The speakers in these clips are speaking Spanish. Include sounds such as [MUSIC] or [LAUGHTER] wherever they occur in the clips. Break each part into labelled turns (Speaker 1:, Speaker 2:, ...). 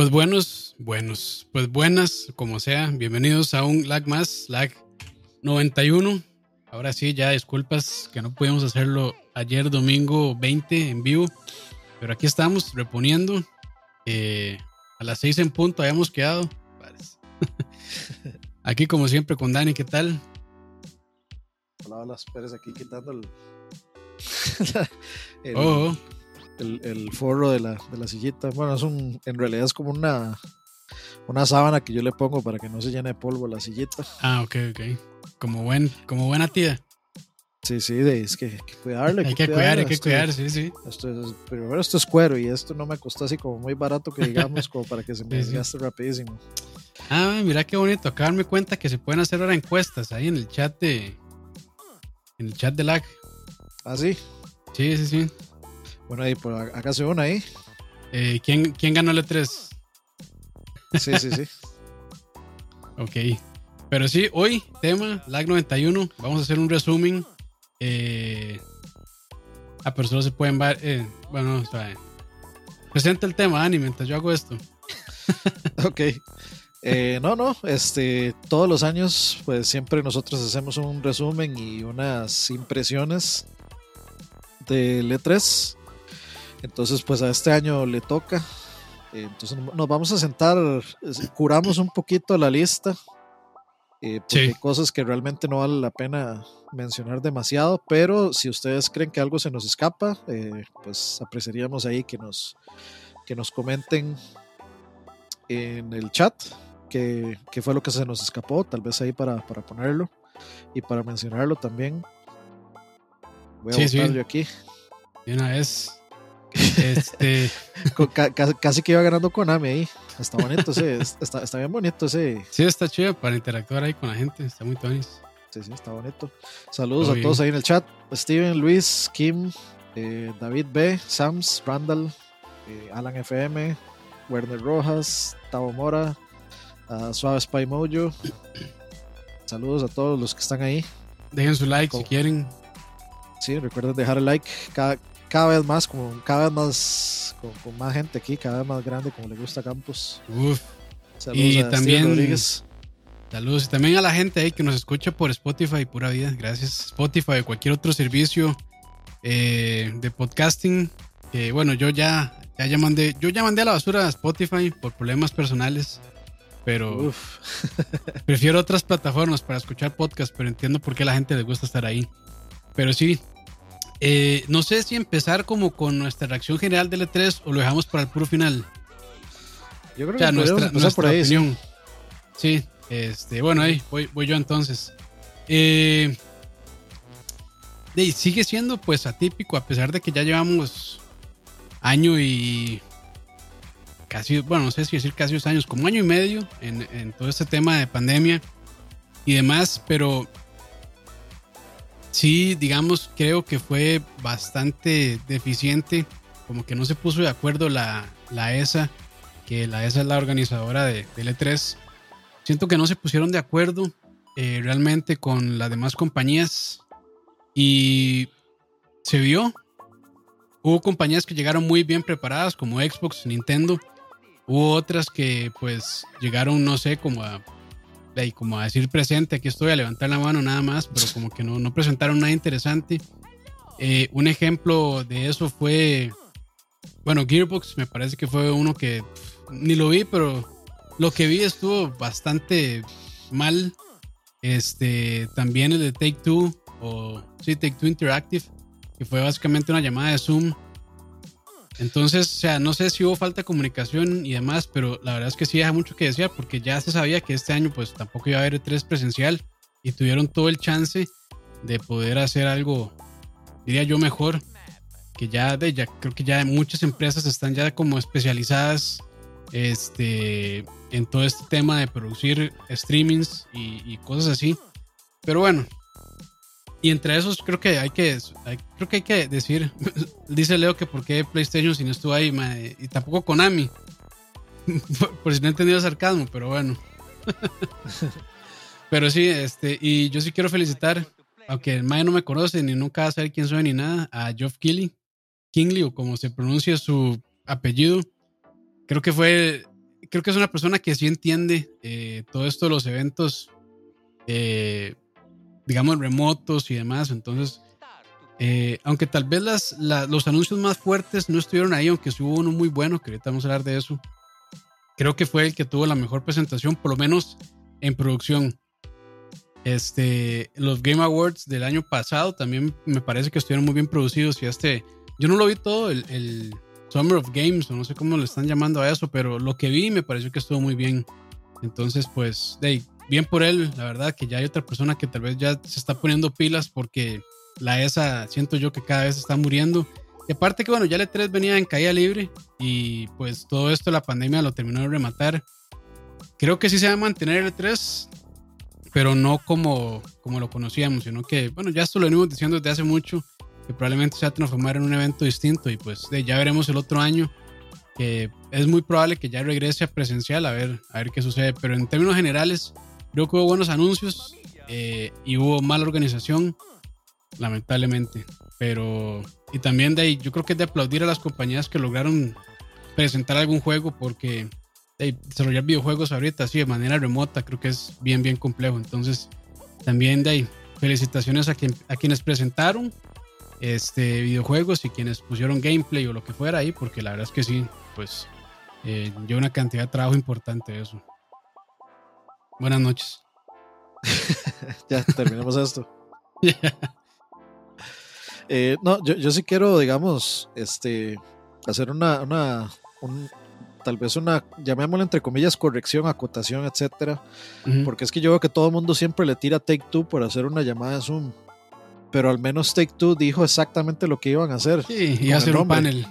Speaker 1: Pues buenos, buenos, pues buenas, como sea. Bienvenidos a un lag más, lag 91. Ahora sí, ya disculpas que no pudimos hacerlo ayer domingo 20 en vivo, pero aquí estamos reponiendo. Eh, a las 6 en punto habíamos quedado. [LAUGHS] Aquí como siempre con Dani, ¿qué tal?
Speaker 2: Hola, hola, Pérez aquí quitando el, [LAUGHS]
Speaker 1: oh, oh.
Speaker 2: El, el, forro de la, de la, sillita. Bueno, es un, en realidad es como una, una sábana que yo le pongo para que no se llene de polvo la sillita.
Speaker 1: Ah, ok, ok. Como, buen, como buena tía.
Speaker 2: Sí, sí, de, es que hay que cuidarle.
Speaker 1: hay que, cuidar, hay que cuidar, sí, sí.
Speaker 2: Esto es, primero esto es cuero y esto no me costó así como muy barato que digamos, como para que se me desgaste rapidísimo.
Speaker 1: Ah, mira qué bonito. Acá darme cuenta que se pueden hacer ahora encuestas ahí en el chat de. En el chat de lag.
Speaker 2: ¿Ah, sí?
Speaker 1: Sí, sí, sí.
Speaker 2: Bueno, ahí, por acá se una ahí.
Speaker 1: Eh, ¿quién, ¿Quién ganó el E3?
Speaker 2: Sí, sí, sí. [LAUGHS]
Speaker 1: ok. Pero sí, hoy, tema, lag 91. Vamos a hacer un resumen. Eh, ah, pero solo se pueden ver. Eh, bueno, o sea, presenta el tema, Ani, mientras yo hago esto. [LAUGHS]
Speaker 2: ok. Eh, no, no, este, todos los años, pues siempre nosotros hacemos un resumen y unas impresiones del E3. Entonces, pues a este año le toca. Entonces nos vamos a sentar, curamos un poquito la lista, eh, porque hay cosas que realmente no vale la pena mencionar demasiado, pero si ustedes creen que algo se nos escapa, eh, pues apreciaríamos ahí que nos, que nos comenten en el chat que, fue lo que se nos escapó, tal vez ahí para, para ponerlo y para mencionarlo también. Voy a sí, aquí.
Speaker 1: De una vez. Este... [LAUGHS]
Speaker 2: casi, que iba ganando Konami ahí. Está bonito, sí, está, está, bien bonito ese.
Speaker 1: Sí, está chido para interactuar ahí con la gente, está muy tonis.
Speaker 2: Sí, sí, está bonito. Saludos a todos ahí en el chat. Steven, Luis, Kim, eh, David B, Sams, Randall, eh, Alan FM, Werner Rojas, Tavo Mora, a Suave Spy Mojo. Saludos a todos los que están ahí.
Speaker 1: Dejen su like si quieren.
Speaker 2: Sí, recuerden dejar el like cada, cada vez más, como cada vez más, con, más gente aquí, cada vez más grande, como le gusta a Campos.
Speaker 1: Uf. Saludos y a también. Saludos y también a la gente ahí que nos escucha por Spotify, pura vida. Gracias. Spotify o cualquier otro servicio eh, de podcasting. bueno, yo ya, ya, ya mandé, yo ya mandé a la basura a Spotify por problemas personales pero [LAUGHS] prefiero otras plataformas para escuchar podcast, pero entiendo por qué a la gente le gusta estar ahí. Pero sí, eh, no sé si empezar como con nuestra reacción general del E3 o lo dejamos para el puro final.
Speaker 2: Yo creo que nuestra, por ahí,
Speaker 1: opinión. Sí. este, bueno, ahí voy, voy yo entonces. Eh, sigue siendo pues atípico a pesar de que ya llevamos año y casi, bueno, no sé si decir casi dos años, como año y medio en, todo este tema de pandemia y demás, pero sí, digamos, creo que fue bastante deficiente, como que no se puso de acuerdo la, la ESA, que la ESA es la organizadora de, del E3. Siento que no se pusieron de acuerdo eh, realmente con las demás compañías y se vio. Hubo compañías que llegaron muy bien preparadas como Xbox, Nintendo, Hubo otras que pues llegaron, no sé, como a, como a decir presente, aquí estoy a levantar la mano nada más, pero como que no, no presentaron nada interesante. Eh, un ejemplo de eso fue, bueno, Gearbox me parece que fue uno que ni lo vi, pero lo que vi estuvo bastante mal. Este, también el de Take Two, o sí, Take Two Interactive, que fue básicamente una llamada de Zoom entonces, o sea, no sé si hubo falta de comunicación y demás, pero la verdad es que sí deja mucho que decir porque ya se sabía que este año pues tampoco iba a haber E3 presencial y tuvieron todo el chance de poder hacer algo, diría yo, mejor. Que ya, de, ya creo que ya muchas empresas están ya como especializadas este, en todo este tema de producir streamings y cosas así. Pero bueno, y entre esos creo que hay que creo que hay que decir, [LAUGHS] dice Leo que por qué PlayStation si no estuvo ahí y tampoco Konami. [LAUGHS] por, si no he entendido sarcasmo, pero bueno. [LAUGHS] pero sí, este, y yo sí quiero felicitar, aunque el Mae no me conoce ni nunca va quién soy ni nada, a Geoff Keighley, Kingley o como se pronuncia su apellido. Creo que fue creo que es una persona que sí entiende eh, todo esto de los eventos, eh, digamos, remotos y demás. Entonces, eh, aunque tal vez las, los anuncios más fuertes no estuvieron ahí, aunque sí hubo uno muy bueno, que ahorita vamos a hablar de eso. Creo que fue el que tuvo la mejor presentación, por lo menos en producción. Este, los Game Awards del año pasado también me parece que estuvieron muy bien producidos y este, yo no lo vi todo, el, Summer of Games, o no sé cómo le están llamando a eso, pero lo que vi me pareció que estuvo muy bien. Entonces, pues, bien por él, la verdad que ya hay otra persona que tal vez ya se está poniendo pilas porque la ESA siento yo que cada vez está muriendo. Y aparte que bueno, ya el E3 venía en caída libre y pues todo esto la pandemia lo terminó de rematar. Creo que sí se va a mantener el E3, pero no como, como lo conocíamos, sino que bueno, ya esto lo venimos diciendo desde hace mucho, que probablemente se va a transformar en un evento distinto y pues ya veremos el otro año, que es muy probable que ya regrese a presencial a ver, a ver qué sucede, pero en términos generales creo que hubo buenos anuncios eh, y hubo mala organización lamentablemente. Pero, y también de ahí, yo creo que es de aplaudir a las compañías que lograron presentar algún juego, porque desarrollar videojuegos ahorita así de manera remota creo que es bien, bien complejo. Entonces, también de ahí, felicitaciones a, quien, a quienes presentaron este videojuegos y quienes pusieron gameplay o lo que fuera ahí, porque la verdad es que sí, pues eh, lleva una cantidad de trabajo importante eso. Buenas noches. [LAUGHS]
Speaker 2: ya terminamos esto. [LAUGHS] Eh, no, yo, yo, sí quiero, digamos, este, hacer una, una tal vez una, llamémosla entre comillas, corrección, acotación, etcétera, porque es que yo veo que todo el mundo siempre le tira Take Two por hacer una llamada de Zoom, pero al menos Take Two dijo exactamente lo que iban a hacer.
Speaker 1: Sí, y hacer un panel.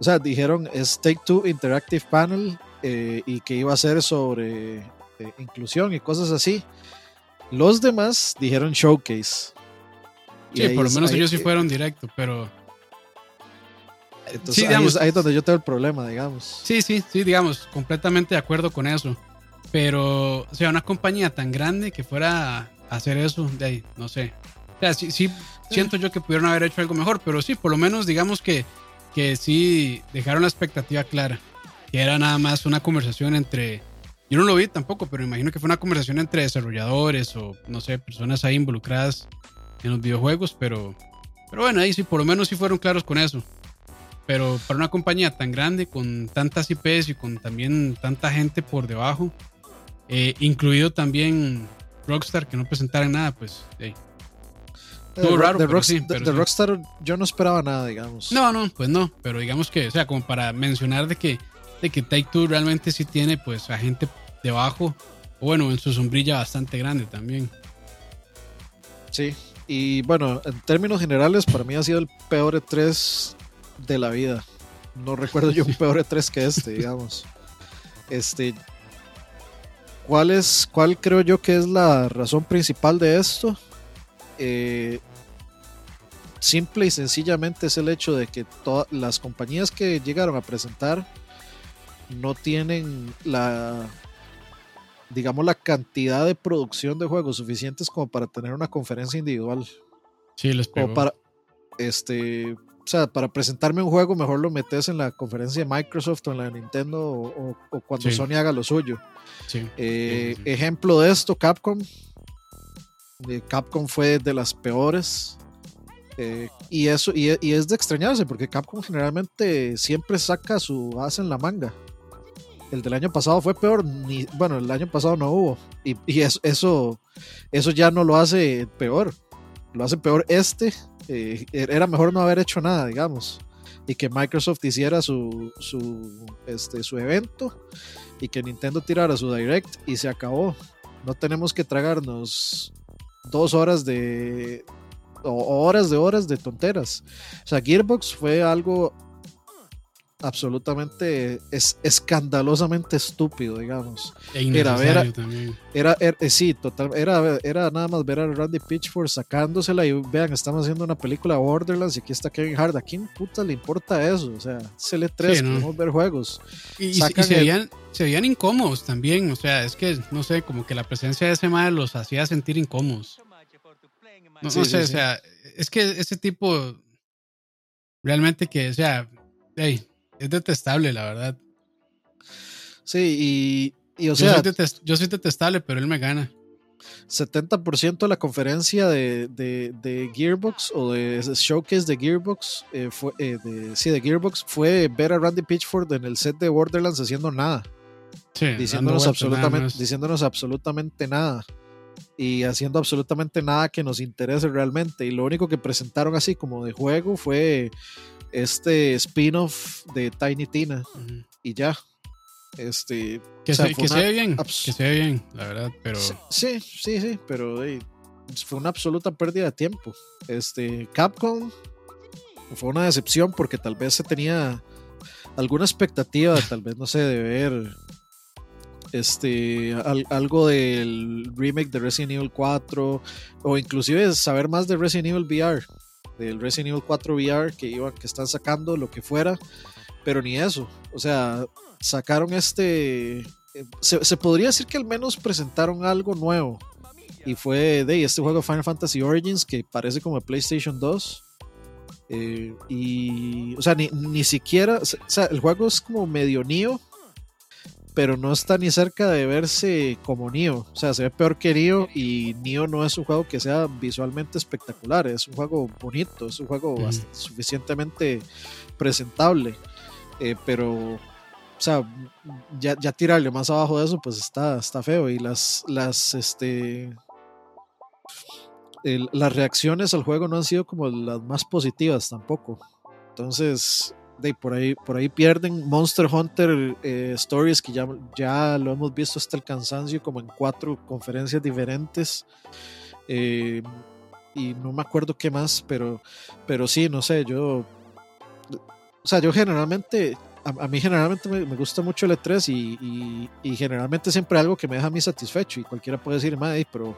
Speaker 2: O sea, dijeron es Take Two Interactive Panel eh, y que iba a ser sobre eh, inclusión y cosas así. Los demás dijeron Showcase.
Speaker 1: Sí, por lo menos ellos sí fueron directo, pero.
Speaker 2: Entonces ahí, es, ahí, donde yo tengo el problema, digamos.
Speaker 1: Sí, sí, sí, digamos, completamente de acuerdo con eso. Pero, o sea, una compañía tan grande que fuera a hacer eso, de ahí, no sé. O sea, sí, sí, siento yo que pudieron haber hecho algo mejor, pero sí, por lo menos digamos que, que sí dejaron la expectativa clara. Que era nada más una conversación entre. Yo no lo vi tampoco, pero imagino que fue una conversación entre desarrolladores o, no sé, personas ahí involucradas en los videojuegos, pero, pero bueno, ahí sí, por lo menos sí fueron claros con eso. Pero para una compañía tan grande, con tantas IPs y con también tanta gente por debajo, eh, incluido también Rockstar, que no presentaran nada, pues...
Speaker 2: Raro, de, Rockstar yo no esperaba nada, digamos.
Speaker 1: No, no, pues no, pero digamos que, o sea, como para mencionar de que, de que Take Two realmente sí tiene pues a gente debajo, bueno, en su sombrilla bastante grande también.
Speaker 2: Sí, y bueno, en términos generales, para mí ha sido el peor E3 de la vida. No recuerdo yo un peor E3 que este, digamos. Este, ¿cuál, es, ¿Cuál creo yo que es la razón principal de esto? Eh, simple y sencillamente es el hecho de que todas las compañías que llegaron a presentar no tienen la digamos, la cantidad de producción de juegos suficientes como para tener una conferencia individual.
Speaker 1: Sí, les pegó.
Speaker 2: Para, este, o sea, para presentarme un juego, mejor lo metes en la conferencia de Microsoft o en la de Nintendo o, cuando Sony haga lo suyo. Eh, sí. ejemplo de esto, Capcom. Eh, Capcom fue de las peores. Eh, y eso y, y, es de extrañarse porque Capcom generalmente siempre saca su base en la manga el del año pasado fue peor, ni, bueno, el año pasado no hubo. Y, eso, eso, ya no lo hace peor. Lo hace peor este. Eh, era mejor no haber hecho nada, digamos. Y que Microsoft hiciera su, su, este, su evento y que Nintendo tirara su direct y se acabó. No tenemos que tragarnos dos horas de. o horas de horas de tonteras. O sea, Gearbox fue algo absolutamente es escandalosamente estúpido, digamos.
Speaker 1: E era ver también.
Speaker 2: Era, eh, sí, total, era, era nada más ver a Randy Pitchford sacándosela y vean, estamos haciendo una película Borderlands y aquí está Kevin Hart. ¿A quién puta le importa eso? O sea, es el 3 queremos ver juegos.
Speaker 1: Y, se, veían, se, veían, incómodos también, o sea, es que, no sé, como que la presencia de ese madre los hacía sentir incómodos. No, sé, o sea, es que ese tipo realmente que, o sea, hey, es detestable, la verdad.
Speaker 2: Sí, y, o
Speaker 1: yo
Speaker 2: sea.
Speaker 1: Soy yo soy detestable, pero él me gana.
Speaker 2: 70% de la conferencia de, de, Gearbox o de showcase de Gearbox, eh, fue, eh, de, sí, de Gearbox, fue ver a Randy Pitchford en el set de Borderlands haciendo nada.
Speaker 1: Sí,
Speaker 2: diciéndonos, absolutamente, diciéndonos absolutamente nada. Y haciendo absolutamente nada que nos interese realmente. Y lo único que presentaron así como de juego fue este spin-off de Tiny Tina. Y ya. Este,
Speaker 1: que, se, ve bien, que se ve bien, la verdad, pero...
Speaker 2: Sí, sí, sí, pero fue una absoluta pérdida de tiempo. Este, Capcom fue una decepción porque tal vez se tenía alguna expectativa, tal vez, no sé, de ver este, algo del remake de Resident Evil 4 o inclusive saber más de Resident Evil VR, del Resident Evil 4 VR que, iba, que están sacando, lo que fuera, pero ni eso. O sea, sacaron este. Eh, se, podría decir que al menos presentaron algo nuevo. Y fue de este juego Final Fantasy Origins que parece como PlayStation 2. Eh, y. O sea, ni, siquiera. O sea, el juego es como medio Nio. Pero no está ni cerca de verse como Nio. O sea, se ve peor que Nio. Y Nio no es un juego que sea visualmente espectacular. Es un juego bonito. Es un juego suficientemente presentable. Eh, pero o sea, ya, ya, tirarle más abajo de eso, pues está, está feo. Y las, las, este, las reacciones al juego no han sido como las más positivas tampoco. Entonces, de por ahí, por ahí pierden Monster Hunter eh, Stories, que ya, ya lo hemos visto hasta el cansancio, como en cuatro conferencias diferentes. Eh, y no me acuerdo qué más, pero, pero sí, no sé, yo. O sea, yo generalmente a, mí generalmente me, gusta mucho el E3 y, generalmente siempre algo que me deja a mí satisfecho y cualquiera puede decir, madre, pero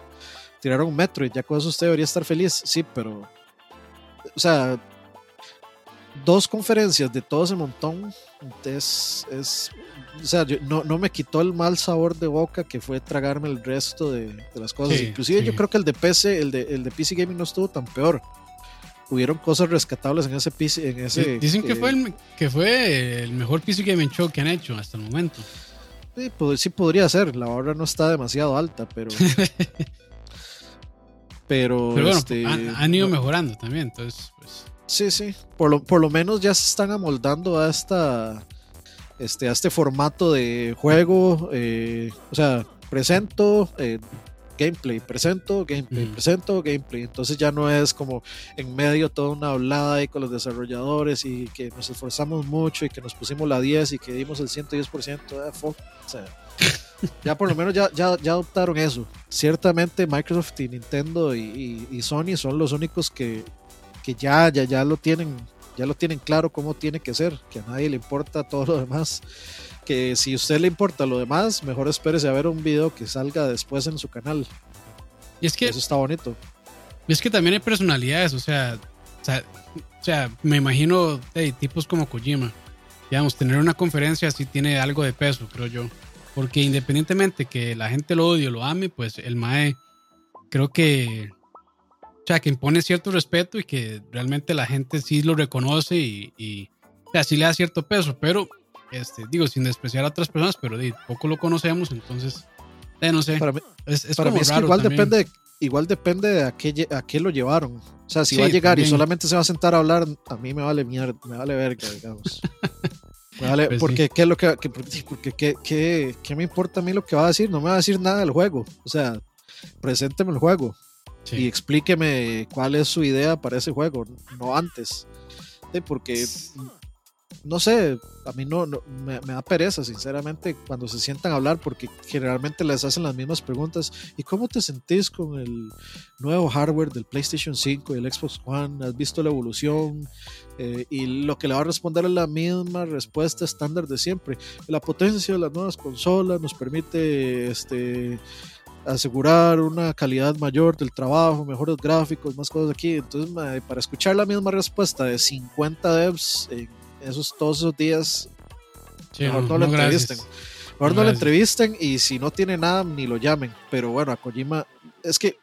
Speaker 2: tiraron un metro y ya con eso usted debería estar feliz. Sí, pero, o sea, dos conferencias de todo ese montón es, es o sea, no, no, me quitó el mal sabor de boca que fue tragarme el resto de, las cosas. Inclusive yo creo que el de PC, el de, el de PC Gaming no estuvo tan peor hubieron cosas rescatables en ese PC. En ese,
Speaker 1: Dicen que, fue el, que fue el mejor PC Gaming Show que han hecho hasta el momento.
Speaker 2: Sí, pues, sí podría ser. La barra no está demasiado alta, pero. [LAUGHS] pero,
Speaker 1: bueno, este, han, ido mejorando también, entonces. Pues.
Speaker 2: Sí, sí. Por lo, por lo menos ya se están amoldando a esta. Este, a este formato de juego. Eh, o sea, presento. Eh, gameplay, presento, gameplay, presento, gameplay. Entonces ya no es como en medio toda una hablada ahí con los desarrolladores y que nos esforzamos mucho y que nos pusimos la 10 y que dimos el 110%. de fuck. O sea, [LAUGHS] ya por lo menos ya, ya, ya, adoptaron eso. Ciertamente Microsoft y Nintendo y, y, Sony son los únicos que, que ya, ya, ya lo tienen ya lo tienen claro cómo tiene que ser, que a nadie le importa todo lo demás que si a usted le importa lo demás, mejor espérese a ver un video que salga después en su canal.
Speaker 1: Y es que
Speaker 2: eso está bonito.
Speaker 1: Y es que también hay personalidades, o sea, o sea, me imagino tipos como Kojima. Digamos, tener una conferencia así tiene algo de peso, creo yo. Porque independientemente que la gente lo odie o lo ame, pues el Mae creo que o sea, que impone cierto respeto y que realmente la gente sí lo reconoce y, y o sea, sí le da cierto peso, pero este, digo, sin despreciar a otras personas, pero poco lo conocemos, entonces, eh, no sé.
Speaker 2: Para mí es, es, que igual depende, igual depende de a qué, a qué lo llevaron. O sea, si va a llegar y solamente se va a sentar a hablar, a mí me vale mierda, me vale verga, digamos. [LAUGHS] Me vale, pues porque ¿qué es lo que, porque ¿qué, qué, qué, me importa a mí lo que va a decir? No me va a decir nada del juego. O sea, presénteme el juego y explíqueme cuál es su idea para ese juego, no antes. porque no sé, a mí no, me, da pereza, sinceramente, cuando se sientan a hablar, porque generalmente les hacen las mismas preguntas. ¿Y cómo te sentís con el nuevo hardware del PlayStation 5 y el Xbox One? ¿Has visto la evolución? Eh, y lo que le va a responder es la misma respuesta estándar de siempre. La potencia de las nuevas consolas nos permite este, asegurar una calidad mayor del trabajo, mejores gráficos, más cosas aquí. Entonces, para escuchar la misma respuesta de 50 devs en esos, todos esos días, mejor no, lo entrevisten. Mejor no, lo entrevisten y si no tiene nada, ni lo llamen. Pero bueno, a Kojima, es que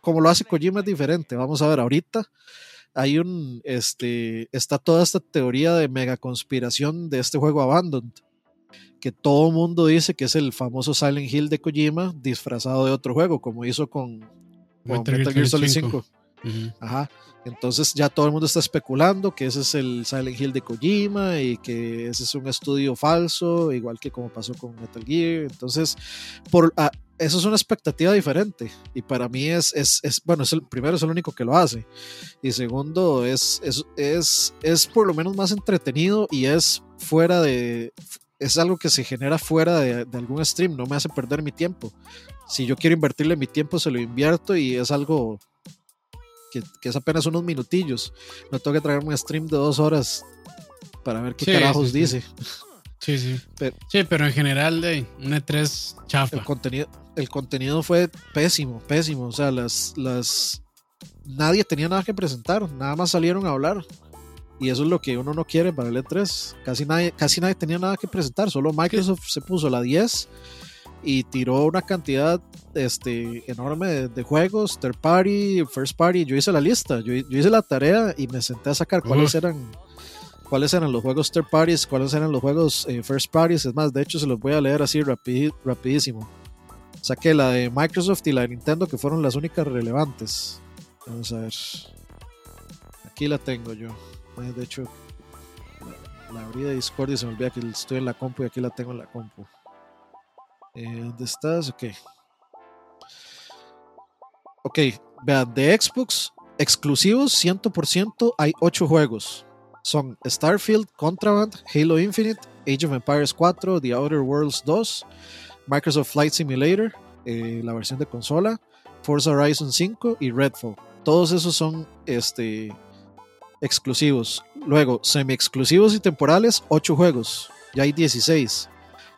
Speaker 2: como lo hace Kojima es diferente. Vamos a ver, ahorita hay un, este, está toda esta teoría de mega conspiración de este juego Abandoned que todo mundo dice que es el famoso Silent Hill de Kojima disfrazado de otro juego, como hizo con, Metal, Gear Solid 5. Ajá. Entonces ya todo el mundo está especulando que ese es el Silent Hill de Kojima y que ese es un estudio falso, igual que como pasó con Metal Gear. Entonces, por, ah, eso es una expectativa diferente. Y para mí es, es, es, bueno, es el primero es el único que lo hace. Y segundo, es, es, es, es por lo menos más entretenido y es fuera de, es algo que se genera fuera de, de, algún stream, no me hace perder mi tiempo. Si yo quiero invertirle mi tiempo, se lo invierto y es algo que, es apenas unos minutillos. No tengo que traerme un stream de dos horas para ver qué carajos dice.
Speaker 1: Sí, sí. Pero, sí, pero en general, de un E3 chafa.
Speaker 2: El contenido, el contenido fue pésimo, pésimo. O sea, las, las. Nadie tenía nada que presentar, nada más salieron a hablar. Y eso es lo que uno no quiere para el E3. Casi nadie, casi nadie tenía nada que presentar, solo Microsoft se puso la 10 y tiró una cantidad este, enorme de, juegos, third party, first party. Yo hice la lista, yo, hice la tarea y me senté a sacar cuáles eran cuáles eran los juegos third parties, cuáles eran los juegos eh, first parties. Es más, de hecho se los voy a leer así rapidísimo. Saqué la de Microsoft y la de Nintendo que fueron las únicas relevantes. Vamos a ver. Aquí la tengo yo. De hecho, la, abrí de Discord y se me olvida que estoy en la compu y aquí la tengo en la compu. Eh, ¿Dónde estás? Ok. Ok, vean, de Xbox exclusivos 100% hay 8 juegos. Son Starfield, Contraband, Halo Infinite, Age of Empires 4, The Outer Worlds 2, Microsoft Flight Simulator, eh, la versión de consola, Forza Horizon 5 y Redfall. Todos esos son este, exclusivos. Luego, semi-exclusivos y temporales, 8 juegos. Ya hay 16.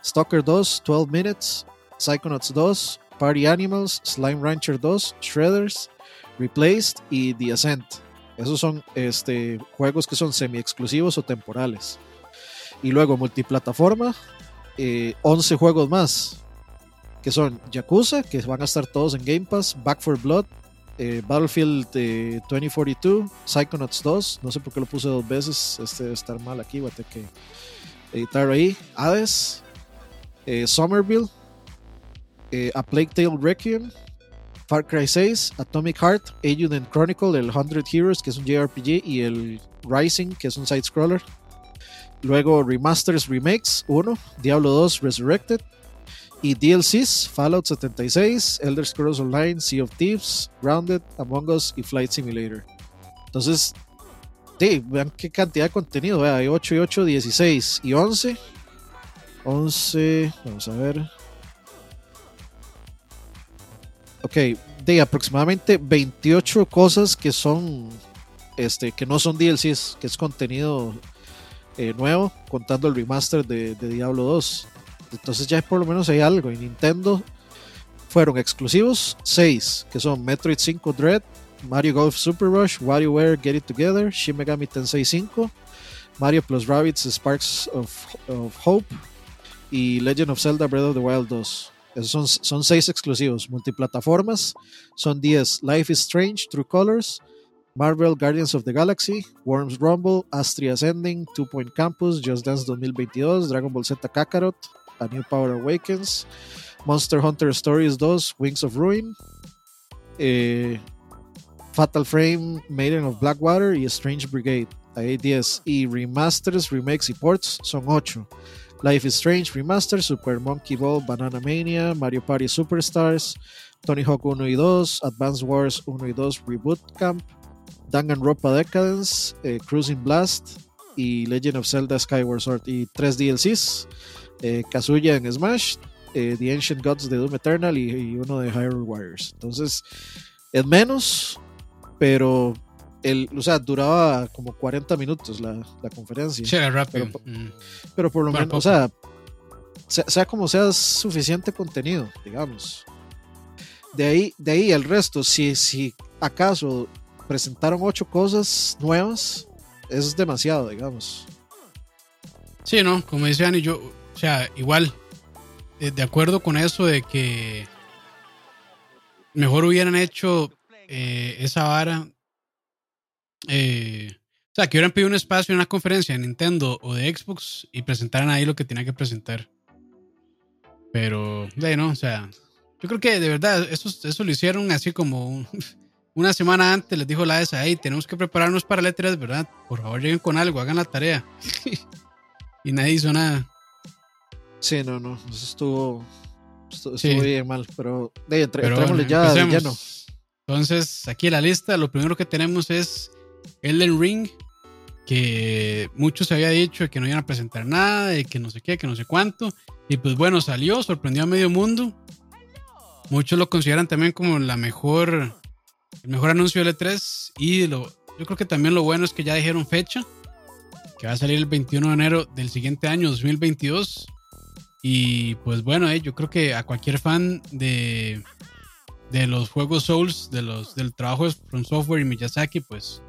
Speaker 2: Stalker 2, 12 Minutes, Psychonauts 2, Party Animals, Slime Rancher 2, Shredders, Replaced y The Ascent. Esos son este, juegos que son semi-exclusivos o temporales. Y luego multiplataforma, 11 eh, juegos más, que son Yakuza, que van a estar todos en Game Pass, Back for Blood, eh, Battlefield 2042, eh, Psychonauts 2, no sé por qué lo puse dos veces, este debe estar mal aquí, voy a tener que editar ahí, Hades, eh, Somerville, A Plague Tale Requiem, Far Cry 6, Atomic Heart, Ayuden Chronicle, el 100 Heroes, que es un JRPG, y el Rising, que es un side-scroller. Luego Remasters Remakes 1, Diablo 2 Resurrected, y DLCs, Fallout 76, Elder Scrolls Online, Sea of Thieves, Grounded, Among Us y Flight Simulator. Entonces, sí, vean qué cantidad de contenido, hay 8 y 8, 16 y 11 11, vamos a ver. Ok, de aproximadamente 28 cosas que son, este, que no son DLCs, que es contenido eh, nuevo, contando el remaster de, Diablo 2. Entonces ya por lo menos hay algo. Y Nintendo fueron exclusivos 6, que son Metroid 5 Dread, Mario Golf Super Rush, WarioWare Get It Together, Shin Megami Tensei 5, Mario plus Rabbids Sparks of, of Hope, y Legend of Zelda Breath of the Wild 2. Esos son, son seis exclusivos, multiplataformas. Son 10 Life is Strange, True Colors, Marvel Guardians of the Galaxy, Worms Rumble, Astria Ascending, Two Point Campus, Just Dance 2022, Dragon Ball Z Kakarot, A New Power Awakens, Monster Hunter Stories 2, Wings of Ruin, eh, Fatal Frame, Maiden of Blackwater y Strange Brigade. Hay 10. Y remasters, remakes y ports son 8. Life is Strange Remaster, Super Monkey Ball, Banana Mania, Mario Party Superstars, Tony Hawk 1 y 2, Advance Wars 1 y 2 Reboot Camp, Danganronpa Decadence, eh, Cruising Blast y Legend of Zelda Skyward Sword y 3 DLCs, eh, Kazuya en Smash, eh, The Ancient Gods de Doom Eternal y, y uno de Hyrule Warriors. Entonces, es menos, pero el, o sea, duraba como 40 minutos la, la conferencia.
Speaker 1: Sí, era rápido.
Speaker 2: Mm. Pero, por lo menos, o sea, sea, como sea, suficiente contenido, digamos. De ahí, de ahí el resto, si, si acaso presentaron ocho cosas nuevas, es demasiado, digamos.
Speaker 1: Sí, no, como dice Ani, yo, o sea, igual, de, acuerdo con eso de que mejor hubieran hecho eh, esa vara eh, o sea, que hubieran pedido un espacio en una conferencia de Nintendo o de Xbox y presentaran ahí lo que tenían que presentar. Pero, de no, o sea, yo creo que de verdad eso, eso lo hicieron así como [LAUGHS] una semana antes. Les dijo la ESA, hey, tenemos que prepararnos para la E3, ¿verdad? Por favor, lleguen con algo, hagan la tarea. [LAUGHS] y nadie hizo nada.
Speaker 2: Sí, no, no, eso estuvo, estuvo, bien mal, pero de, entrémosle ya lleno.
Speaker 1: Entonces, aquí en la lista, lo primero que tenemos es Elden Ring, que muchos se había dicho que no iban a presentar nada, de que no sé qué, que no sé cuánto. Y pues bueno, salió, sorprendió a medio mundo. Muchos lo consideran también como la mejor, el mejor anuncio de L3. Y lo, yo creo que también lo bueno es que ya dijeron fecha, que va a salir el 21 de enero del siguiente año, 2022. Y pues bueno, eh, yo creo que a cualquier fan de, de los juegos Souls, de los, del trabajo de From Software y Miyazaki, pues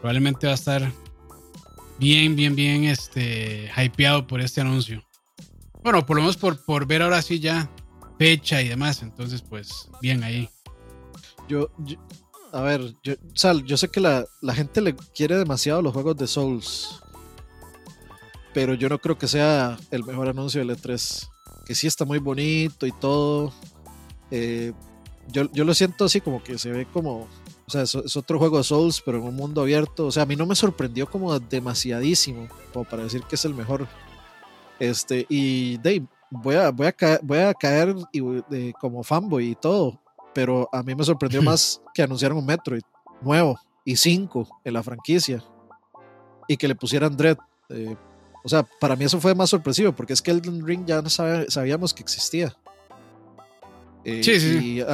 Speaker 1: probablemente va a estar bien, bien, bien este, hypeado por este anuncio. Bueno, por lo menos por, por ver ahora sí ya fecha y demás. Entonces, pues, bien ahí.
Speaker 2: Yo, a ver, yo, Sal, yo sé que la, gente le quiere demasiado los juegos de Souls. Pero yo no creo que sea el mejor anuncio del E3. Que sí está muy bonito y todo. Eh, yo, lo siento así como que se ve como. O sea, es, otro juego de Souls, pero en un mundo abierto. O sea, a mí no me sorprendió como demasiadísimo. Como para decir que es el mejor. Este, y Dave, voy a, voy a caer, voy a caer como fanboy y todo, pero a mí me sorprendió [LAUGHS] más que anunciaron un Metroid nuevo y cinco en la franquicia y que le pusieran Dread. Eh, o sea, para mí eso fue más sorpresivo porque es que Elden Ring ya no sabíamos que existía.
Speaker 1: Eh, sí, sí,
Speaker 2: y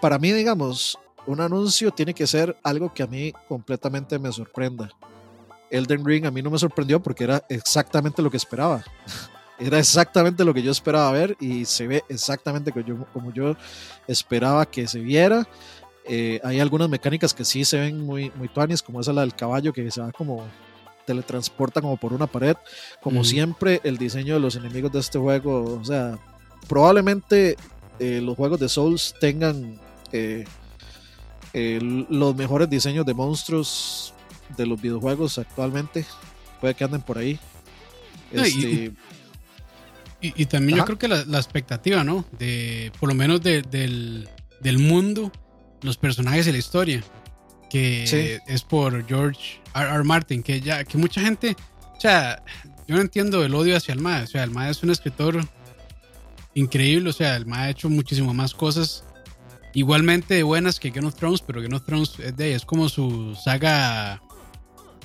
Speaker 2: para mí, digamos, un anuncio tiene que ser algo que a mí completamente me sorprenda. Elden Ring a mí no me sorprendió porque era exactamente lo que esperaba. [LAUGHS] Era exactamente lo que yo esperaba ver y se ve exactamente como yo, como yo esperaba que se viera. Eh, hay algunas mecánicas que sí se ven muy, muy tuanis, como esa la del caballo que se va como teletransporta como por una pared. Como siempre, el diseño de los enemigos de este juego, o sea, probablemente eh, los juegos de Souls tengan eh, los mejores diseños de monstruos de los videojuegos actualmente. Puede que anden por ahí.
Speaker 1: Este, y, también yo creo que la, expectativa, ¿no? De, por lo menos del, mundo, los personajes y la historia. Que es por George R. R. Martin, que ya, que mucha gente, o sea, yo no entiendo el odio hacia el MAE. O sea, el MAE es un escritor increíble. O sea, el MAE ha hecho muchísimas más cosas igualmente buenas que Game of Thrones, pero Game of Thrones es, de, es como su saga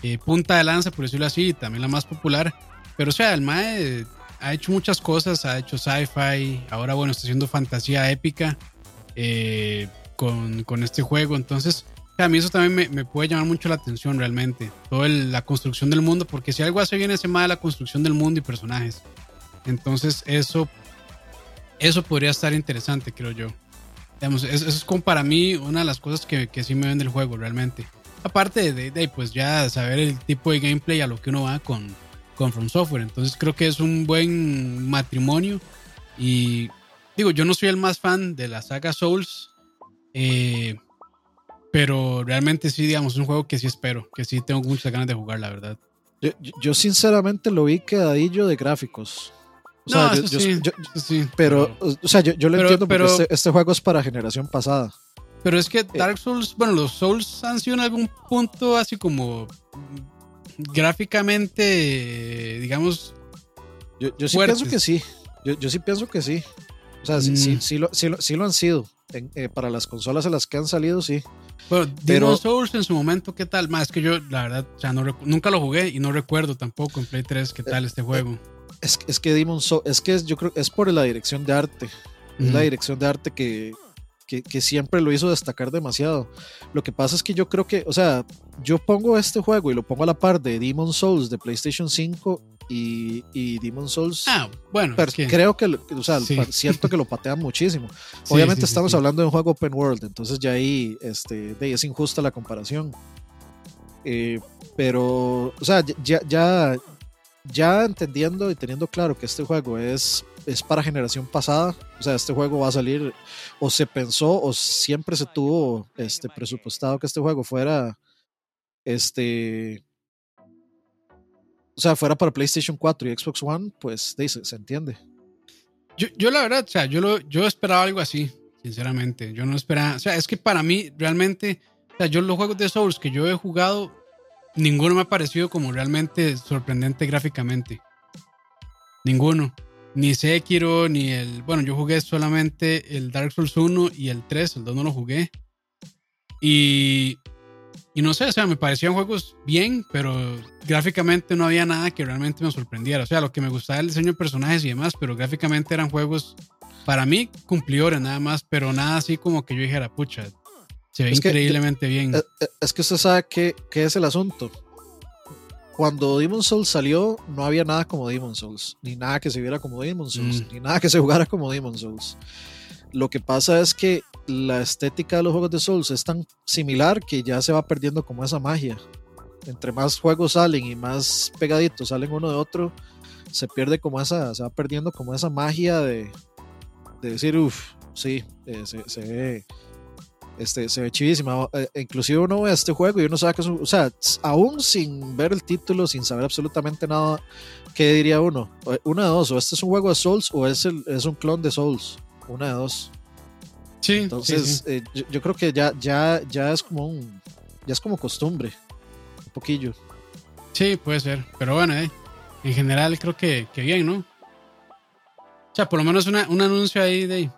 Speaker 1: eh, punta de lanza, por decirlo así, también la más popular. Pero o sea, el MAE ha hecho muchas cosas, ha hecho sci-fi, ahora bueno, está haciendo fantasía épica eh, con, con, este juego, entonces a mí eso también me, puede llamar mucho la atención realmente, toda la construcción del mundo, porque si algo hace bien ese más la construcción del mundo y personajes, entonces eso, eso podría estar interesante, creo yo. Digamos, eso, es como para mí una de las cosas que, que sí me ven del juego realmente. Aparte de, de, pues ya saber el tipo de gameplay a lo que uno va con, con From Software. Entonces creo que es un buen matrimonio. Y digo, yo no soy el más fan de la saga Souls. Eh, pero realmente sí, digamos, es un juego que sí espero, que sí tengo muchas ganas de jugar, la verdad.
Speaker 2: Yo, sinceramente lo vi quedadillo de gráficos. O sea, sí, pero, o sea, yo, lo entiendo porque este, este, juego es para generación pasada.
Speaker 1: Pero es que Dark Souls, bueno, los Souls han sido en algún punto así como gráficamente, digamos.
Speaker 2: Yo, yo sí pienso que sí. Yo, yo, sí pienso que sí. O sea, sí, sí, mm. lo, sí, lo, han sido. Eh, para las consolas en las que han salido, sí.
Speaker 1: Bueno, Demon Souls en su momento, ¿qué tal? Más que yo, la verdad, o sea, no, nunca lo jugué y no recuerdo tampoco en Play 3 qué tal este juego.
Speaker 2: Es, es que Demon Souls, es que yo creo es por la dirección de arte. Es la dirección de arte que, que, siempre lo hizo destacar demasiado. Lo que pasa es que yo creo que, o sea, yo pongo este juego y lo pongo a la par de Demon Souls de PlayStation 5 y, y Demon Souls.
Speaker 1: Ah, bueno.
Speaker 2: Creo que, o sea, siento que lo patean muchísimo. [LAUGHS] Obviamente estamos hablando de un juego open world, entonces ya ahí este, es injusta la comparación. Eh, pero, o sea, ya, ya, ya entendiendo y teniendo claro que este juego es es para generación pasada. O sea, este juego va a salir, o se pensó, o siempre se tuvo este, presupuestado que este juego fuera, este, o sea, fuera para PlayStation 4 y Xbox One, pues se, se entiende.
Speaker 1: Yo, yo la verdad, o sea, yo, lo, yo esperaba algo así, sinceramente. Yo no esperaba, o sea, es que para mí realmente, o sea, yo los juegos de Souls que yo he jugado, ninguno me ha parecido como realmente sorprendente gráficamente. Ninguno. Ni Sekiro, ni el. Bueno, yo jugué solamente el Dark Souls 1 y el 3, el 2 no lo jugué. Y. Y no sé, o sea, me parecían juegos bien, pero gráficamente no había nada que realmente me sorprendiera. O sea, lo que me gustaba el diseño de personajes y demás, pero gráficamente eran juegos, para mí, cumplidores nada más, pero nada así como que yo dijera, pucha, se ve increíblemente bien.
Speaker 2: Es, es, que usted sabe qué, qué es el asunto cuando Demon Souls salió, no había nada como Demon Souls, ni nada que se viera como Demon Souls, mm. ni nada que se jugara como Demon Souls. Lo que pasa es que la estética de los juegos de Souls es tan similar que ya se va perdiendo como esa magia. Entre más juegos salen y más pegaditos salen uno de otro, se pierde como esa, se va perdiendo como esa magia de, de decir, uff, sí, eh, se, ve este, se ve chivísima. Eh, inclusive uno ve este juego y uno sabe que es un, o sea, aún sin ver el título, sin saber absolutamente nada, ¿qué diría uno? Una de dos, o este es un juego de Souls o es, el, es un clon de Souls. Una de dos.
Speaker 1: Sí.
Speaker 2: Entonces, eh, yo, creo que ya, ya, ya es como un, ya es como costumbre, un poquillo.
Speaker 1: Sí, puede ser. Pero bueno, eh, en general creo que, que bien, ¿no? O sea, por lo menos una, un anuncio ahí de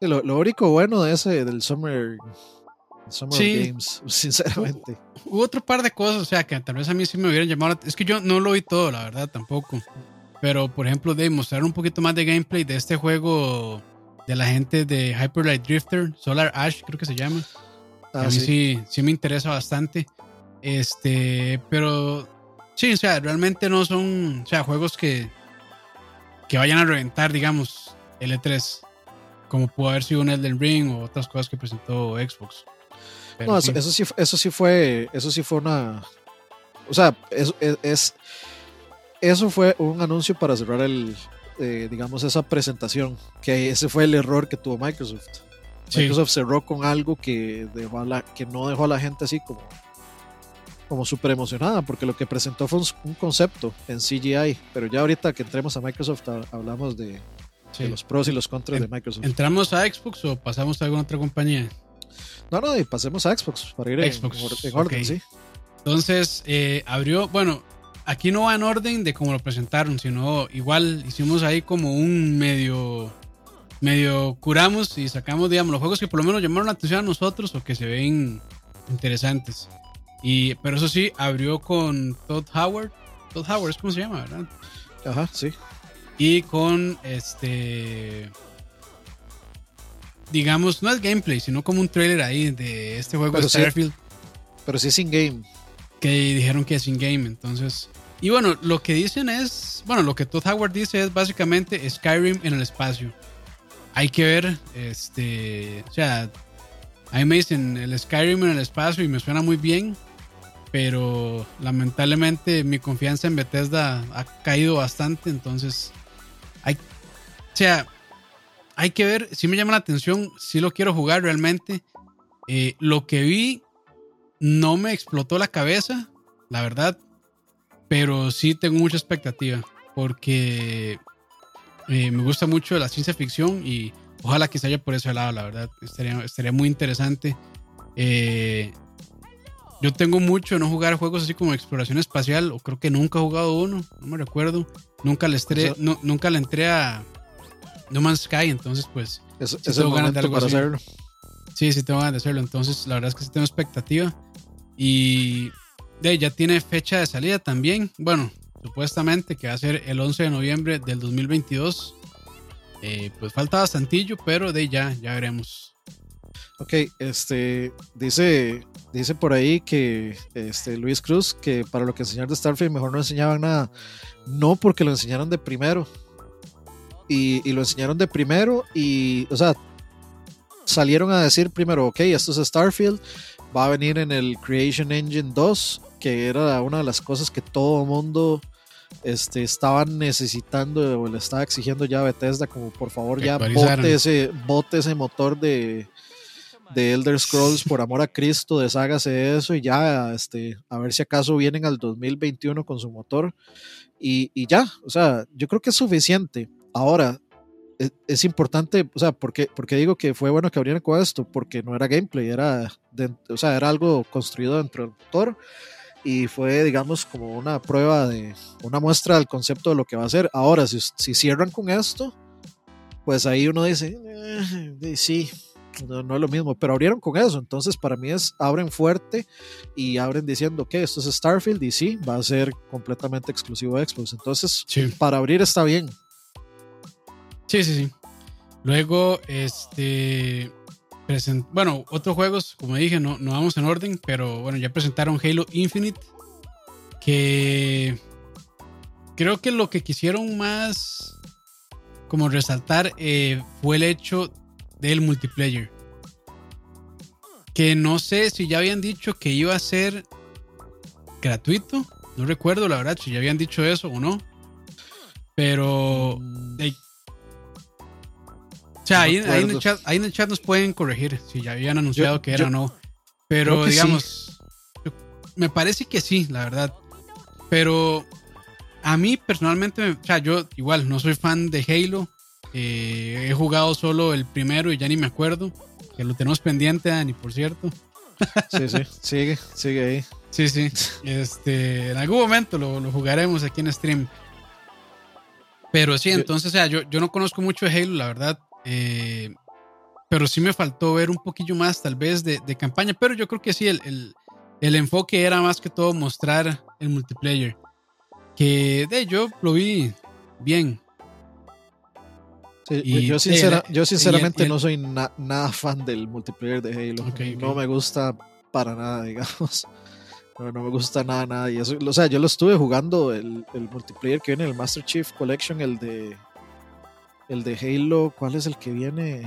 Speaker 2: lo, lo, único bueno de ese, del Summer, summer Games, [LAUGHS] sinceramente.
Speaker 1: Hubo, otro par de cosas, o sea, que tal vez a mí sí me hubieran llamado. Es que yo no lo vi todo, la verdad, tampoco. Pero, por ejemplo, de mostrar un poquito más de gameplay de este juego de la gente de Hyper Light Drifter, Solar Ash, creo que se llama. Ah, a mí sí. sí. me interesa bastante. Este, pero sí, o sea, realmente no son, o sea, juegos que, que vayan a reventar, digamos, L3 como pudo haber sido un Elden Ring o otras cosas que presentó Xbox.
Speaker 2: no, eso, sí, eso sí fue, eso sí fue una, o sea, es, es eso fue un anuncio para cerrar el, eh, digamos, esa presentación, que ese fue el error que tuvo Microsoft. Microsoft cerró con algo que, dejó la, que no dejó a la gente así como, como súper emocionada, porque lo que presentó fue un, concepto en CGI, pero ya ahorita que entremos a Microsoft hablamos de, los pros y los contras de Microsoft.
Speaker 1: ¿Entramos a Xbox o pasamos a alguna otra compañía?
Speaker 2: No, no, pasemos a Xbox para ir Xbox. En, orden, sí.
Speaker 1: Entonces, eh, abrió, bueno, aquí no va en orden de cómo lo presentaron, sino igual hicimos ahí como un medio, medio curamos y sacamos, digamos, los juegos que por lo menos llamaron la atención a nosotros o que se ven interesantes. Y, pero eso sí, abrió con Todd Howard. Todd Howard es como se llama, ¿verdad?
Speaker 2: Ajá, sí
Speaker 1: y con este digamos no es gameplay sino como un trailer ahí de este juego de Starfield
Speaker 2: pero sí es in game
Speaker 1: que dijeron que es in game entonces y bueno lo que dicen es bueno lo que Todd Howard dice es básicamente Skyrim en el espacio hay que ver este o sea a mí me dicen el Skyrim en el espacio y me suena muy bien pero lamentablemente mi confianza en Bethesda ha caído bastante entonces hay, o sea, hay que ver, si me llama la atención, si lo quiero jugar realmente. Eh, lo que vi no me explotó la cabeza, la verdad, pero sí tengo mucha expectativa porque eh, me gusta mucho la ciencia ficción y ojalá que se haya por ese lado, la verdad, estaría, estaría muy interesante. Eh, yo tengo mucho no jugar juegos así como exploración espacial, o creo que nunca he jugado uno, no me recuerdo. Nunca le, entré, nunca le entré a No Man's Sky, entonces pues...
Speaker 2: Es, es el momento para hacerlo.
Speaker 1: Sí, sí tengo ganas de hacerlo, entonces la verdad es que sí tengo expectativa. Y de, ya tiene fecha de salida también. Bueno, supuestamente que va a ser el 11 de noviembre del 2022. Eh, pues falta bastantillo, pero de ya, ya veremos.
Speaker 2: Ok, este dice, dice por ahí que este Luis Cruz que para lo que enseñar de Starfield mejor no enseñaban nada. No, porque lo enseñaron de primero. Y, lo enseñaron de primero y, o sea, salieron a decir primero, ok, esto es Starfield, va a venir en el Creation Engine 2, que era una de las cosas que todo mundo este, estaban necesitando o le estaba exigiendo ya a Bethesda, como por favor ya bote ese, bote ese motor de, de Elder Scrolls, por amor a Cristo, deshágase de eso y ya, este, a ver si acaso vienen al 2021 con su motor y, y ya, o sea, yo creo que es suficiente. Ahora, es, importante, o sea, porque, porque digo que fue bueno que abrieran con esto, porque no era gameplay, era, o sea, era algo construido dentro del motor y fue, digamos, como una prueba de, una muestra del concepto de lo que va a ser. Ahora, si, si cierran con esto, pues ahí uno dice, eh, sí, no, es lo mismo, pero abrieron con eso, entonces para mí es, abren fuerte y abren diciendo que esto es Starfield y sí, va a ser completamente exclusivo de Xbox, entonces para abrir está bien.
Speaker 1: Sí, sí, sí. Luego, este, bueno, otros juegos, como dije, no, no vamos en orden, pero bueno, ya presentaron Halo Infinite, que creo que lo que quisieron más como resaltar eh, fue el hecho del multiplayer. Que no sé si ya habían dicho que iba a ser gratuito. No recuerdo la verdad si ya habían dicho eso o no. Pero... Mm. O sea, ahí, en el chat, nos pueden corregir si ya habían anunciado que era o no. Pero digamos, me parece que sí, la verdad. Pero a mí personalmente, o sea, yo igual no soy fan de Halo. Eh, he jugado solo el primero y ya ni me acuerdo. Que lo tenemos pendiente, Dani, por cierto.
Speaker 2: Sí, sí, [LAUGHS] sigue, sigue ahí.
Speaker 1: Sí, sí. Este, en algún momento lo, jugaremos aquí en stream. Pero sí, entonces, o sea, yo, yo no conozco mucho de Halo, la verdad. Eh, pero sí me faltó ver un poquillo más, tal vez, de, campaña. Pero yo creo que sí, el, enfoque era más que todo mostrar el multiplayer. Que de yo lo vi bien
Speaker 2: yo, yo, sinceramente no soy nada fan del multiplayer de Halo. No me gusta para nada, [LAUGHS] digamos. No, me gusta nada, nada. Y eso, o sea, yo lo estuve jugando el, multiplayer que viene, el Master Chief Collection, el de el de Halo. ¿Cuál es el que viene?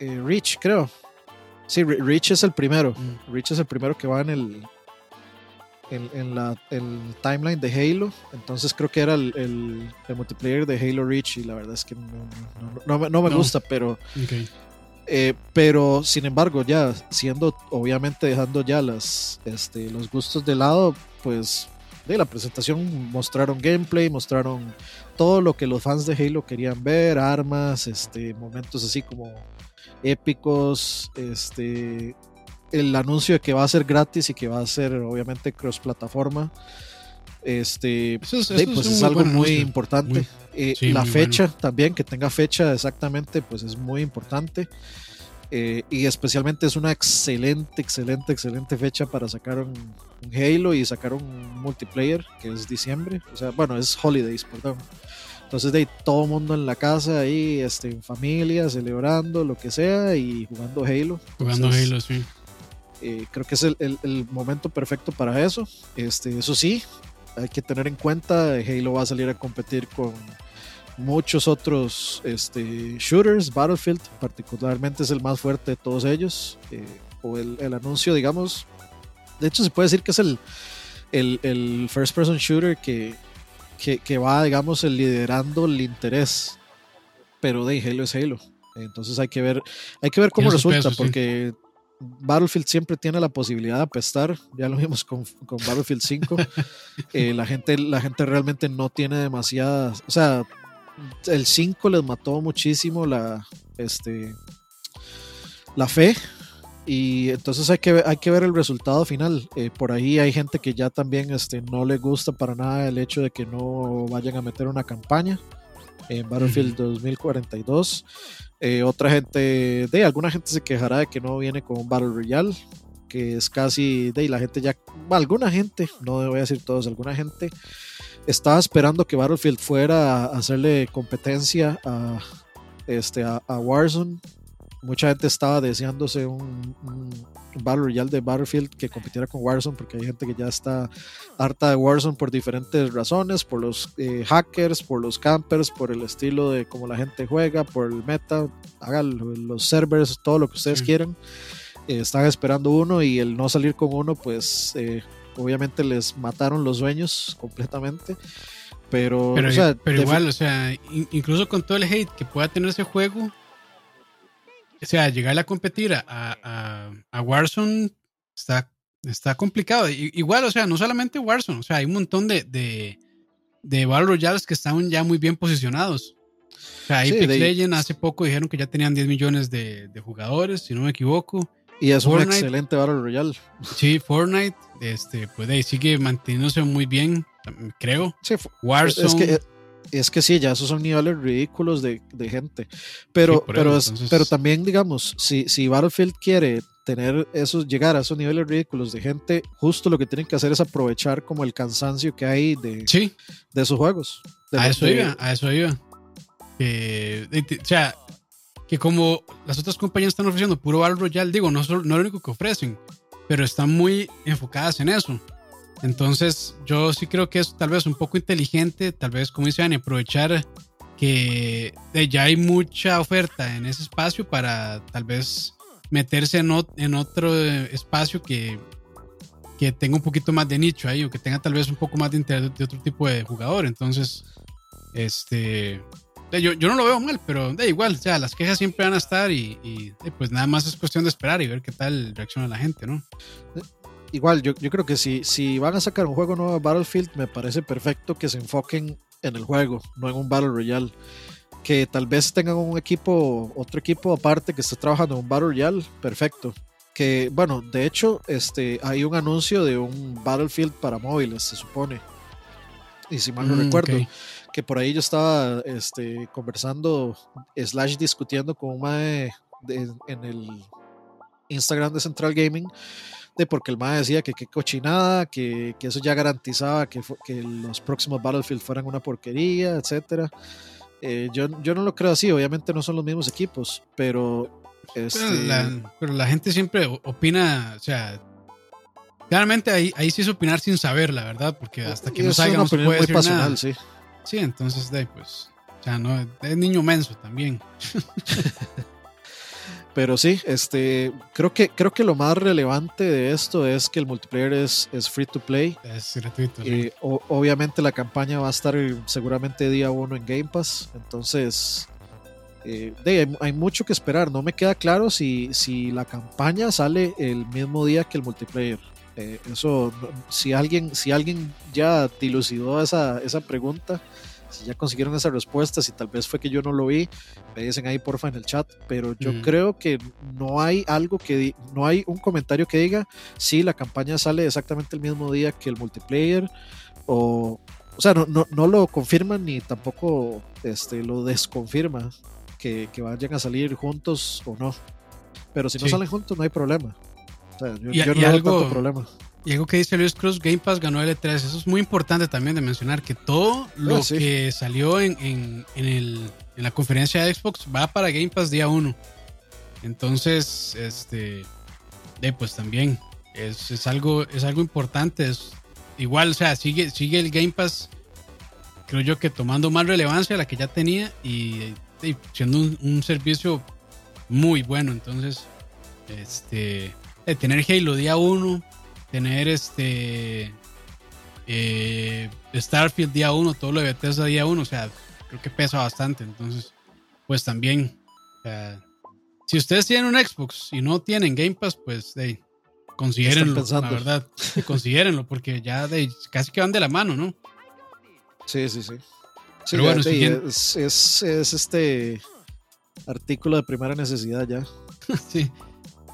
Speaker 2: Eh, Reach, creo. Sí, Reach es el primero. Mm. Reach es el primero que va en el en, la, el timeline de Halo. Entonces creo que era el, el, multiplayer de Halo Reach y la verdad es que no, no, me gusta, pero... Eh, pero sin embargo, ya siendo, obviamente dejando ya las, este, los gustos de lado, pues de la presentación mostraron gameplay, mostraron todo lo que los fans de Halo querían ver, armas, este, momentos así como épicos, este, el anuncio de que va a ser gratis y que va a ser obviamente cross plataforma este pues es, algo muy importante. Eh, la fecha también que tenga fecha exactamente pues es muy importante eh, y especialmente es una excelente excelente excelente fecha para sacar un, Halo y sacar un multiplayer que es diciembre. O sea bueno es holidays perdón. Entonces de ahí todo el mundo en la casa ahí este en familia celebrando lo que sea y jugando Halo.
Speaker 1: Jugando Halo sí.
Speaker 2: eh, creo que es el, momento perfecto para eso. Este, eso sí, hay que tener en cuenta, Halo va a salir a competir con muchos otros este, shooters, Battlefield particularmente es el más fuerte de todos ellos, eh, o el, anuncio, digamos, de hecho se puede decir que es el, el, first person shooter que, que, va, digamos, liderando el interés, pero de Halo es Halo. Entonces hay que ver, hay que ver cómo resulta, porque Battlefield siempre tiene la posibilidad de apestar, ya lo vimos con, Battlefield 5. [LAUGHS] Eh, la, gente, la gente realmente no tiene demasiadas, o sea, el 5 les mató muchísimo la, este, la fe y entonces hay que, ver, hay que ver el resultado final. Eh, por ahí hay gente que ya también este, no le gusta para nada el hecho de que no vayan a meter una campaña en Battlefield 2042. Eh, otra gente, de alguna gente se quejará de que no viene con un Battle Royale, que es casi, de la gente ya, alguna gente, no voy a decir todos, alguna gente estaba esperando que Battlefield fuera a hacerle competencia a, este, a Warzone mucha gente estaba deseándose un, un, Battle Royale de Battlefield que compitiera con Warzone, porque hay gente que ya está harta de Warzone por diferentes razones, por los eh, hackers, por los campers, por el estilo de cómo la gente juega, por el meta, hagan los servers, todo lo que ustedes quieran. Eh, están esperando uno y el no salir con uno, pues eh, obviamente les mataron los sueños completamente. Pero,
Speaker 1: pero igual, o sea, incluso con todo el hate que pueda tener ese juego, o sea, llegarle a competir a, a, a Warzone está, está complicado. igual, o sea, no solamente Warzone, o sea, hay un montón de, de, de Battle Royales que están ya muy bien posicionados. O sea, Apex Legends hace poco dijeron que ya tenían 10 millones de, de jugadores, si no me equivoco.
Speaker 2: Y es un excelente Battle Royale.
Speaker 1: Sí, Fortnite, este, pues ahí sigue manteniéndose muy bien, creo.
Speaker 2: Sí, Warzone. Es que, es que sí, ya esos son niveles ridículos de, de gente. Pero, pero, pero también, digamos, si, si Battlefield quiere tener esos, llegar a esos niveles ridículos de gente, justo lo que tienen que hacer es aprovechar como el cansancio que hay de, de esos juegos.
Speaker 1: a eso iba, a eso iba. o sea, que como las otras compañías están ofreciendo puro Battle Royale, digo, no, no es lo único que ofrecen, pero están muy enfocadas en eso. Entonces, yo sí creo que es tal vez un poco inteligente, tal vez, como dicen, aprovechar que ya hay mucha oferta en ese espacio para tal vez meterse en, otro espacio que, que tenga un poquito más de nicho ahí o que tenga tal vez un poco más de interés de otro tipo de jugador. Entonces, este, yo, yo no lo veo mal, pero da igual, o sea, las quejas siempre van a estar y, y, pues nada más es cuestión de esperar y ver qué tal reacciona la gente, ¿no?
Speaker 2: Igual, yo, yo creo que si, si van a sacar un juego nuevo de Battlefield, me parece perfecto que se enfoquen en el juego, no en un Battle Royale que tal vez tengan un equipo, otro equipo aparte que esté trabajando en un Battle Royale, perfecto. Que bueno, de hecho, este, hay un anuncio de un Battlefield para móviles, se supone. Y si mal no mm, recuerdo, que por ahí yo estaba este, conversando, slash discutiendo con un mae en el Instagram de Central Gaming, de porque el mae decía que qué cochinada, que, que, eso ya garantizaba que, que los próximos Battlefield fueran una porquería, etcétera. Eh, yo, yo no lo creo así, obviamente no son los mismos equipos, pero...
Speaker 1: Este... Pero, la, gente siempre opina, o sea, claramente ahí, ahí sí es opinar sin saber, la verdad, porque hasta que no salga no se puede decir nada. Sí. Sí, entonces, pues, o sea, no, es niño menso también. [LAUGHS]
Speaker 2: Pero sí, este, creo que, creo que lo más relevante de esto es que el multiplayer es, es free to play.
Speaker 1: Es gratuito.
Speaker 2: Y obviamente la campaña va a estar seguramente día uno en Game Pass. Entonces, eh, hay, mucho que esperar. No me queda claro si, si la campaña sale el mismo día que el multiplayer. Eh, eso, si alguien, si alguien ya dilucidó esa, esa pregunta, si ya consiguieron esa respuesta, si tal vez fue que yo no lo vi, me dicen ahí porfa en el chat, pero yo mm. creo que no hay algo que, no hay un comentario que diga si la campaña sale exactamente el mismo día que el multiplayer, o, o sea, no, no, no lo confirman ni tampoco este, lo desconfirma que, que, vayan a salir juntos o no. Pero si no salen juntos no hay problema. O sea, yo, yo no tanto problema.
Speaker 1: Y algo que dice Luis Cruz, Game Pass ganó L3. Eso es muy importante también de mencionar, que todo lo ah, que salió en, en, el, en, la conferencia de Xbox va para Game Pass día 1. Entonces, este, pues también es, es, algo, es algo importante. Es, igual, o sea, sigue, sigue el Game Pass, creo yo que tomando más relevancia a la que ya tenía y, siendo un, un, servicio muy bueno. Entonces, este, de tener Halo día 1 tener este eh, Starfield día 1, todo lo de Bethesda día 1, o sea, creo que pesa bastante. Entonces, pues también, si ustedes tienen un Xbox y no tienen Game Pass, pues de considérenlo, la verdad, considérenlo, porque ya de, casi que van de la mano, ¿no?
Speaker 2: Sí, sí, sí. Pero bueno, es, es, es este artículo de primera necesidad ya. [LAUGHS]
Speaker 1: sí.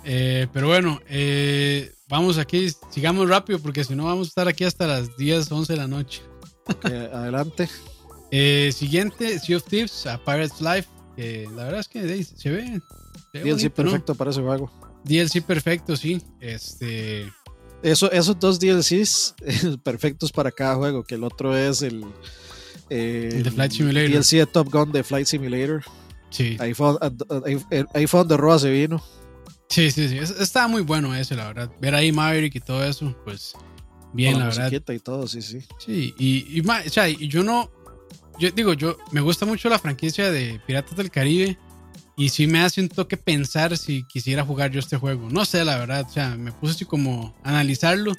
Speaker 1: Eh, pero bueno, eh, vamos aquí, sigamos rápido porque si no vamos a estar aquí hasta las 10, 11 de la noche.
Speaker 2: adelante. [LAUGHS]
Speaker 1: Eh, siguiente, Sea of Thieves, a Pirates Life. la verdad es que se ve.
Speaker 2: DLC perfecto para ese juego.
Speaker 1: DLC perfecto, sí. Este.
Speaker 2: Eso, esos dos DLCs [LAUGHS] perfectos para cada juego, que el otro es el,
Speaker 1: el de Flight Simulator.
Speaker 2: DLC de Top Gun de Flight Simulator.
Speaker 1: Sí.
Speaker 2: Ahí fue, ahí fue donde Roa se vino.
Speaker 1: Sí, sí, sí. Estaba muy bueno ese, la verdad. Ver ahí Maverick y todo eso, pues bien, la, verdad.
Speaker 2: y todo, sí, sí.
Speaker 1: Sí, y, y, o sea, y yo no. Yo digo, yo me gusta mucho la franquicia de Piratas del Caribe. Y sí me hace un toque pensar si quisiera jugar yo este juego. No sé, la verdad. O sea, me puse así como a analizarlo.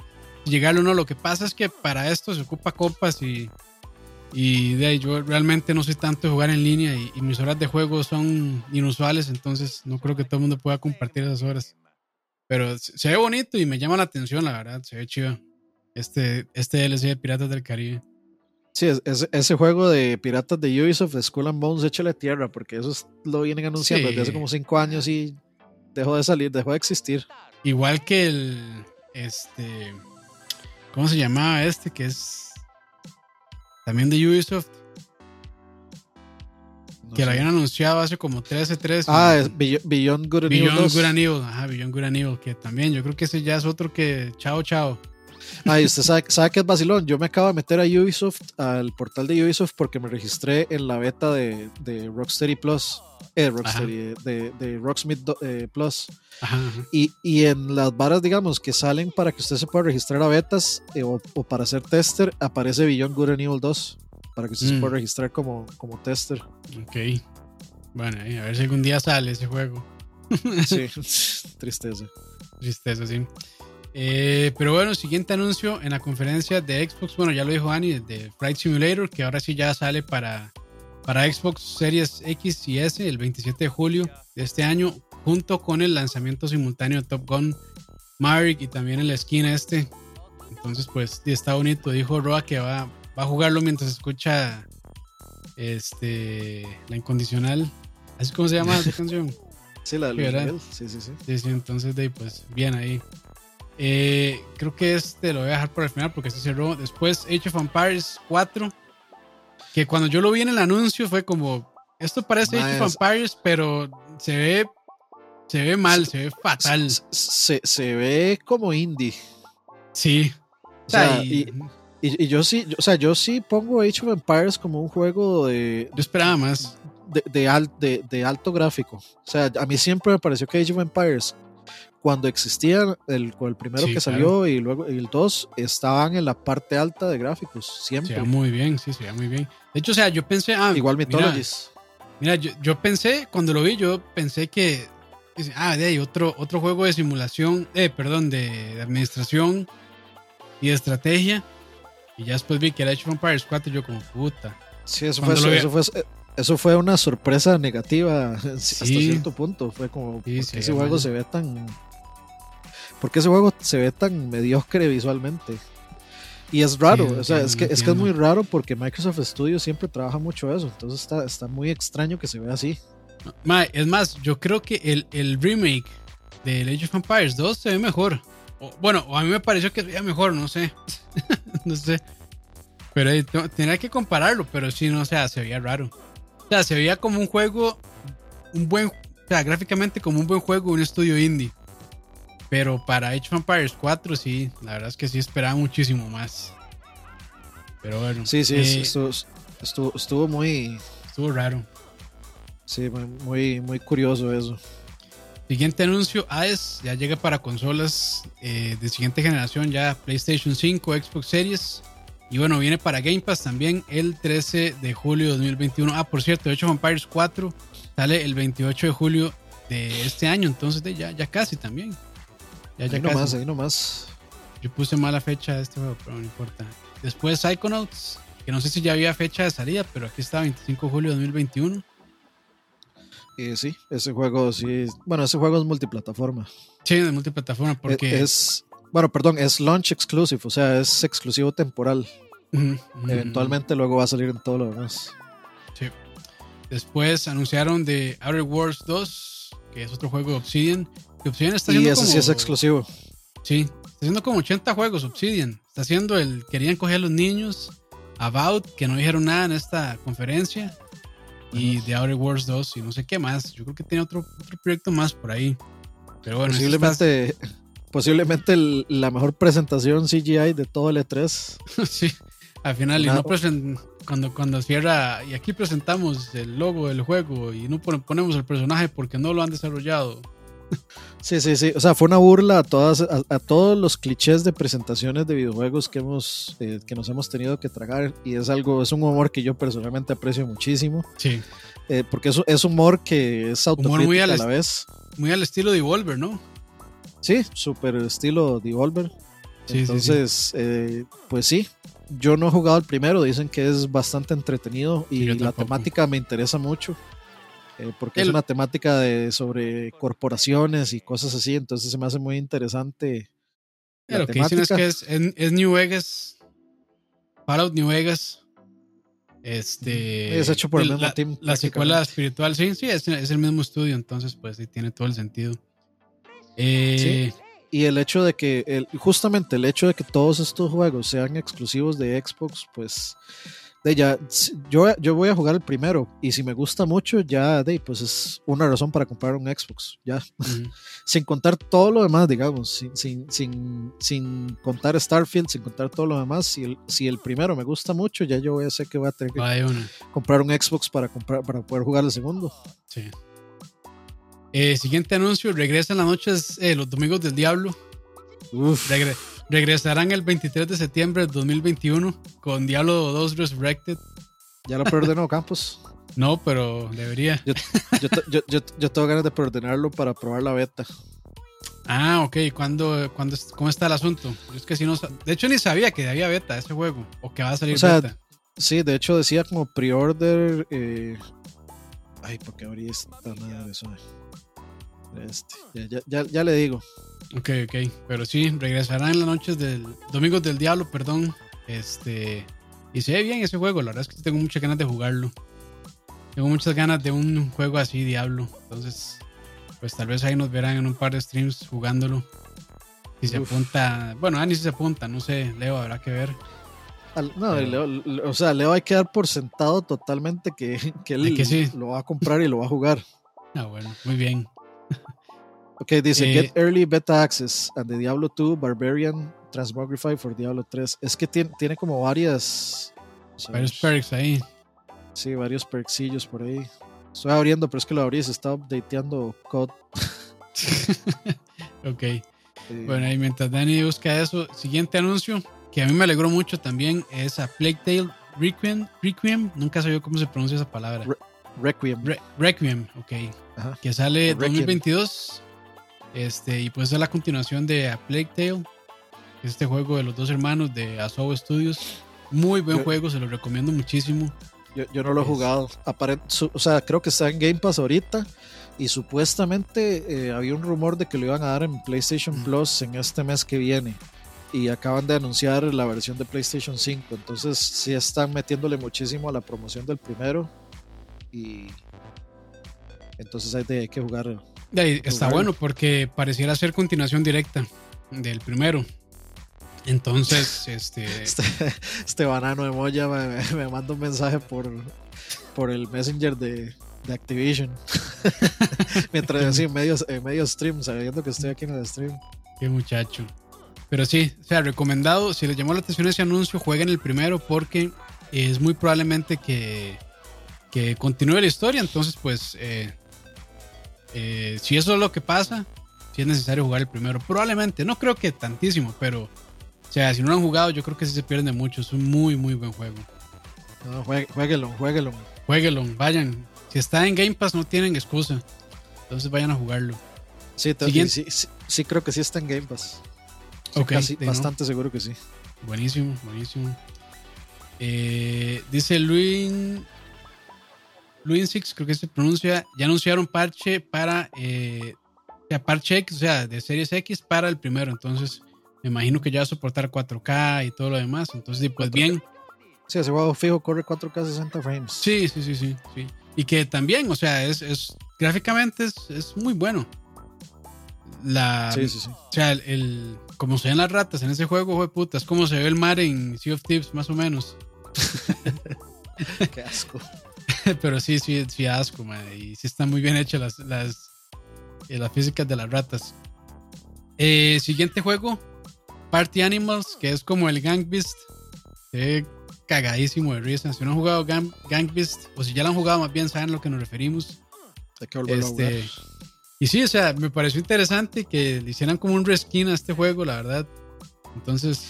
Speaker 1: Llegarlo o no. Lo que pasa es que para esto se ocupa copas y y de ahí yo realmente no soy tanto de jugar en línea y, mis horas de juego son inusuales, entonces no creo que todo el mundo pueda compartir esas horas. Pero se ve bonito y me llama la atención, la verdad, se ve chido. Este, este DLC de Piratas del Caribe.
Speaker 2: Sí, ese juego de Piratas de Ubisoft, Skull and Bones, échale tierra, porque eso lo vienen anunciando desde hace como cinco años y dejó de salir, dejó de existir.
Speaker 1: Igual que el, este, ¿cómo se llamaba este? Que es también de Ubisoft. que lo habían anunciado hace como 13, 13.
Speaker 2: Ah, es Beyond Good and Evil.
Speaker 1: Beyond Good and Evil, ajá, Beyond Good and Evil, que también yo creo que ese ya es otro que, chao, chao.
Speaker 2: Ah, usted sabe, sabe que es vacilón. Yo me acabo de meter a Ubisoft, al portal de Ubisoft, porque me registré en la beta de, de Rocksteady Plus. Eh, Rocksteady, de, de, Rocksmith eh, Plus. Y, y, en las varas, digamos, que salen para que usted se pueda registrar a betas eh, o, para ser tester, aparece Beyond Good and Evil 2. Para que usted se mm. pueda registrar como, como tester.
Speaker 1: Ok. Bueno, a ver si algún día sale ese juego.
Speaker 2: sí, [LAUGHS] [LAUGHS] tristeza.
Speaker 1: Tristeza, sí. Eh, pero bueno, siguiente anuncio en la conferencia de Xbox. Bueno, ya lo dijo Ani, de Flight Simulator, que ahora sí ya sale para, para Xbox Series X y S el 27 de julio de este año, junto con el lanzamiento simultáneo de Top Gun Maverick y también el skin este. Entonces, pues está bonito. Dijo Roa que va, va a jugarlo mientras escucha este la incondicional. ¿Así como se llama esa [LAUGHS] canción?
Speaker 2: Sí, la de sí, sí, sí. Sí,
Speaker 1: sí, entonces, de, pues bien ahí. Eh, creo que este lo voy a dejar por el final porque se cerró. Después Age of Empires 4. Que cuando yo lo vi en el anuncio fue como. Esto parece Age of Empires, pero se ve. Se ve mal, se ve fatal.
Speaker 2: Se, se ve como indie.
Speaker 1: Sí.
Speaker 2: O sea, y, y, yo sí, o sea, yo sí pongo Age of Empires como un juego de.
Speaker 1: Yo esperaba más.
Speaker 2: De, de, de, de, alto gráfico. O sea, a mí siempre me pareció que Age of Empires cuando existía el, el primero que salió y luego el 2 estaban en la parte alta de gráficos, siempre.
Speaker 1: Se muy bien, sí, se muy bien. De hecho, o sea, yo pensé, ah,
Speaker 2: igual Mythologies.
Speaker 1: Mira, yo, yo, pensé, cuando lo vi, yo pensé que, ah, de ahí, otro, otro juego de simulación, eh, perdón, de, administración y de estrategia. Y ya después vi que era of Empires 4 y yo como, puta.
Speaker 2: Sí, eso fue, eso, fue, eso fue una sorpresa negativa [LAUGHS] hasta cierto punto. Fue como, ese juego se ve tan porque ese juego se ve tan mediocre visualmente. Y es raro, o sea, es, que, es que es muy raro porque Microsoft Studios siempre trabaja mucho eso, entonces está, está muy extraño que se vea así.
Speaker 1: es más, yo creo que el, el remake de Age of Empires 2 se ve mejor. bueno, a mí me pareció que se veía mejor, no sé. [LAUGHS] no sé. Pero tenía que compararlo, pero sí, no, o sea, se veía raro. O sea, se veía como un juego, un buen, o sea, gráficamente como un buen juego, un estudio indie. Pero para Age of Empires 4 sí, la verdad es que sí esperaba muchísimo más. Pero bueno.
Speaker 2: Sí, sí, eh, estuvo, estuvo, muy...
Speaker 1: Estuvo raro.
Speaker 2: Sí, muy, muy curioso eso.
Speaker 1: Siguiente anuncio, AES ya llega para consolas eh, de siguiente generación, ya PlayStation 5, Xbox Series. Y bueno, viene para Game Pass también el 13 de julio de 2021. Ah, por cierto, Age of Empires 4 sale el 28 de julio de este año, entonces ya, ya casi también.
Speaker 2: Ya, ya ahí nomás, ahí nomás.
Speaker 1: Yo puse mala fecha de este juego, pero no importa. Después Psychonauts, que no sé si ya había fecha de salida, pero aquí está 25 de julio de 2021.
Speaker 2: Y sí, ese juego sí. Bueno, ese juego es multiplataforma.
Speaker 1: Sí, de multiplataforma, porque.
Speaker 2: Es, bueno, perdón, es launch exclusive, o sea, es exclusivo temporal. Eventualmente luego va a salir en todo lo demás.
Speaker 1: Sí. Después anunciaron de Outer Wars 2, que es otro juego de Obsidian, Obsidian está
Speaker 2: y ese sí es exclusivo.
Speaker 1: Sí, está haciendo como 80 juegos Obsidian. Está haciendo el. Querían coger a los niños. About, que no dijeron nada en esta conferencia. Y The Outer Wars 2 y no sé qué más. Yo creo que tiene otro, otro proyecto más por ahí. Pero bueno,
Speaker 2: posiblemente, posiblemente la mejor presentación CGI de todo el
Speaker 1: E3. [LAUGHS] sí, al final, y no cuando, cuando cierra, y aquí presentamos el logo del juego y no ponemos el personaje porque no lo han desarrollado.
Speaker 2: Sí, sí, sí. O sea, fue una burla a todas, a, todos los clichés de presentaciones de videojuegos que hemos, eh, que nos hemos tenido que tragar. Y es algo, es un humor que yo personalmente aprecio muchísimo.
Speaker 1: Sí.
Speaker 2: Eh, porque es, es humor que es automático a la vez.
Speaker 1: Muy al estilo Devolver, ¿no?
Speaker 2: Sí, súper estilo Devolver. Entonces, eh, pues sí, yo no he jugado el primero, dicen que es bastante entretenido y la temática me interesa mucho. Eh, porque es una temática de, sobre corporaciones y cosas así, entonces se me hace muy interesante.
Speaker 1: lo que dicen es que es, New Vegas, Fallout New Vegas, Este,
Speaker 2: Es hecho por el mismo
Speaker 1: la,
Speaker 2: team,
Speaker 1: La secuela espiritual, sí, sí, es, es el mismo estudio, entonces pues sí tiene todo el sentido. Eh,
Speaker 2: Y el hecho de que, el, justamente el hecho de que todos estos juegos sean exclusivos de Xbox, pues de ya, yo, yo voy a jugar el primero y si me gusta mucho, ya de, pues es una razón para comprar un Xbox, ya. [LAUGHS] Sin contar todo lo demás, digamos, sin, sin, sin, sin contar Starfield, sin contar todo lo demás, si el, si el primero me gusta mucho, ya yo voy a sé que voy a tener que comprar un Xbox para, comprar, para poder jugar el segundo.
Speaker 1: Sí. Eh, siguiente anuncio: regresan las noches, eh, los domingos del diablo.
Speaker 2: Uf,
Speaker 1: Regre- regresarán el 23 de septiembre de 2021 con Diablo 2 Resurrected.
Speaker 2: ya lo preordenó [LAUGHS] Campos.
Speaker 1: No, pero debería.
Speaker 2: Yo, te- yo, yo, yo tengo ganas de preordenarlo para probar la beta.
Speaker 1: Ah, ok. ¿Cuándo, cuándo, ¿Cómo está el asunto? Es que si no, de hecho, ni sabía que había beta ese juego o que va a salir
Speaker 2: O sea,
Speaker 1: beta.
Speaker 2: Sí, de hecho decía como pre-order. eh, Ay, ¿por qué abrí esta madre? Eso, Este, ya, ya, ya, le digo.
Speaker 1: Ok, ok. Pero sí, regresarán en las noches del. Domingos del Diablo, perdón. Este. Y se ve bien ese juego. La verdad es que tengo muchas ganas de jugarlo. Tengo muchas ganas de un juego así, Diablo. Entonces, pues tal vez ahí nos verán en un par de streams jugándolo. Si se
Speaker 2: Uf.
Speaker 1: apunta. Bueno, ah, ni si se apunta, no sé. Leo, habrá que ver.
Speaker 2: Al- no,
Speaker 1: Pero-
Speaker 2: Leo- o sea, Leo hay que dar por sentado totalmente que, que él
Speaker 1: De que sí.
Speaker 2: lo va a comprar y lo va a jugar.
Speaker 1: Ah, bueno, muy bien.
Speaker 2: Ok, dice
Speaker 1: Eh,
Speaker 2: Get Early Beta Access and the Diablo 2 Barbarian Transmogrify for Diablo 3. Es que tiene, tiene como varias.
Speaker 1: Varios perks ahí.
Speaker 2: Sí, varios perksillos por ahí. Estoy abriendo, pero es que lo abrí se está updateando COD. [LAUGHS]
Speaker 1: ok. [LAUGHS] Bueno, y mientras Dani busca eso, siguiente anuncio que a mí me alegró mucho también es a Plague Tale Requiem. Requiem, nunca sabía cómo se pronuncia esa palabra.
Speaker 2: Re- Requiem.
Speaker 1: Re- Requiem, ok.
Speaker 2: Ajá.
Speaker 1: Que sale
Speaker 2: Requiem.
Speaker 1: 2022. Este, y pues es la continuación de A Plague Tale. Este juego de los dos hermanos de Asobo Studios. Muy buen
Speaker 2: Yo-
Speaker 1: juego, se lo recomiendo muchísimo.
Speaker 2: Yo, yo no lo he jugado. Aparent- su- o sea, creo que está en Game Pass ahorita. Y supuestamente eh, había un rumor de que lo iban a dar en PlayStation
Speaker 1: Mm.
Speaker 2: Plus en este mes que viene. Y acaban de anunciar la versión de PlayStation 5. Entonces sí están metiéndole muchísimo a la promoción del primero. Y entonces hay que jugar.
Speaker 1: Ahí está bueno porque pareciera ser continuación directa del primero. Entonces, [LAUGHS] este.
Speaker 2: Este, este banano de Moya me, me- me manda un mensaje por, por el Messenger de, de Activision. [LAUGHS] Mientras así en medio, en medio stream, sabiendo que estoy aquí en el stream.
Speaker 1: Qué muchacho. Pero sí, o sea, recomendado. Si les llamó la atención ese anuncio, jueguen el primero porque es muy probablemente que, que continúe la historia. Entonces, pues, eh, eh, si eso es lo que pasa, si es necesario jugar el primero. Probablemente, no creo que tantísimo, pero, o sea, si no lo han jugado, yo creo que sí se pierden de mucho. Es un muy, muy buen juego.
Speaker 2: No, juegue- jueguelo, jueguelo.
Speaker 1: Jueguelo, vayan. Si está en Game Pass, no tienen excusa. Entonces vayan a jugarlo.
Speaker 2: Sí, sí, sí, sí creo que sí está en Game Pass. Sí,
Speaker 1: Ok,
Speaker 2: casi-
Speaker 1: de no.
Speaker 2: bastante seguro que sí.
Speaker 1: Buenísimo, buenísimo. Eh, dice Luis Luis Six, creo que se pronuncia. Ya anunciaron parche para eh, o sea, parche X, o sea, de Series X para el primero. Entonces, me imagino que ya va a soportar 4K y todo lo demás. Entonces, pues
Speaker 2: 4K.
Speaker 1: bien.
Speaker 2: Sí, ese juego fijo corre 4K 60 frames.
Speaker 1: Sí, sí, sí, sí, sí. Y que también, o sea, es, es gráficamente es, es muy bueno. La,
Speaker 2: sí, sí. sí.
Speaker 1: O sea, el, el- como se ven las ratas en ese juego, fue puta, es como se ve el mar en Sea of Thieves, más o menos. [LAUGHS]
Speaker 2: Qué asco. [LAUGHS]
Speaker 1: Pero sí, sí, sí, asco, madre. Y sí están muy bien hechas las, las, eh, las físicas de las ratas. Eh, siguiente juego, Party Animals, que es como el Gang Beast. Ve cagadísimo de risa. Si no han jugado Gang, Gang Beast, o si ya lo han jugado, más bien saben a lo que nos referimos.
Speaker 2: Hay que volverlo
Speaker 1: Este,
Speaker 2: a jugar.
Speaker 1: y sí, o sea, me pareció interesante que le hicieran como un reskin a este juego, la verdad. Entonces,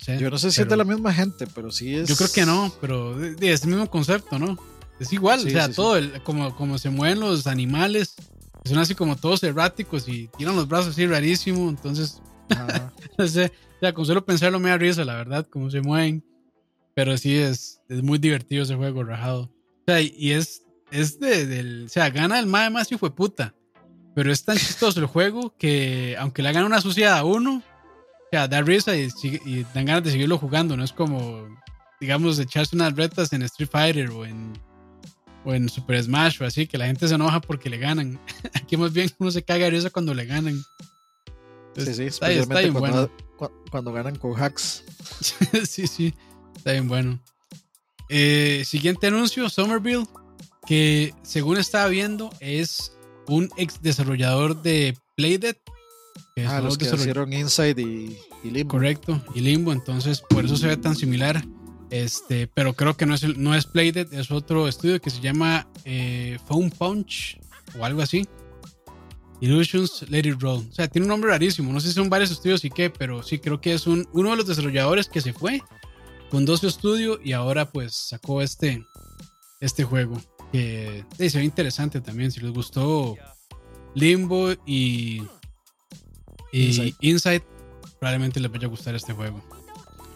Speaker 1: o sea,
Speaker 2: Yo no sé si
Speaker 1: pero-
Speaker 2: es de la misma gente, pero sí es.
Speaker 1: Yo creo que no, pero es el mismo concepto, ¿no? Es igual,
Speaker 2: Sí,
Speaker 1: o sea,
Speaker 2: sí, sí.
Speaker 1: todo, el- como, como se mueven los animales, son así como todos erráticos y tiran los brazos así rarísimo, entonces, [LAUGHS] no sé, o sea, con solo pensarlo me da risa, la verdad, cómo se mueven, pero sí es, es muy divertido ese juego, rajado. O sea, y y es, es de, del, o sea, gana el más más hijo de puta, pero es tan chistoso el juego que aunque le hagan una suciedad a uno, o sea, da risa y, y dan ganas de seguirlo jugando, no es como digamos, echarse unas retas en Street Fighter o en, o en Super Smash o así, que la gente se enoja porque le ganan. [LAUGHS] Aquí más bien uno se caga de risa cuando le ganan.
Speaker 2: sí, sí, está, está bien cuando, bueno. cuando ganan con hacks. [LAUGHS]
Speaker 1: sí, sí, está bien bueno. Eh, siguiente anuncio, Somerville, que según estaba viendo es un ex desarrollador de Playdead.
Speaker 2: ah, los que hicieron Inside y, Limbo.
Speaker 1: Correcto, y Limbo, entonces por eso se ve tan similar. Este, pero creo que no es, no es Playdead, es otro estudio que se llama eh, Phone Punch o algo así. Illusions Let It Roll. O sea, tiene un nombre rarísimo. No sé si son varios estudios y qué, pero sí creo que es un, uno de los desarrolladores que se fue con dos estudios y ahora pues sacó este, este juego. Que se ve interesante también. Si les gustó Limbo y, y Inside. probablemente les vaya a gustar este juego.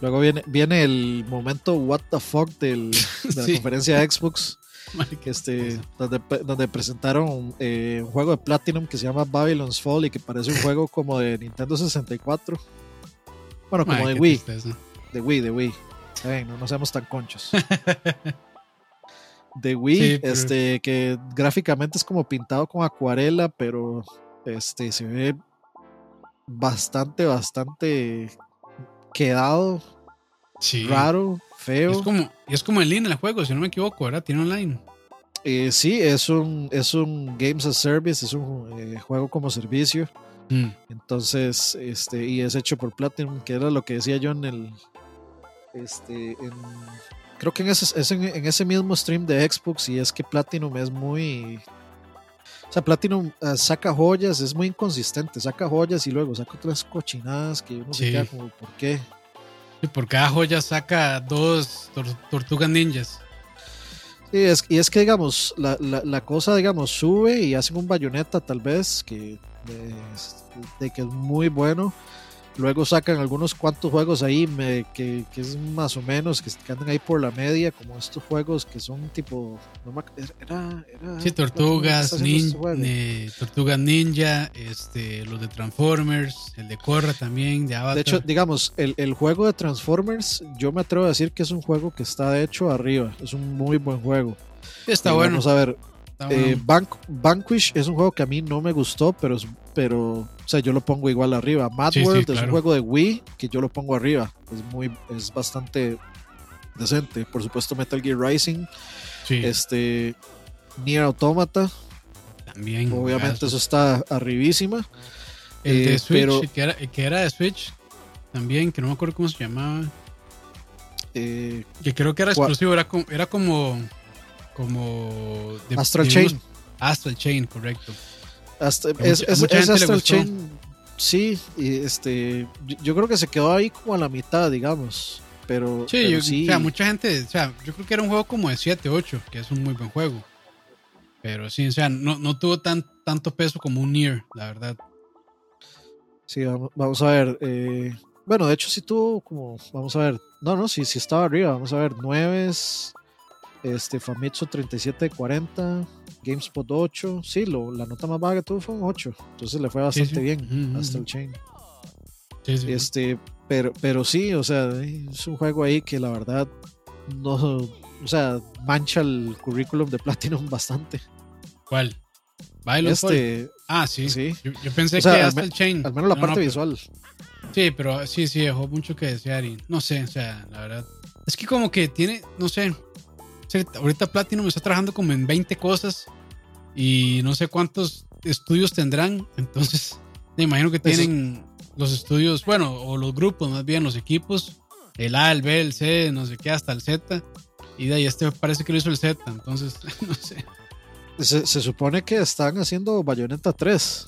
Speaker 2: Luego viene, viene el momento what the fuck del, de [LAUGHS] la conferencia de Xbox. que este, donde, donde presentaron eh, un juego de Platinum que se llama Babylon's Fall y que parece un juego como de Nintendo 64. Bueno, como de Wii. De Wii, de Wii. no, no seamos tan conchos. [LAUGHS] de Wii, este, que gráficamente es como pintado con acuarela, pero este se ve bastante, bastante quedado, raro, feo.
Speaker 1: Es como, es como en línea el juego, si no me equivoco, ¿verdad? Tiene online.
Speaker 2: Eh, sí, es un, es un Games as Service, es un eh, juego como servicio. Mm. Entonces, este, y es hecho por Platinum, que era lo que decía yo en el. Este, en, creo que en ese, es en, ese mismo stream de Xbox, y es que Platinum es muy. O sea, Platinum uh, saca joyas, es muy inconsistente, saca joyas y luego saca otras cochinadas que uno se queda como, ¿por qué?
Speaker 1: Y por cada joya saca dos tortugas ninjas.
Speaker 2: Sí, es, y es que, digamos, la, la, la, cosa, digamos, sube y hacen un bayoneta tal vez, que de que es muy bueno, Luego sacan algunos cuantos juegos ahí que, es más o menos, que, andan ahí por la media, como estos juegos que son tipo. era,
Speaker 1: sí, Tortugas, este Tortugas Ninja, este, los de Transformers, el de Korra también, de Avatar.
Speaker 2: De hecho, digamos, el, el, juego de Transformers, yo me atrevo a decir que es un juego que está de hecho arriba. Es un muy buen juego.
Speaker 1: Está bueno.
Speaker 2: Vamos a ver, eh, Vanquish es un juego que a mí no me gustó, pero, pero o sea, yo lo pongo igual arriba. Mad World es un juego de Wii que yo lo pongo arriba. Es muy, es bastante decente. Por supuesto, Metal Gear Rising. Este, Nier Automata.
Speaker 1: También.
Speaker 2: Obviamente eso está arribísima.
Speaker 1: El de eh, Switch, que, era, que era de Switch también, que no me acuerdo cómo se llamaba. Eh, que creo que era exclusivo, era como, era como como
Speaker 2: Astral Chain.
Speaker 1: Astral Chain, correcto.
Speaker 2: es, Astral Chain, sí, y este, yo, creo que se quedó ahí como a la mitad, digamos. Pero,
Speaker 1: sí, o sea, mucha gente, o sea, yo creo que era un juego como de 7, 8, que es un muy buen juego. Pero sí, o sea, no, no tuvo tan, tanto peso como un Nier, la verdad.
Speaker 2: Sí, vamos, a ver. Eh, bueno, de hecho sí tuvo como, vamos a ver, no, no, sí, sí estaba arriba, vamos a ver, 9, este, Famitsu 3740, GameSpot 8. Sí, lo, la nota más baja que tuvo fue un 8. Entonces le fue bastante bien hasta el chain. este, pero, pero sí, o sea, es un juego ahí que la verdad no, o sea, mancha el currículum de Platinum [LAUGHS] bastante.
Speaker 1: ¿Cuál?
Speaker 2: este,
Speaker 1: Ah, sí. sí. Yo, pensé que hasta el chain.
Speaker 2: Al menos la parte visual.
Speaker 1: Sí, pero sí, sí, dejó mucho que desear y no sé, o sea, la verdad. Es que como que tiene, no sé, ahorita Platinum está trabajando como en 20 cosas y no sé cuántos estudios tendrán. [LAUGHS] Entonces, me imagino que tienen los estudios, bueno, o los grupos, más bien los equipos, el A, el B, el C, no sé qué, hasta el Z. Y de ahí este parece que lo hizo el Z, entonces, [LAUGHS] no sé.
Speaker 2: Se, supone que están haciendo Bayonetta 3.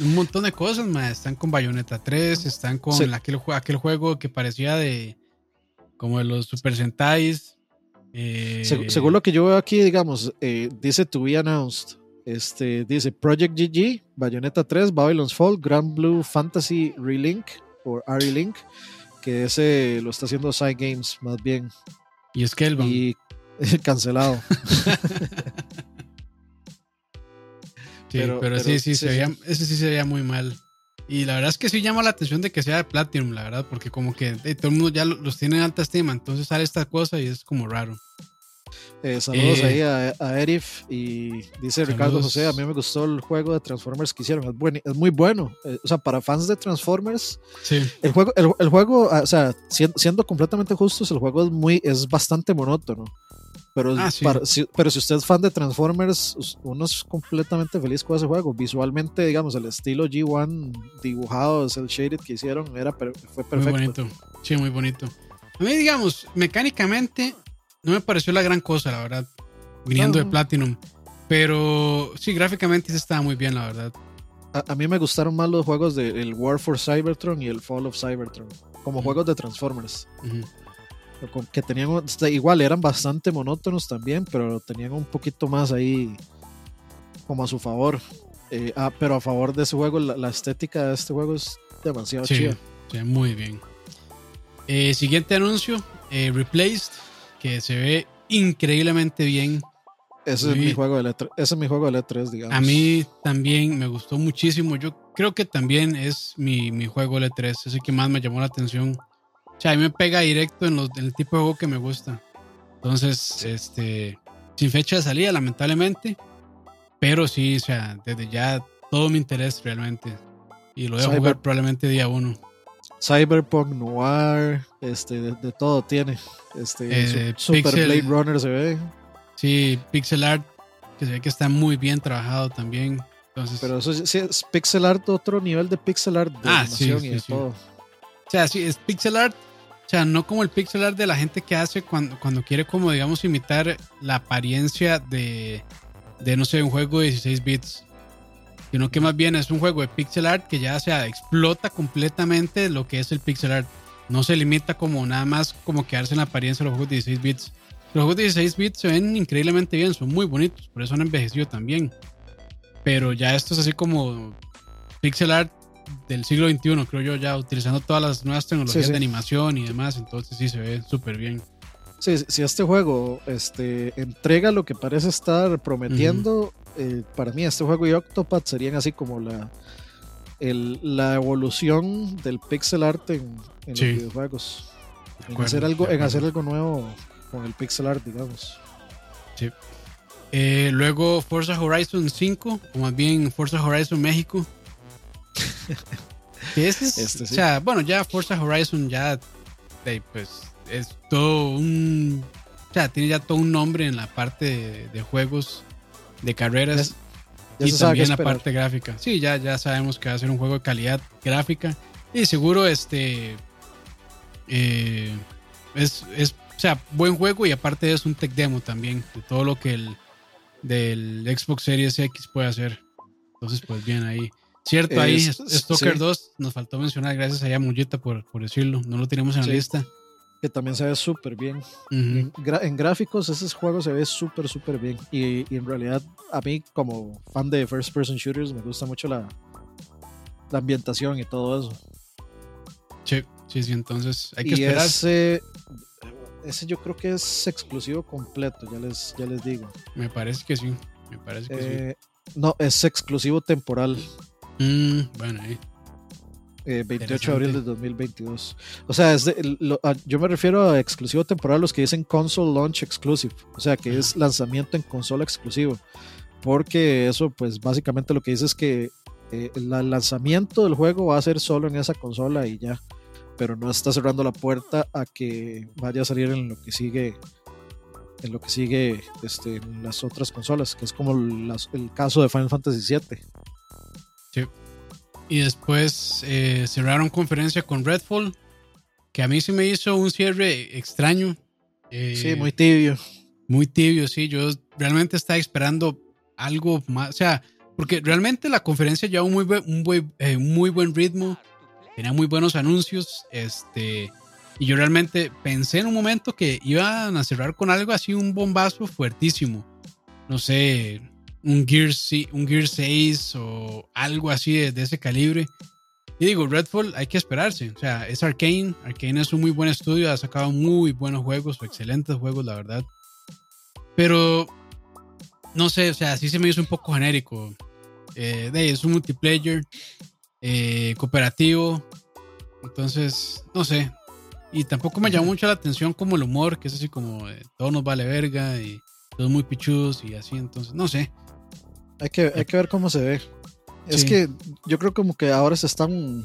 Speaker 1: un montón de cosas, más. Están con Bayonetta 3, están con aquel, aquel juego que parecía de como de los Super Sentais,
Speaker 2: eh, según lo que yo veo aquí, digamos, eh, dice to be announced. Este, dice Project GG, Bayonetta 3, Babylon's Fall, Grand Blue Fantasy Relink o Link, que ese lo está haciendo Side Games más bien.
Speaker 1: Y es que el
Speaker 2: Y [LAUGHS] cancelado. [LAUGHS]
Speaker 1: sí, pero, sí, sí, Se veía, ese sí se veía muy mal. Y la verdad es que sí llama la atención de que sea de Platinum, la verdad, porque como que todo el mundo ya los tiene en alta estima, entonces sale esta cosa y es como raro.
Speaker 2: Eh, saludos ahí a, a, Erif y dice Ricardo José, a mí me gustó el juego de Transformers que hicieron, es, buen, es muy bueno. Eh, o sea, para fans de Transformers,
Speaker 1: sí.
Speaker 2: el juego, el, juego, ah, o sea, siendo, siendo, completamente justos, el juego es muy, es bastante monótono. Pero,
Speaker 1: ah, sí.
Speaker 2: si, pero si usted es fan de Transformers, uno es completamente feliz con ese juego. Visualmente, digamos, el estilo G1 dibujado, el shaded que hicieron, era, fue perfecto. Muy
Speaker 1: bonito. Sí, muy bonito. A mí, digamos, mecánicamente no me pareció la gran cosa, la verdad, viniendo de Platinum. Pero sí, gráficamente sí estaba muy bien, la verdad.
Speaker 2: A, mí me gustaron más los juegos de el War for Cybertron y el Fall of Cybertron, como juegos de Transformers. Que tenían, igual eran bastante monótonos también, pero tenían un poquito más ahí como a su favor. Eh, ah, pero a favor de ese juego, la, estética de este juego es demasiado
Speaker 1: sí,
Speaker 2: chida.
Speaker 1: Sí, muy bien. Eh, siguiente anuncio, eh, Replaced que se ve increíblemente bien.
Speaker 2: Ese es, mi juego de E3, ese es mi juego de E3, digamos.
Speaker 1: A mí también me gustó muchísimo. Yo creo que también es mi, mi juego de E3, ese que más me llamó la atención. O sea, a mí me pega directo en, el tipo de juego que me gusta. Entonces, este, sin fecha de salida, lamentablemente. Pero sí, o sea, desde ya todo mi interés realmente. Y lo voy a jugar probablemente día uno.
Speaker 2: Cyberpunk, Noir, este, de, todo tiene. Este, eh, Super Blade Runner se ve.
Speaker 1: Sí, Pixel Art, que se ve que está muy bien trabajado también. Entonces,
Speaker 2: Pero eso sí es Pixel Art, otro nivel de Pixel Art de
Speaker 1: ah,
Speaker 2: animación y de todo.
Speaker 1: O sea, sí, es Pixel Art. O sea, no como el pixel art de la gente que hace cuando, cuando quiere como, digamos, imitar la apariencia de, de, no sé, un juego de 16 bits sino que más bien es un juego de pixel art que ya se explota completamente lo que es el pixel art. No se limita como nada más como quedarse en la apariencia de los juegos de 16 bits. Los juegos de 16 bits se ven increíblemente bien, son muy bonitos, por eso han envejecido también. Pero ya esto es así como pixel art del siglo XXI, creo yo, ya utilizando todas las nuevas tecnologías de animación y demás, entonces sí se ve súper bien.
Speaker 2: Sí, si este juego este, entrega lo que parece estar prometiendo, eh, para mí este juego y Octopath serían así como la, la evolución del pixel art en, los videojuegos. En, hacer algo, en hacer algo nuevo con el pixel art, digamos.
Speaker 1: Sí. Eh, luego Forza Horizon 5, o más bien Forza Horizon México. [LAUGHS] este, O sea, bueno, ya Forza Horizon ya pues es todo un... O sea, tiene ya todo un nombre en la parte de juegos de carreras y también la parte gráfica. Sí, ya, ya sabemos que va a ser un juego de calidad gráfica y seguro este eh, es, es, o sea, buen juego y aparte es un tech demo también de todo lo que el del Xbox Series X puede hacer. Entonces, pues bien ahí. Cierto, ahí Stalker 2 nos faltó mencionar, gracias a Mullita por, por decirlo, no lo tenemos en la lista
Speaker 2: que también se ve súper bien. en, gráficos, ese juego se ve súper, súper bien. Y, en realidad, a mí, como fan de First Person Shooters, me gusta mucho la, la ambientación y todo eso.
Speaker 1: Sí, sí, sí, entonces hay que esperar.
Speaker 2: Ese, ese yo creo que es exclusivo completo, ya les, ya les digo.
Speaker 1: Me parece que sí, me parece que sí.
Speaker 2: Eh, no, es exclusivo temporal.
Speaker 1: Mm, bueno, ahí.
Speaker 2: 28 eh, de abril de 2022. O sea, es yo me refiero a exclusivo temporal, los que dicen console launch exclusive, o sea, que es lanzamiento en consola exclusivo, porque eso pues básicamente lo que dice es que eh, el lanzamiento del juego va a ser solo en esa consola y ya, pero no está cerrando la puerta a que vaya a salir en lo que sigue en lo que sigue este, en las otras consolas, que es como el caso de Final Fantasy VII.
Speaker 1: Sí. Y después eh, cerraron conferencia con Redfall, que a mí se me hizo un cierre extraño.
Speaker 2: Eh, sí, muy tibio.
Speaker 1: Muy tibio, sí. Yo realmente estaba esperando algo más. O sea, porque realmente la conferencia llevaba un muy, un eh, muy buen ritmo, tenía muy buenos anuncios. Este, y yo realmente pensé en un momento que iban a cerrar con algo así, un bombazo fuertísimo. No sé, un Gear, un Gear 6 o algo así de, ese calibre. Y digo, Redfall hay que esperarse. O sea, es Arkane. Arkane es un muy buen estudio. Ha sacado muy buenos juegos excelentes juegos, la verdad. Pero, no sé, o sea, sí se me hizo un poco genérico. Eh, es un multiplayer. eh, cooperativo. Entonces, no sé. Y tampoco me llamó mucho la atención como el humor, que es así como eh, todo nos vale verga y todos muy pichudos y así. Entonces, no sé.
Speaker 2: Hay que, hay que ver cómo se ve. Es que yo creo como que ahora se están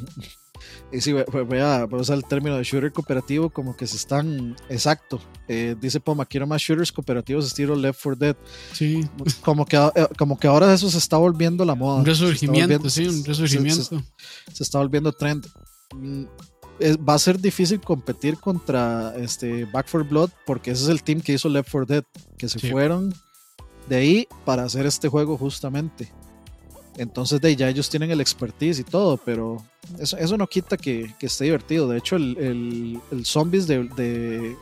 Speaker 2: y sí, voy a, usar el término de shooter cooperativo como que se están, exacto, eh, dice Poma, quiero más shooters cooperativos estilo Left 4 Dead.
Speaker 1: Sí.
Speaker 2: Como que, eh, como que ahora eso se está volviendo la moda.
Speaker 1: Un resurgimiento, sí, un resurgimiento.
Speaker 2: Se, está volviendo trend. Mm, va a ser difícil competir contra este Back 4 Blood porque ese es el team que hizo Left 4 Dead, que se fueron de ahí para hacer este juego justamente. Entonces de ya ellos tienen el expertise y todo, pero eso, eso no quita que, que, esté divertido. De hecho, el, el, el Zombies de, de,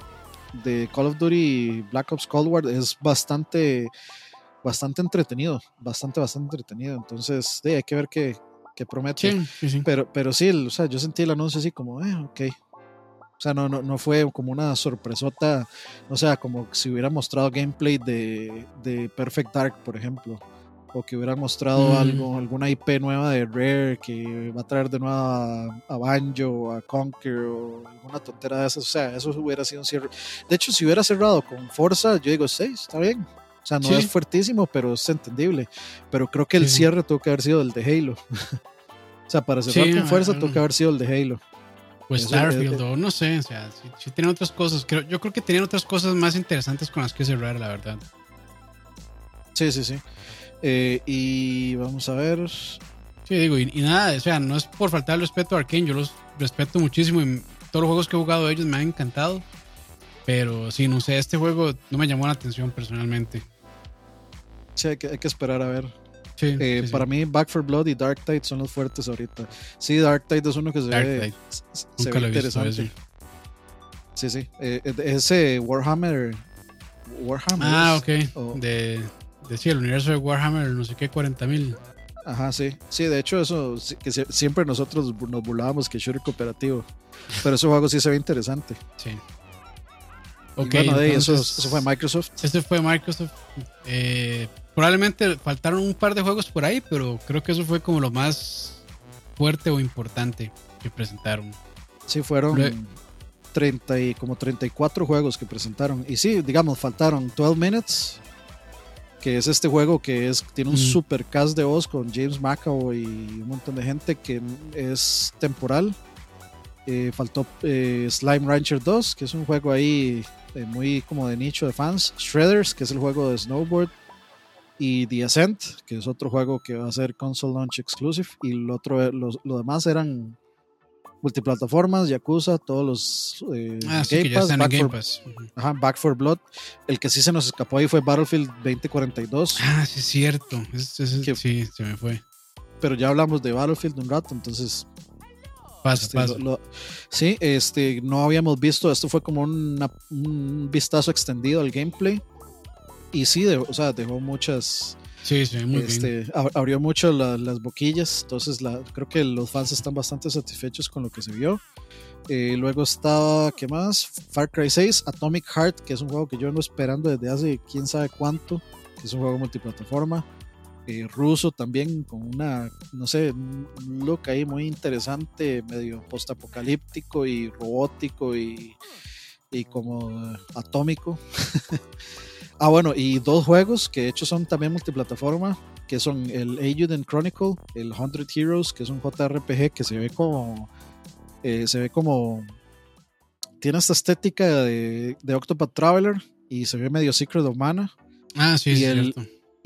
Speaker 2: de, Call of Duty Black Ops Cold War es bastante, bastante entretenido, bastante, bastante entretenido. Entonces, de, hay que ver qué, qué promete. Pero, pero sí, o sea, yo sentí el anuncio así como, eh, ok. O sea, no, no, no fue como una sorpresota, o sea, como si hubiera mostrado gameplay de, de Perfect Dark, por ejemplo o que hubieran mostrado mm. algo, alguna IP nueva de Rare que va a traer de nuevo a, Banjo o a Conquer o alguna tontera de esas. O sea, eso hubiera sido un cierre. De hecho, si hubiera cerrado con Forza, yo digo, sí, está bien. O sea, no es fuertísimo, pero es entendible. Pero creo que el cierre tuvo que haber sido el de Halo. [LAUGHS] o sea, para cerrar con fuerza tuvo que haber sido el de Halo.
Speaker 1: Pues Starfield, o no sé, o sea, si, tienen otras cosas. Creo, yo creo que tenían otras cosas más interesantes con las que cerrar, la verdad.
Speaker 2: Sí, sí, sí. Eh, y vamos a ver.
Speaker 1: Sí, digo, y, nada, o sea, no es por faltar el respeto a Arkane, yo los respeto muchísimo y todos los juegos que he jugado de ellos me han encantado. Pero sí, no sé, este juego no me llamó la atención personalmente.
Speaker 2: Sí, hay que, esperar a ver. Eh, para mí, Back for Blood y Dark Tide son los fuertes ahorita. Sí, Dark Tide es uno que se ve, se ve interesante. Sí, sí. Eh, ese Warhammer. Warhammer.
Speaker 1: Ah, ok. De decía el universo de Warhammer, no sé qué, 40.000.
Speaker 2: Ajá, sí. Sí, de hecho, eso que siempre nosotros nos burlábamos que shooter cooperativo. Pero ese juego sí se ve interesante.
Speaker 1: Sí.
Speaker 2: Ok. Bueno, eso, eso, fue Microsoft.
Speaker 1: Este fue Microsoft. Eh, probablemente faltaron un par de juegos por ahí, pero creo que eso fue como lo más fuerte o importante que presentaron.
Speaker 2: Sí, fueron 30 y como 34 juegos que presentaron. Y sí, digamos, faltaron 12 Minutes, que es este juego que es, tiene un super cast de voz con James McAvoy y un montón de gente que es temporal. Eh, faltó eh, Slime Rancher 2, que es un juego ahí eh, muy como de nicho de fans. Shredders, que es el juego de snowboard. Y The Ascent, que es otro juego que va a ser console launch exclusive. Y lo, otro, lo demás eran multiplataformas, Yakuza, todos los
Speaker 1: eh, ah, Game, Pass, Back, Game for,
Speaker 2: Ajá, Back for Blood. El que sí se nos escapó ahí fue Battlefield 2042.
Speaker 1: Ah, sí, es cierto. sí, se me fue.
Speaker 2: Pero ya hablamos de Battlefield un rato, entonces.
Speaker 1: Pasa, este, pasa.
Speaker 2: sí, este, no habíamos visto, esto fue como un vistazo extendido al gameplay. Y sí, o sea, dejó muchas
Speaker 1: Sí, sí, muy
Speaker 2: este, Abrió mucho las boquillas, entonces la, creo que los fans están bastante satisfechos con lo que se vio. Eh, luego estaba, ¿qué más? Far Cry 6, Atomic Heart, que es un juego que yo ando esperando desde hace quién sabe cuánto, que es un juego multiplataforma. Eh, ruso también, con una, no sé, un look ahí muy interesante, medio postapocalíptico y robótico y, y como atómico. [LAUGHS] Ah, bueno, y dos juegos que de hecho son también multiplataforma, que son el Ayuden Chronicle, el 100 Heroes, que es un JRPG que se ve como. Eh, se ve como. Tiene esta estética de, de Octopath Traveler y se ve medio Secret of Mana.
Speaker 1: Ah, sí,
Speaker 2: y
Speaker 1: el,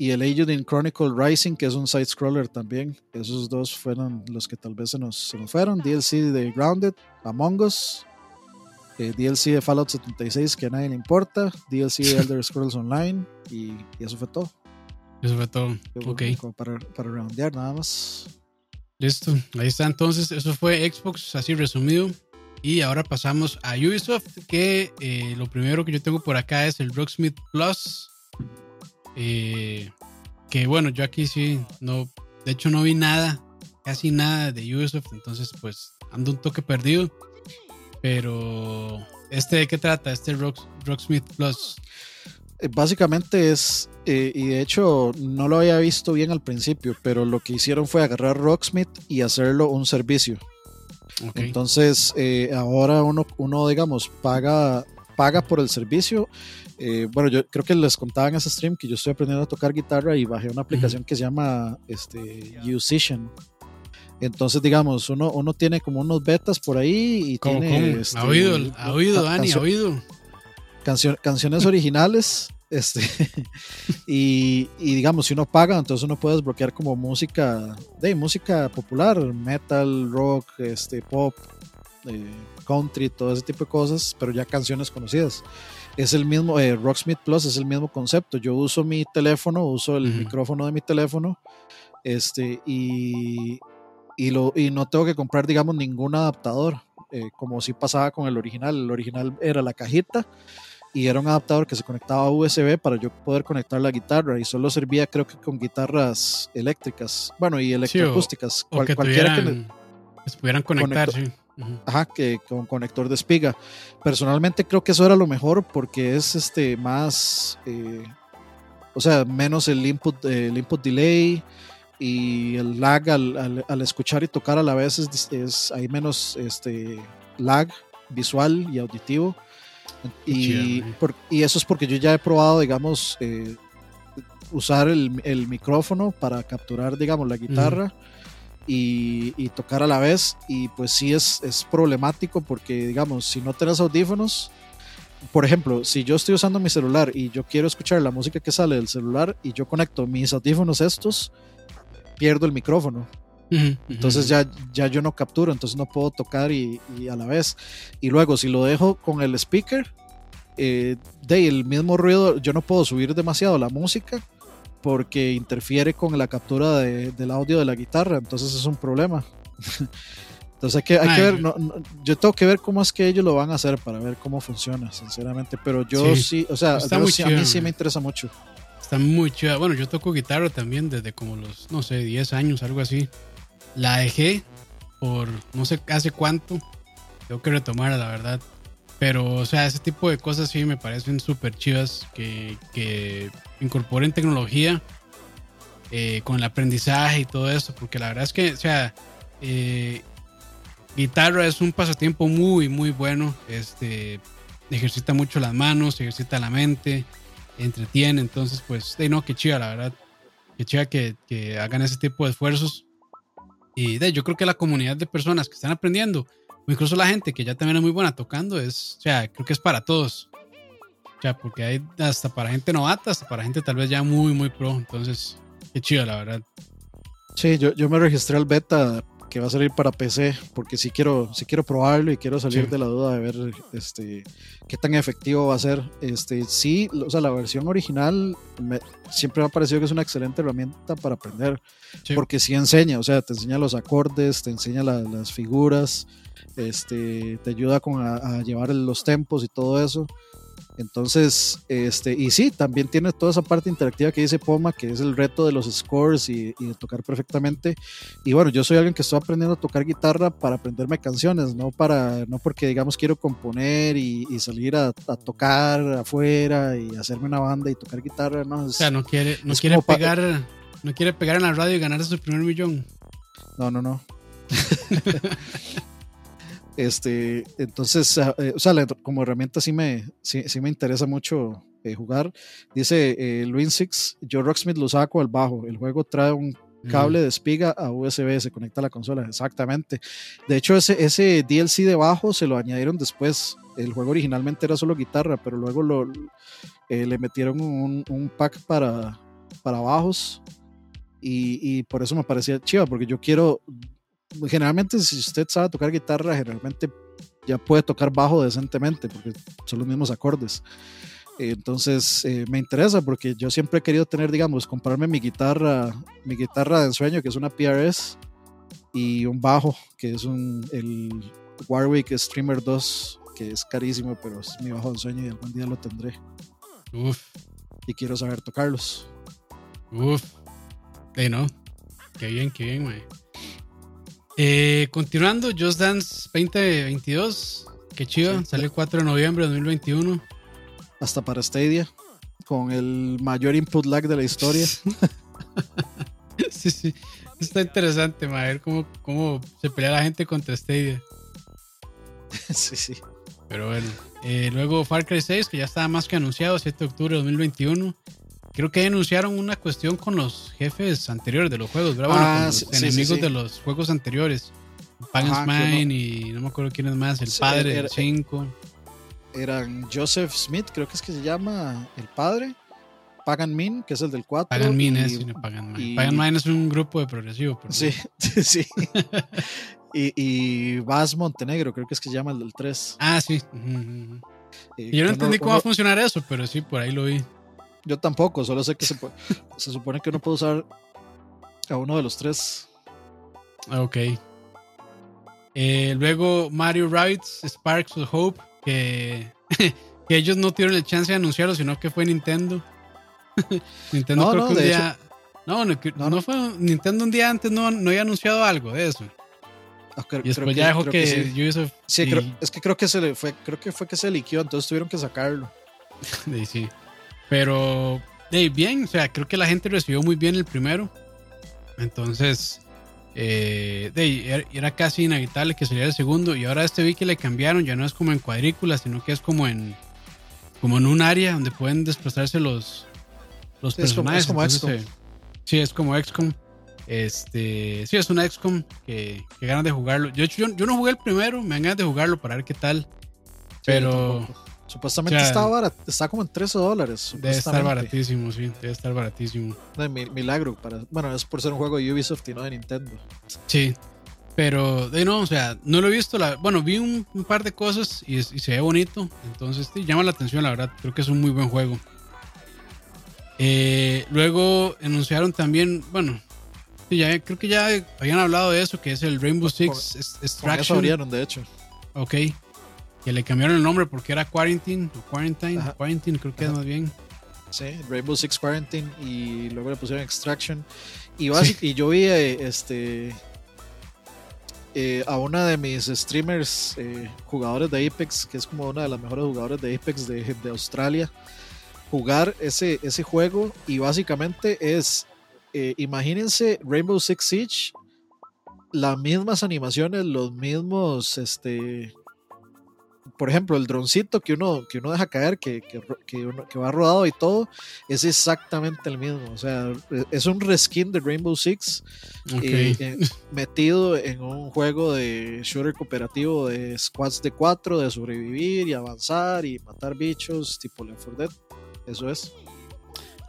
Speaker 2: Y el Ayuden Chronicle Rising, que es un side-scroller también. Esos dos fueron los que tal vez se nos, se nos fueron. DLC de Grounded, Among Us, eh, DLC de Fallout 76 que a nadie le importa, DLC de Elder [LAUGHS] Scrolls Online y, eso fue todo.
Speaker 1: Eso fue todo. ok.
Speaker 2: para, para roundear nada más.
Speaker 1: Listo, ahí está entonces, eso fue Xbox así resumido. Y ahora pasamos a Ubisoft, que eh, lo primero que yo tengo por acá es el Rocksmith Plus. Eh, que bueno, yo aquí sí, no, de hecho no vi nada, casi nada de Ubisoft, entonces pues ando un toque perdido. Pero, ¿este de qué trata? Este Rock, Rocksmith Plus.
Speaker 2: eh, básicamente es, eh, y de hecho no lo había visto bien al principio, pero lo que hicieron fue agarrar Rocksmith y hacerlo un servicio. Entonces, eh, ahora uno, uno, digamos, paga, paga por el servicio. Bueno, yo creo que les contaba en ese stream que yo estoy aprendiendo a tocar guitarra y bajé una aplicación que se llama este, Musician. Entonces, digamos, uno, uno tiene como unos betas por ahí y tiene.
Speaker 1: Este, ha oído, ha oído, Dani, ha oído
Speaker 2: canciones originales. [LAUGHS] Este, y, digamos, si uno paga, entonces uno puede desbloquear como música, de música popular, metal, rock, este, pop, eh, country, todo ese tipo de cosas, pero ya canciones conocidas. Es el mismo, eh, Rocksmith Plus es el mismo concepto. Yo uso mi teléfono, uso el micrófono de mi teléfono, este, y, y, lo, y no tengo que comprar, digamos, ningún adaptador, eh, como si pasaba con el original. El original era la cajita y era un adaptador que se conectaba a USB para yo poder conectar la guitarra y solo servía creo que con guitarras eléctricas, bueno, y electroacústicas,
Speaker 1: o, que cualquiera que, se pudieran conectar,
Speaker 2: Ajá, que con conector de espiga. Personalmente creo que eso era lo mejor porque es este más, eh, o sea, menos el input, el input delay y el lag al, al, escuchar y tocar a la vez es, hay menos este lag visual y auditivo. Y, y, eso es porque yo ya he probado, digamos, eh, usar el, el, micrófono para capturar, digamos, la guitarra y, y, tocar a la vez. Y pues sí es, es problemático porque, digamos, si no tienes audífonos, por ejemplo, si yo estoy usando mi celular y yo quiero escuchar la música que sale del celular y yo conecto mis audífonos estos, pierdo el micrófono. Entonces ya, ya yo no capturo, entonces no puedo tocar y, a la vez. Y luego si lo dejo con el speaker, eh, de el mismo ruido, yo no puedo subir demasiado la música porque interfiere con la captura del audio de la guitarra, entonces es un problema. [LAUGHS] Entonces hay que, hay que ver, yo tengo que ver cómo es que ellos lo van a hacer para ver cómo funciona, sinceramente. Pero yo sí, o sea, a mí sí me interesa mucho.
Speaker 1: Está muy chido. Bueno, yo toco guitarra también desde como los, no sé, 10 años, algo así. La dejé por no sé hace cuánto. Tengo que retomarla, la verdad. Pero, o sea, ese tipo de cosas sí me parecen súper chivas que, que, incorporen tecnología eh, con el aprendizaje y todo eso. Porque la verdad es que, o sea, eh, guitarra es un pasatiempo muy, muy bueno. Este, ejercita mucho las manos, ejercita la mente, entretiene. Entonces, pues, de no, qué chiva, la verdad. Qué chiva que, que hagan ese tipo de esfuerzos. Y de, yo creo que la comunidad de personas que están aprendiendo, o incluso la gente que ya también es muy buena tocando, es, o sea, creo que es para todos. O sea, porque hay hasta para gente novata, hasta para gente tal vez ya muy, muy pro. Entonces, qué chido, la verdad.
Speaker 2: Sí, yo, yo me registré al beta que va a salir para PC, porque si quiero, si quiero probarlo y quiero salir de la duda de ver este, qué tan efectivo va a ser. Este, sí, o sea, la versión original siempre me ha parecido que es una excelente herramienta para aprender, porque sí enseña, o sea, te enseña los acordes, te enseña las figuras, este, te ayuda con a llevar los tempos y todo eso. Entonces, este, y sí, también tiene toda esa parte interactiva que dice Poma, que es el reto de los scores y, de tocar perfectamente. Y bueno, yo soy alguien que estoy aprendiendo a tocar guitarra para aprenderme canciones, no para, no porque digamos quiero componer y, salir a, tocar afuera y hacerme una banda y tocar guitarra, no.
Speaker 1: o sea, no quiere, no quiere pegar, no quiere pegar en la radio y ganarse su primer millón.
Speaker 2: No, no, no. [LAUGHS] Este, entonces, ah, eh, o sea, como herramienta sí me, sí, me interesa mucho eh, jugar. Dice eh, Luis Six, yo Rocksmith lo saco al bajo. El juego trae un cable de espiga a USB, se conecta a la consola, exactamente. De hecho, ese, ese DLC de bajo se lo añadieron después. El juego originalmente era solo guitarra, pero luego lo, le metieron un, un, pack para, para bajos. Y, y, por eso me parecía chiva, porque yo quiero generalmente si usted sabe tocar guitarra, generalmente ya puede tocar bajo decentemente porque son los mismos acordes. Entonces eh, me interesa porque yo siempre he querido tener, digamos, comprarme mi guitarra, mi guitarra de ensueño que es una PRS y un bajo que es un el Warwick Streamer 2 que es carísimo, pero es mi bajo de ensueño y algún día lo tendré.
Speaker 1: Uf.
Speaker 2: Y quiero saber tocarlos.
Speaker 1: Uf. Eh, no. Qué bien, qué bien, güey. Eh, continuando, Just Dance 2022. Qué chido, sale el 4 de noviembre de 2021.
Speaker 2: Hasta para Stadia. con el mayor input lag de la historia. [LAUGHS]
Speaker 1: sí, sí. Está interesante, ma, ver cómo, cómo se pelea la gente contra Stadia. [LAUGHS]
Speaker 2: sí, sí.
Speaker 1: Pero bueno. Eh, luego Far Cry 6, que ya estaba más que anunciado, 7 de octubre de 2021. Creo que anunciaron una cuestión con los jefes anteriores de los juegos, ¿verdad? Bueno,
Speaker 2: Ah,
Speaker 1: con los
Speaker 2: sí,
Speaker 1: enemigos
Speaker 2: sí.
Speaker 1: de los juegos anteriores. Pagan's Mine y no me acuerdo quién es más, el padre del 5.
Speaker 2: Eran Joseph Smith, creo que es que se llama el padre. Pagan Min, que es el del 4.
Speaker 1: Pagan Mine
Speaker 2: y-
Speaker 1: es y no Pagan Mine.
Speaker 2: y-
Speaker 1: Pagan Mine es un grupo de progresivo. pero-
Speaker 2: Sí, [LAUGHS] sí. [LAUGHS] y, y Vaz Montenegro, creo que es que se llama el del 3.
Speaker 1: Ah, sí.
Speaker 2: Y
Speaker 1: yo no entendí cómo va a funcionar eso, pero sí, por ahí lo vi.
Speaker 2: Yo tampoco, solo sé que se, [LAUGHS] se supone que uno puede usar a uno de los tres.
Speaker 1: Ok. Eh, luego Mario Rabbids Sparks of Hope, que, [LAUGHS] que ellos no tuvieron el chance de anunciarlo, sino que fue Nintendo. [LAUGHS] Nintendo
Speaker 2: No,
Speaker 1: creo
Speaker 2: no,
Speaker 1: que un día... no, no,
Speaker 2: No,
Speaker 1: no
Speaker 2: no.
Speaker 1: fue Nintendo un día antes, no, no había anunciado algo de eso.
Speaker 2: Creo-
Speaker 1: Y después
Speaker 2: creo
Speaker 1: ya dejó
Speaker 2: creo
Speaker 1: que,
Speaker 2: sí.
Speaker 1: Ubisoft...
Speaker 2: Sí,
Speaker 1: y-
Speaker 2: creo- es que creo que se le fue, creo que fue que se liquió, entonces tuvieron que sacarlo.
Speaker 1: Sí, sí. Pero, de bien, o sea, creo que la gente recibió muy bien el primero. Entonces, eh, de, era, era casi inevitable que saliera el segundo. Y ahora este vi que le cambiaron, ya no es como en cuadrículas, sino que es como en como en un área donde pueden desplazarse los, los
Speaker 2: Sí, es como-
Speaker 1: personajes.
Speaker 2: es como
Speaker 1: Entonces,
Speaker 2: XCOM.
Speaker 1: eh, sí, es como XCOM. Este, sí, es una XCOM que, que ganas de jugarlo. Yo, yo, yo no jugué el primero, me dan ganas de jugarlo para ver qué tal.
Speaker 2: Sí,
Speaker 1: Pero
Speaker 2: tampoco. Supuestamente
Speaker 1: o sea,
Speaker 2: está barato, está como en 13 dólares.
Speaker 1: debe estar baratísimo, sí, debe estar baratísimo.
Speaker 2: Milagro. Para, bueno, es por ser un juego de Ubisoft y no de Nintendo.
Speaker 1: Sí, pero de no, o sea, no lo he visto. La, bueno, vi un, un par de cosas y, es- y se ve bonito. Entonces, sí, llama la atención, la verdad. Creo que es un muy buen juego. Eh, luego anunciaron también, bueno, sí, ya, creo que ya habían hablado de eso, que es el Rainbow
Speaker 2: Pues
Speaker 1: Six Ex-
Speaker 2: Con eso
Speaker 1: Extraction.
Speaker 2: abrieron, de hecho.
Speaker 1: Ok. Que le cambiaron el nombre porque era Quarantine o Quarantine.
Speaker 2: Ajá.
Speaker 1: Quarantine, creo que es
Speaker 2: Ajá.
Speaker 1: más bien.
Speaker 2: Sí, Rainbow Six Quarantine y luego le pusieron Extraction. Y, yo vi eh, este eh, a una de mis streamers eh, jugadores de Apex, que es como una de las mejores jugadoras de Apex de, de Australia, jugar ese, ese juego y básicamente es, eh, imagínense Rainbow Six Siege, las mismas animaciones, los mismos, este, por ejemplo, el droncito que uno, que uno deja caer, que, que, que uno- que va rodado y todo, es exactamente el mismo. O sea, e- es un reskin de Rainbow Six eh, eh, [LAUGHS] metido en un juego de shooter cooperativo de squads de cuatro, de sobrevivir y avanzar y matar bichos, tipo Left 4 Dead. Eso es.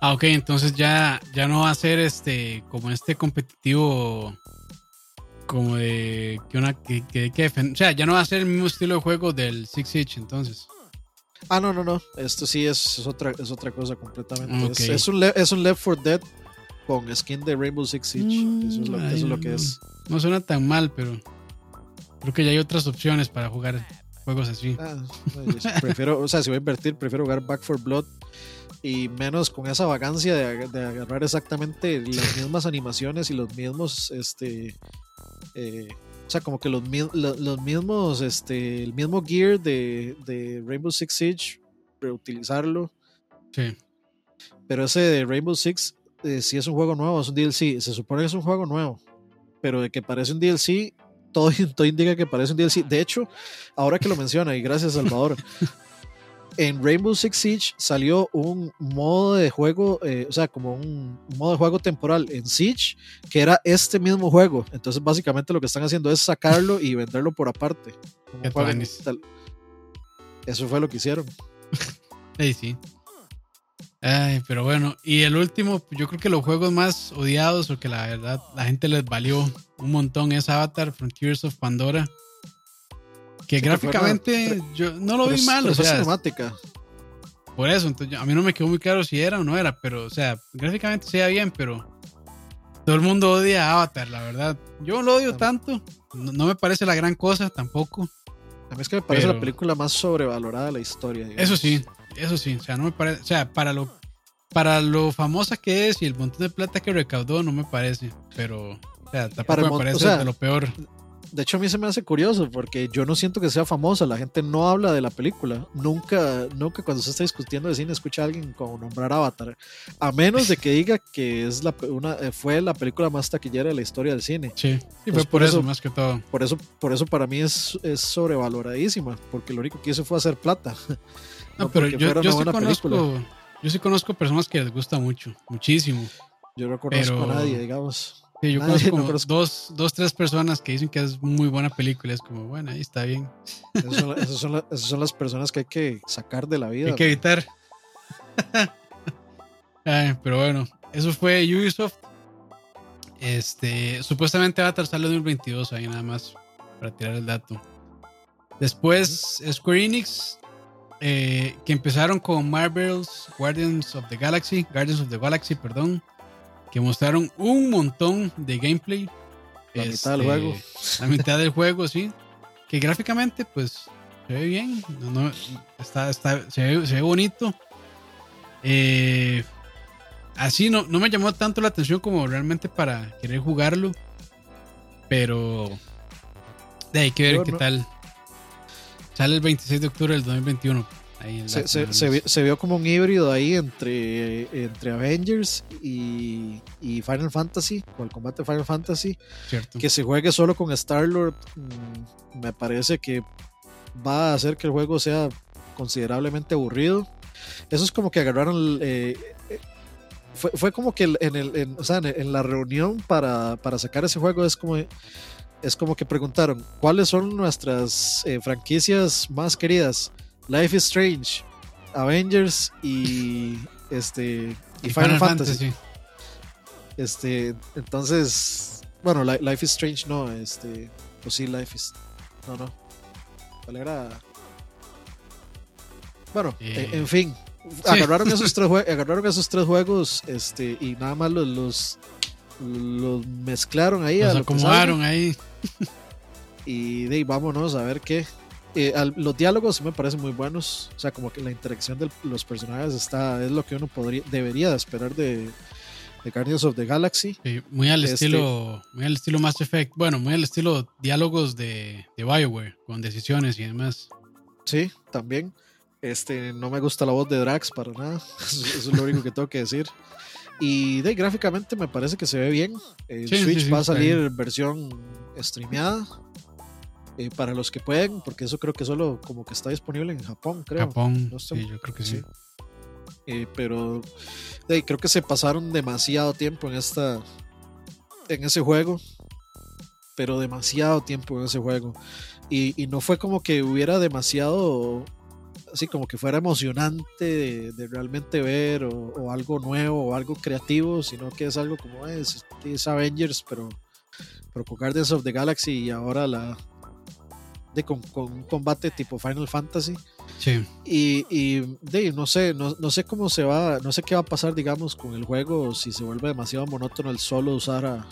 Speaker 1: Ah, ok, entonces ya, ya no va a ser este como este competitivo como de que una que, que que o sea, ya no va a ser el mismo estilo de juego del Six Siege entonces.
Speaker 2: Ah, no, no, no. Esto sí es, es otra, es otra cosa completamente. Es, es un es un Left 4 Dead con skin de Rainbow Six Siege. eso, es lo,
Speaker 1: Mm,
Speaker 2: eso es lo
Speaker 1: ay,
Speaker 2: que es.
Speaker 1: No suena tan mal, pero creo que ya hay otras opciones para jugar juegos así.
Speaker 2: Ah, prefiero, o sea, si voy a invertir, prefiero jugar Back for Blood y menos con esa vagancia de, de agarrar exactamente las mismas animaciones y los mismos, este, eh, o sea, como que los, mi- lo- los mismos, este, el mismo gear de, de Rainbow Six Siege, reutilizarlo,
Speaker 1: Sí.
Speaker 2: pero ese de Rainbow Six, eh, si es un juego nuevo, es un DLC, se supone que es un juego nuevo, pero de que parece un DLC, todo, [LAUGHS] todo indica que parece un DLC. De hecho, ahora que lo menciona, y gracias Salvador, [LAUGHS] en Rainbow Six Siege salió un modo de juego, eh, o sea, como un, un modo de juego temporal en Siege, que era este mismo juego. Entonces, básicamente lo que están haciendo es sacarlo y venderlo por aparte. Eso fue lo que hicieron. [LAUGHS]
Speaker 1: Sí, sí. Ay, pero bueno, y el último, yo creo que los juegos más odiados o que la verdad la gente les valió un montón es Avatar Frontiers of Pandora. Que
Speaker 2: Sí,
Speaker 1: gráficamente yo no lo vi
Speaker 2: es-
Speaker 1: mal, o sea,
Speaker 2: cinemática.
Speaker 1: por eso, entonces a mí no me quedó muy claro si era o no era, pero o sea, gráficamente se veía bien, pero todo el mundo odia a Avatar, la verdad. Yo lo odio tanto, no, no me parece la gran cosa tampoco.
Speaker 2: A mí es que me parece
Speaker 1: Pero-
Speaker 2: la película más sobrevalorada de la historia. digamos.
Speaker 1: Eso sí, eso sí, o sea, no me parece, o sea, para lo para lo famosa que es y el montón de plata que recaudó no me parece, pero o sea, tampoco
Speaker 2: Para
Speaker 1: me parece
Speaker 2: o sea,
Speaker 1: de lo peor.
Speaker 2: De hecho a mí se me hace curioso porque yo no siento que sea famosa, la gente no habla de la película, nunca, nunca cuando se está discutiendo de cine escucha a alguien como nombrar Avatar, a menos de que diga que es la, una, eh, fue la película más taquillera de la historia del cine.
Speaker 1: Sí, y fue por, eso, más que todo.
Speaker 2: Por eso, por eso para mí es, es sobrevaloradísima, porque lo único que hizo fue hacer plata. [LAUGHS]
Speaker 1: No, pero yo, yo sí conozco, yo sí conozco personas que les gusta mucho, muchísimo.
Speaker 2: Yo no conozco a nadie, digamos.
Speaker 1: Sí, yo conozco, como Dos, dos, tres personas que dicen que es muy buena película. Es como, bueno, ahí está bien.
Speaker 2: Esas son, las personas que hay que sacar de la vida.
Speaker 1: Hay que evitar. [LAUGHS] pero bueno, eso fue Ubisoft. Este, supuestamente va a tardar el 2022 ahí nada más para tirar el dato. Después Square Enix, eh, que empezaron con Marvel's Guardians of the Galaxy, Guardians of the Galaxy, perdón que mostraron un montón de gameplay.
Speaker 2: La mitad del juego.
Speaker 1: La mitad del juego, sí. Que gráficamente, pues, se ve bien. No, está, está, se, ve, bonito. Eh, así no, no me llamó tanto la atención como realmente para querer jugarlo. Pero de hay que ver qué tal. Sale el 26 de octubre del 2021
Speaker 2: se, vio como un híbrido ahí entre, entre Avengers y, Final Fantasy, o el combate Final Fantasy. Que se juegue solo con Star-Lord, mm, me parece que va a hacer que el juego sea considerablemente aburrido. Eso es como que agarraron. Eh, eh, fue, como que en, el, en, la reunión para, sacar ese juego es como es como que preguntaron cuáles son nuestras eh, franquicias más queridas Life is Strange, Avengers y este y, Final, Fantasy. Este, entonces, bueno, Life is Strange no, este, pues sí, Life is no, no. ¿Cuál era? Bueno, eh, en, fin, agarraron esos [LAUGHS] tres agarraron esos tres juegos, este, y nada más los los, mezclaron ahí,
Speaker 1: los acomodaron ahí.
Speaker 2: Y de vámonos a ver qué, eh, los diálogos me parecen muy buenos. O sea, como que la interacción de los personajes está, es lo que uno podría, debería esperar de, de Guardians of the Galaxy.
Speaker 1: muy al este estilo, muy al estilo Mass Effect. Bueno, muy al estilo diálogos de, de Bioware, con decisiones y demás.
Speaker 2: Sí, también. Este, no me gusta la voz de Drax para nada. [LAUGHS] Eso, es lo único que tengo que decir. Y de gráficamente me parece que se ve bien. El Switch va a salir versión streameada. Eh, para los que pueden, porque eso creo que solo como que está disponible en Japón, creo.
Speaker 1: Japón, sí, yo creo que sí.
Speaker 2: Eh, pero creo que se pasaron demasiado tiempo en esta en ese juego, pero demasiado tiempo en ese juego. Y, no fue como que hubiera demasiado, así como que fuera emocionante de, realmente ver o, algo nuevo o algo creativo, sino que es algo como es, es Avengers, pero, pero con Guardians of the Galaxy y ahora la, de, con, un combate tipo Final Fantasy.
Speaker 1: Sí.
Speaker 2: Y, y de, no sé, no, no, sé cómo se va, no sé qué va a pasar, digamos, con el juego, si se vuelve demasiado monótono el solo usar a,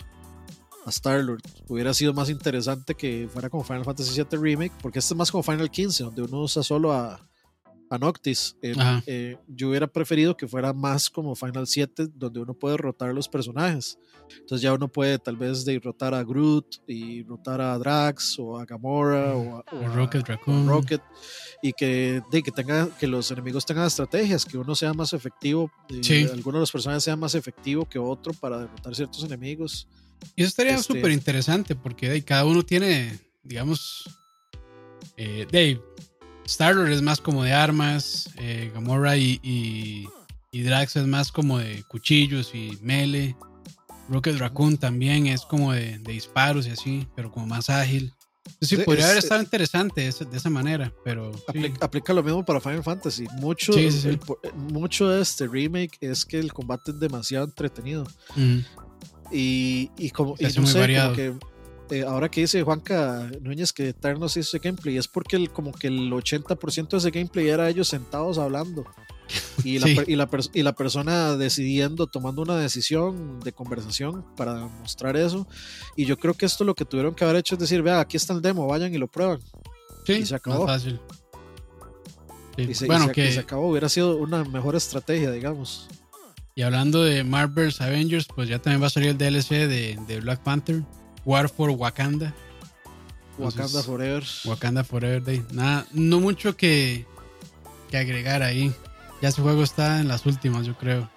Speaker 2: a Star-Lord. Hubiera sido más interesante que fuera como Final Fantasy VII Remake, porque este es más como Final 15, donde uno usa solo a, a Noctis. Eh, yo hubiera preferido que fuera más como Final 7, donde uno puede rotar los personajes. Entonces ya uno puede tal vez derrotar a Groot y rotar a Drax o a Gamora o a,
Speaker 1: Rocket Raccoon.
Speaker 2: Rocket y que, de, que, tenga, que los enemigos tengan estrategias, que uno sea más efectivo, y alguno de los personajes sea más efectivo que otro para derrotar ciertos enemigos.
Speaker 1: Y eso estaría este súper interesante porque de, cada uno tiene, digamos, eh, Dave Star-Lord es más como de armas, eh, Gamora y, y, Drax es más como de cuchillos y mele. Rocket Raccoon también es como de, disparos y así, pero como más ágil. Sí, podría haber estado interesante de esa, manera, pero...
Speaker 2: Aplica, lo mismo para Final Fantasy. Mucho, mucho de este remake es que el combate es demasiado entretenido. y, y, como... Y no sé, como que eh, ahora que dice Juanca Núñez que Eternos hizo ese gameplay, es porque el, como que el 80% de ese gameplay era ellos sentados hablando. Y la, [LAUGHS] y, la, y la, persona decidiendo, tomando una decisión de conversación para mostrar eso. Y yo creo que esto lo que tuvieron que haber hecho es decir, vea, aquí está el demo, vayan y lo prueban.
Speaker 1: Sí,
Speaker 2: y se acabó.
Speaker 1: fácil.
Speaker 2: Y, se, bueno, que... se acabó, hubiera sido una mejor estrategia, digamos.
Speaker 1: Y hablando de Marvel's Avengers, pues ya también va a salir el DLC de, de Black Panther. War for Wakanda.
Speaker 2: Wakanda Forever.
Speaker 1: Wakanda Forever Day. Nada, no mucho que, que agregar ahí. Ya ese juego está en las últimas, yo creo.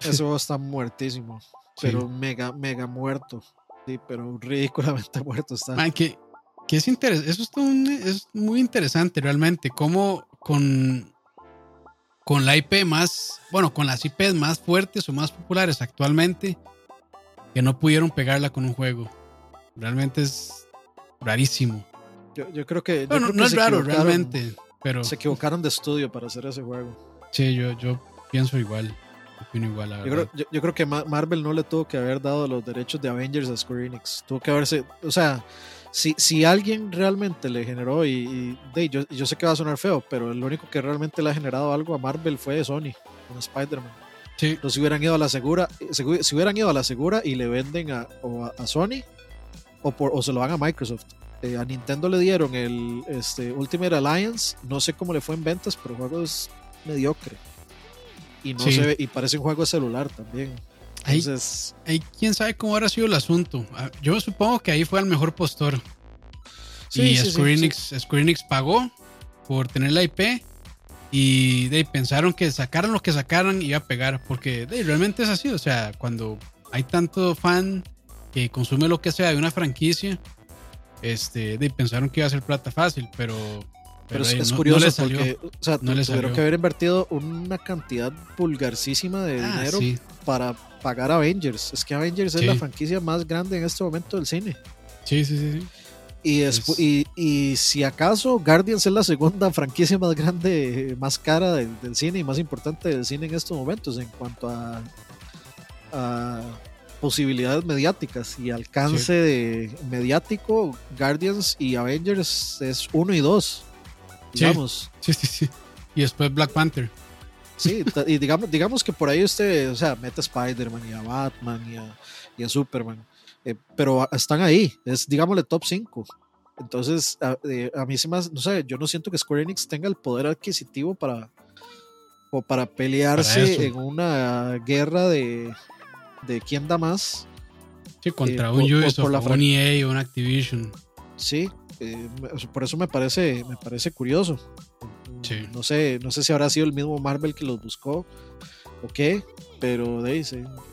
Speaker 2: Ese juego [LAUGHS] está muertísimo. Pero mega, mega muerto. Sí, pero ridículamente [LAUGHS] muerto está.
Speaker 1: Man, que, que es interesante. Eso es muy interesante realmente. Cómo con, con la IP más, bueno, con las IPs más fuertes o más populares actualmente, que no pudieron pegarla con un juego. Realmente es rarísimo.
Speaker 2: Yo, creo que.
Speaker 1: Bueno, no, es raro realmente, pero.
Speaker 2: Se equivocaron de estudio para hacer ese juego.
Speaker 1: Sí, yo, yo pienso igual. igual
Speaker 2: yo, creo, yo, creo, que Marvel no le tuvo que haber dado los derechos de Avengers a Square Enix. Tuvo que haberse. O sea, si, si alguien realmente le generó, y, yo, yo, sé que va a sonar feo, pero el único que realmente le ha generado algo a Marvel fue Sony, con Spider-Man.
Speaker 1: Sí.
Speaker 2: Entonces, si hubieran ido a la segura, si hubieran ido a la segura y le venden a, o a, Sony, o, por, o se lo van a Microsoft. Eh, a Nintendo le dieron el este, Ultimate Alliance, no sé cómo le fue en ventas, pero el juego es mediocre. Y no se ve, y parece un juego de celular también. Entonces,
Speaker 1: ahí, quién sabe cómo habrá sido el asunto. Ah, yo supongo que ahí fue el mejor postor. Sí, y Square, Enix, pagó por tener la IP y de, pensaron que sacaran lo que sacaran iba a pegar, porque de, realmente es así. O sea, cuando hay tanto fan que consume lo que sea de una franquicia, este, de, pensaron que iba a ser plata fácil, pero
Speaker 2: pero, es, curioso porque o sea, tuvieron que haber invertido una cantidad vulgarcísima de ah, dinero para pagar Avengers. Es que Avengers es la franquicia más grande en este momento del cine.
Speaker 1: Sí, sí, sí.
Speaker 2: Y, y, y, si acaso Guardians es la segunda [LAUGHS] franquicia más grande, más cara del, cine y más importante del cine en estos momentos en cuanto a, a posibilidades mediáticas y alcance de mediático, Guardians y Avengers es uno y dos digamos.
Speaker 1: Sí, sí, sí. Y después Black Panther.
Speaker 2: Sí, y digamos, digamos que por ahí usted, o sea, mete a Spider-Man y a Batman y a, Superman, eh, pero están ahí, es, digámosle, top 5. Entonces, eh, a, mí se más, no sé, yo no siento que Square Enix tenga el poder adquisitivo para, o para pelearse en una guerra de, de quién da más.
Speaker 1: Sí, contra eh, un Ubisoft, un EA o un Activision.
Speaker 2: Sí, eh, por eso me parece, me parece curioso. No sé, no sé si habrá sido el mismo Marvel que los buscó o qué, pero de ahí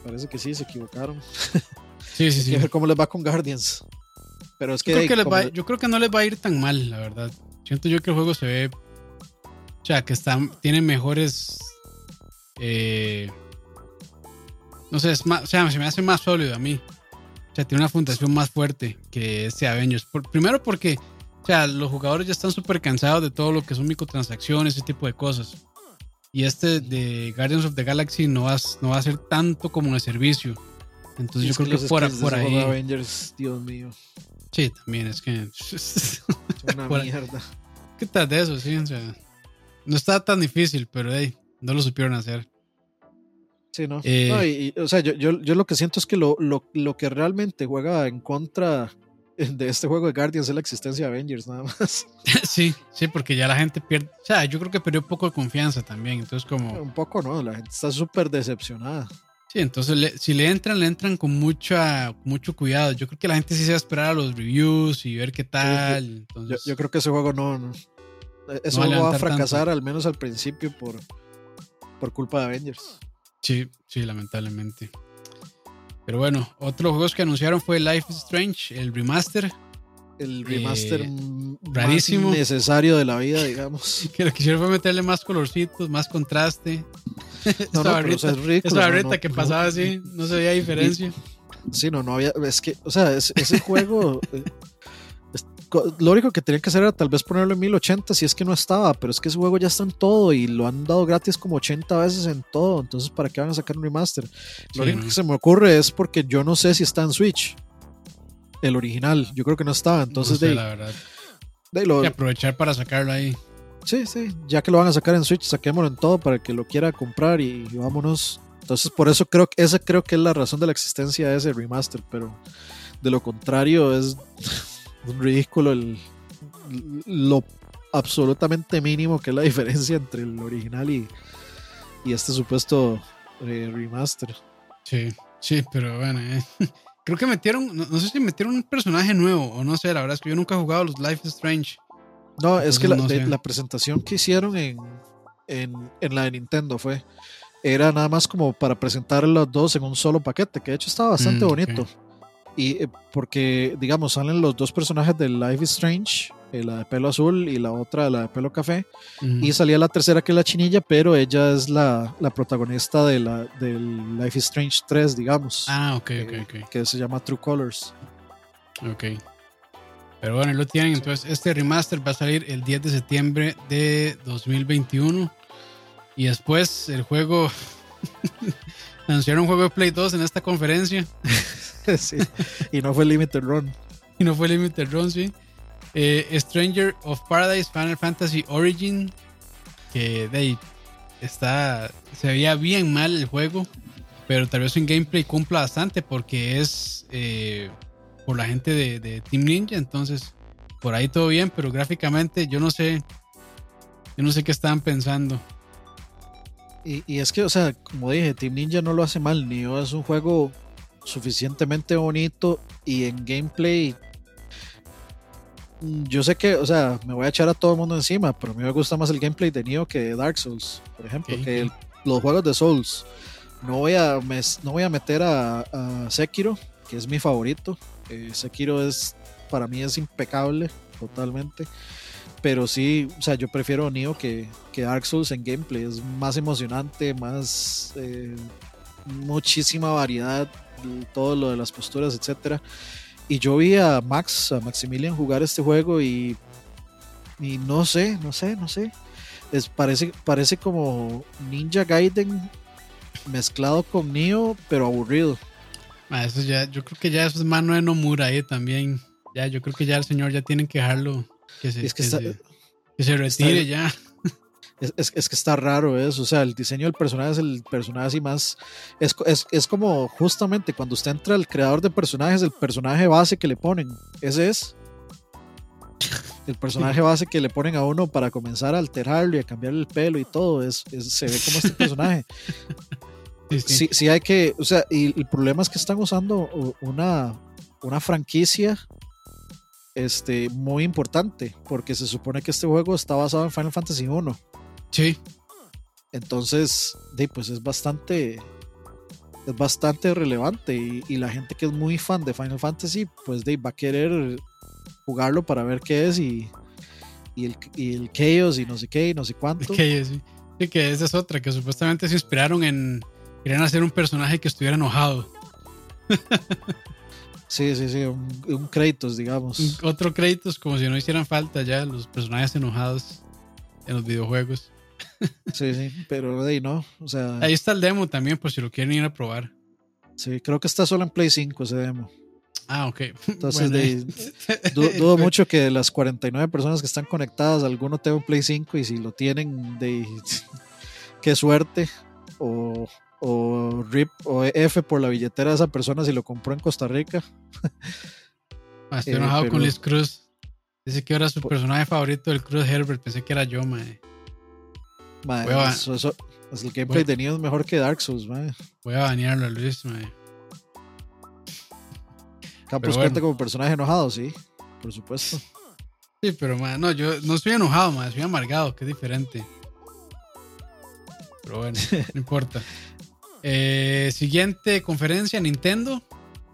Speaker 2: parece que sí, se equivocaron.
Speaker 1: Sí, sí, [LAUGHS] sí.
Speaker 2: ver cómo les va con Guardians. Pero es que,
Speaker 1: yo creo que, yo creo que no les va a ir tan mal, la verdad. Siento yo que el juego se ve, o sea, que está, tiene mejores, eh, no sé, es más, o sea, se me hace más sólido a mí. O sea, tiene una fundación más fuerte que este Avengers. Por, primero porque, o sea, los jugadores ya están súper cansados de todo lo que son microtransacciones, ese tipo de cosas. Y este de Guardians of the Galaxy no va, no va a ser tanto como de servicio. Entonces yo creo que, fuera por ahí.
Speaker 2: Avengers, Dios mío.
Speaker 1: Sí, también es que.
Speaker 2: Es una [LAUGHS] mierda.
Speaker 1: ¿Qué tal de eso? Sí, o sea, no está tan difícil, pero hey, no lo supieron hacer.
Speaker 2: Sí, ¿no? Eh, o sea, yo, yo, yo, lo que siento es que lo, lo, lo, que realmente juega en contra [LAUGHS] de este juego de Guardians es la existencia de Avengers, nada más. [LAUGHS]
Speaker 1: Sí, sí, porque ya la gente pierde. O sea, yo creo que perdió un poco de confianza también. Entonces, como.
Speaker 2: Un poco, ¿no? La gente está súper decepcionada.
Speaker 1: Sí, entonces si le entran, le entran con mucha, mucho cuidado. Yo creo que la gente sí se va a esperar a los reviews y ver qué tal.
Speaker 2: yo, yo, creo que ese juego no. no ese juego va a fracasar, al menos al principio, por, por culpa de Avengers.
Speaker 1: Sí, sí, lamentablemente. Pero bueno, otros juegos que anunciaron fue Life is Strange, el remaster.
Speaker 2: El remaster eh, rarísimo. necesario de la vida, digamos. [LAUGHS]
Speaker 1: que lo que hicieron fue meterle más colorcitos, más contraste.
Speaker 2: No, no, barrita, es ridículo,
Speaker 1: esa barrita que pasaba así, no se veía diferencia.
Speaker 2: Sí, no, no había. Es que, o sea, ese juego. [LAUGHS] Lo único que tenían que hacer era tal vez ponerlo en 1080 si es que no estaba, pero es que ese juego ya está en todo y lo han dado gratis como 80 veces en todo, entonces ¿para qué van a sacar un remaster? Lo único que se me ocurre es porque yo no sé si está en Switch, el original, yo creo que no estaba, entonces de,
Speaker 1: la verdad. aprovechar para sacarlo ahí.
Speaker 2: Sí, sí, ya que lo van a sacar en Switch, saquémoslo en todo para que lo quiera comprar y, vámonos. Entonces, por eso creo que esa creo que es la razón de la existencia de ese remaster, pero de lo contrario es ridículo el, lo absolutamente mínimo que es la [LAUGHS] diferencia entre el original y, y este supuesto eh, remaster.
Speaker 1: Sí, sí, pero bueno, eh. [LAUGHS] creo que metieron, no, sé si metieron un personaje nuevo o no sé, la verdad es que yo nunca he jugado los Life is Strange.
Speaker 2: No, es que la, la, presentación que hicieron en, en, en, la de Nintendo fue, era nada más como para presentar los dos en un solo paquete, que de hecho estaba bastante mm, bonito. Y eh, porque, digamos, salen los dos personajes de Life is Strange, eh, la de pelo azul y la otra, la de pelo café. Y salía la tercera que es la chinilla, pero ella es la, la protagonista de la, del Life is Strange 3, digamos.
Speaker 1: Ah, ok, ok,
Speaker 2: ok. Eh, que se llama True Colors.
Speaker 1: Ok. Pero bueno, lo tienen. Entonces, este remaster va a salir el 10 de septiembre de 2021. Y después el juego. [LAUGHS] anunciaron un juego de Play 2 en esta conferencia. [LAUGHS]
Speaker 2: sí. Y no fue Limited Run.
Speaker 1: Y no fue Limited Run, sí. Eh, Stranger of Paradise Final Fantasy Origin. Que de ahí está. Se veía bien mal el juego. Pero tal vez en gameplay cumpla bastante. Porque es eh, por la gente de, de, Team Ninja. Entonces, por ahí todo bien. Pero gráficamente, yo no sé. Yo no sé qué estaban pensando.
Speaker 2: Y, y, es que, o sea, como dije, Team Ninja no lo hace mal. Ni es un juego suficientemente bonito y en gameplay yo sé que, o sea, me voy a echar a todo el mundo encima, pero a mí me gusta más el gameplay de Nioh que de Dark Souls, por ejemplo, que los juegos de Souls. No voy a, no voy a meter a, Sekiro, que es mi favorito. Eh, Sekiro es, para mí es impecable, totalmente. Pero sí, o sea, yo prefiero Nioh que, que Dark Souls en gameplay. Es más emocionante, más... Eh, muchísima variedad, todo lo de las posturas, etcétera. Y yo vi a Max, a Maximilian jugar este juego y, y no sé, no sé, no sé. Es, parece, parece como Ninja Gaiden mezclado con Neo, pero aburrido.
Speaker 1: Ah, eso ya, yo creo que ya es mano de Nomura ahí también. Ya, yo creo que ya el señor ya tienen que dejarlo que se, que, se, retire ya
Speaker 2: es, es, que está raro eso. O sea, el diseño del personaje es el personaje así más. Es, es, como justamente cuando usted entra al creador de personajes, el personaje base que le ponen. Ese es. El personaje [LAUGHS] base que le ponen a uno para comenzar a alterarlo y a cambiarle el pelo y todo. Es, se ve como este personaje. [LAUGHS] Sí, sí. hay que. O sea, y el problema es que están usando una, una franquicia este, muy importante, porque se supone que este juego está basado en Final Fantasy 1.
Speaker 1: Sí.
Speaker 2: Entonces, pues es bastante, es bastante relevante y, la gente que es muy fan de Final Fantasy, pues va a querer jugarlo para ver qué es y, y, el, y el Chaos y no sé qué y no sé cuánto.
Speaker 1: sí. sí. que esa es otra, que supuestamente se inspiraron en, querían hacer un personaje que estuviera enojado.
Speaker 2: Sí, sí, sí, un, un Kratos, digamos.
Speaker 1: Otro Kratos, como si no hicieran falta ya los personajes enojados en los videojuegos.
Speaker 2: Sí, sí, pero de ahí no. O sea,
Speaker 1: ahí está el demo también, por si lo quieren ir a probar.
Speaker 2: Sí, creo que está solo en Play 5 ese demo.
Speaker 1: Ah, ok. [LAUGHS]
Speaker 2: Entonces, [LAUGHS] dudo, mucho que de las 49 personas que están conectadas, alguno tenga un Play 5 y si lo tienen, de [LAUGHS] qué suerte. O, o RIP o F por la billetera de esa persona si lo compró en Costa Rica.
Speaker 1: Ah, estoy enojado eh, con Liz Cruz. Dice que era su personaje favorito del Cruz Herbert. Pensé que era yo, mae
Speaker 2: eso, el gameplay de Neo es mejor que Dark Souls,
Speaker 1: Voy a banearlo a Luis, mae.
Speaker 2: Campos cuenta como personaje enojado, sí, por supuesto.
Speaker 1: Sí, pero no, yo no estoy enojado, man, estoy amargado, que es diferente. Pero bueno, [LAUGHS] no importa. Eh, siguiente conferencia, Nintendo.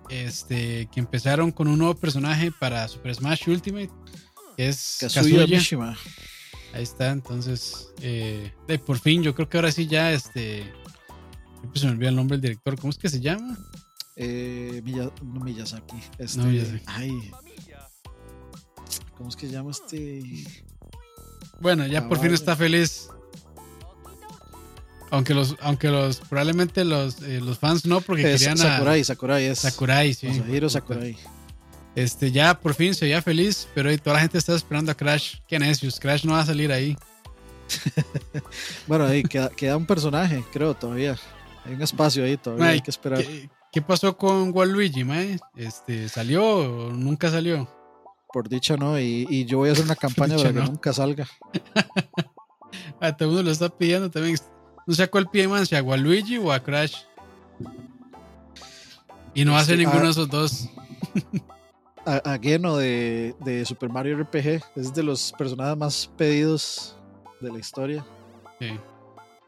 Speaker 1: Este, que empezaron con un nuevo personaje para Super Smash Ultimate, que es Kazuya, Kazuya. Ahí está, entonces, eh, por fin, yo creo que ahora sí ya, este, se me olvidó el nombre del director, ¿cómo es que se llama?
Speaker 2: Eh, no Miyazaki, este,
Speaker 1: no Miyazaki.
Speaker 2: Ay, ¿cómo es que se llama este?
Speaker 1: Bueno, ya por fin está feliz. Aunque los, aunque los, probablemente los, eh, los fans no, porque querían
Speaker 2: Sakurai, Sakurai es.
Speaker 1: Sakurai, sí.
Speaker 2: Masahiro Sakurai.
Speaker 1: Este, ya por fin se veía feliz, pero ahí toda la gente está esperando a Crash. Qué necios, Crash no va a salir ahí. [LAUGHS]
Speaker 2: bueno, ahí queda, un personaje, creo, todavía. Hay un espacio ahí todavía, hay que esperar.
Speaker 1: ¿qué, pasó con Waluigi, mae? Este, ¿Salió o nunca salió?
Speaker 2: Por dicha no, y, yo voy a hacer una [LAUGHS] campaña para que nunca salga. [LAUGHS]
Speaker 1: a todo el mundo lo está pidiendo también. No sé a cuál pide más, si a Waluigi o a Crash. Y no hace ninguno
Speaker 2: ah,
Speaker 1: de esos dos.
Speaker 2: A, a Geno de, de Super Mario RPG es de los personajes más pedidos de la historia.
Speaker 1: Sí.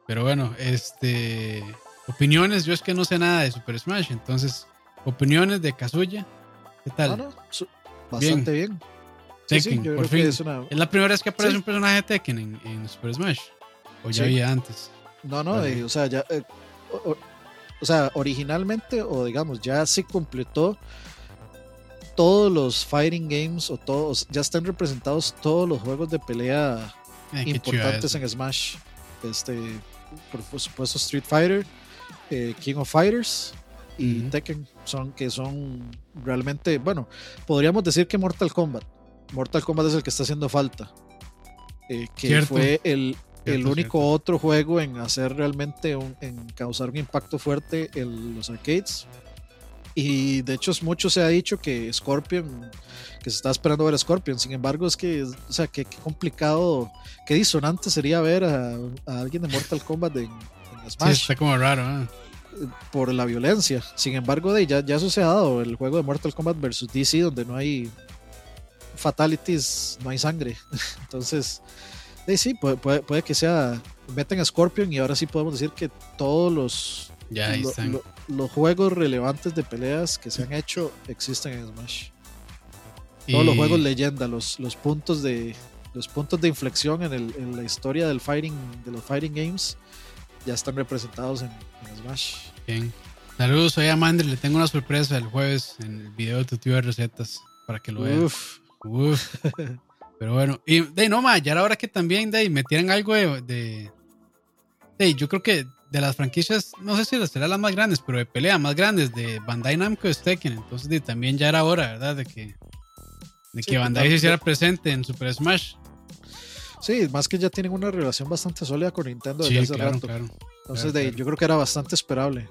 Speaker 1: Pero bueno, este. Opiniones, yo es que no sé nada de Super Smash, entonces, opiniones de Kazuya. ¿Qué tal?
Speaker 2: Ah, no, su- bastante bien. Sí, sí,
Speaker 1: Tekken,
Speaker 2: yo
Speaker 1: por fin.
Speaker 2: es una-
Speaker 1: ¿Es la primera vez que aparece
Speaker 2: Sí.
Speaker 1: un personaje de Tekken en, en Super Smash? ¿O ya
Speaker 2: Sí.
Speaker 1: había antes?
Speaker 2: No, no,
Speaker 1: Vale.
Speaker 2: eh, o sea, ya. eh, o, o- o sea, originalmente, o digamos, ya se completó todos los fighting games, o todos, ya están representados todos los juegos de pelea
Speaker 1: Ay, chiva
Speaker 2: importantes en Smash. Este, por supuesto, Street Fighter, eh, King of Fighters y. Tekken son que son realmente, bueno, podríamos decir que Mortal Kombat. Mortal Kombat es el que está haciendo falta. eh, que
Speaker 1: Cierto.
Speaker 2: fue el, el
Speaker 1: Cierto,
Speaker 2: único
Speaker 1: cierto.
Speaker 2: otro juego en hacer realmente un- en causar un impacto fuerte en los arcades. Y de hecho, mucho se ha dicho que Scorpion, que se está esperando ver a Scorpion. Sin embargo, es que, o sea, qué, complicado, qué disonante sería ver a, a alguien de Mortal Kombat en, en
Speaker 1: Sí,
Speaker 2: Smash
Speaker 1: está como raro, ¿eh?
Speaker 2: por la violencia. Sin embargo, de, ya, ya eso se ha dado. El juego de Mortal Kombat versus DC, donde no hay fatalities, no hay sangre. [LAUGHS] Entonces, de, sí, puede, puede, puede que sea. Meten a Scorpion y ahora sí podemos decir que todos los,
Speaker 1: Ya ahí están.
Speaker 2: lo- los juegos relevantes de peleas que se han hecho existen en Smash. Todos los
Speaker 1: Y-
Speaker 2: juegos leyenda, los, los puntos de los puntos de inflexión en, el- en la historia del fighting, de los fighting games ya están representados en, en Smash.
Speaker 1: Bien. Saludos, soy Amandre. Le tengo una sorpresa el jueves en el video de tu tío de recetas para que lo vean.
Speaker 2: Uf,
Speaker 1: Uf. [LAUGHS] Pero bueno, y de no más, ya era hora que también de metieran algo de, de, de- yo creo que de las franquicias, no sé si las serán las más grandes, pero de pelea más grandes de Bandai Namco es Tekken, entonces de, también ya era hora, ¿verdad? De que de
Speaker 2: Sí,
Speaker 1: que Bandai se hiciera presente en Super Smash.
Speaker 2: Sí, más que ya tienen una relación bastante sólida con Nintendo desde
Speaker 1: Sí,
Speaker 2: hace
Speaker 1: claro,
Speaker 2: rato.
Speaker 1: claro.
Speaker 2: Entonces,
Speaker 1: claro,
Speaker 2: de- yo creo que era bastante esperable.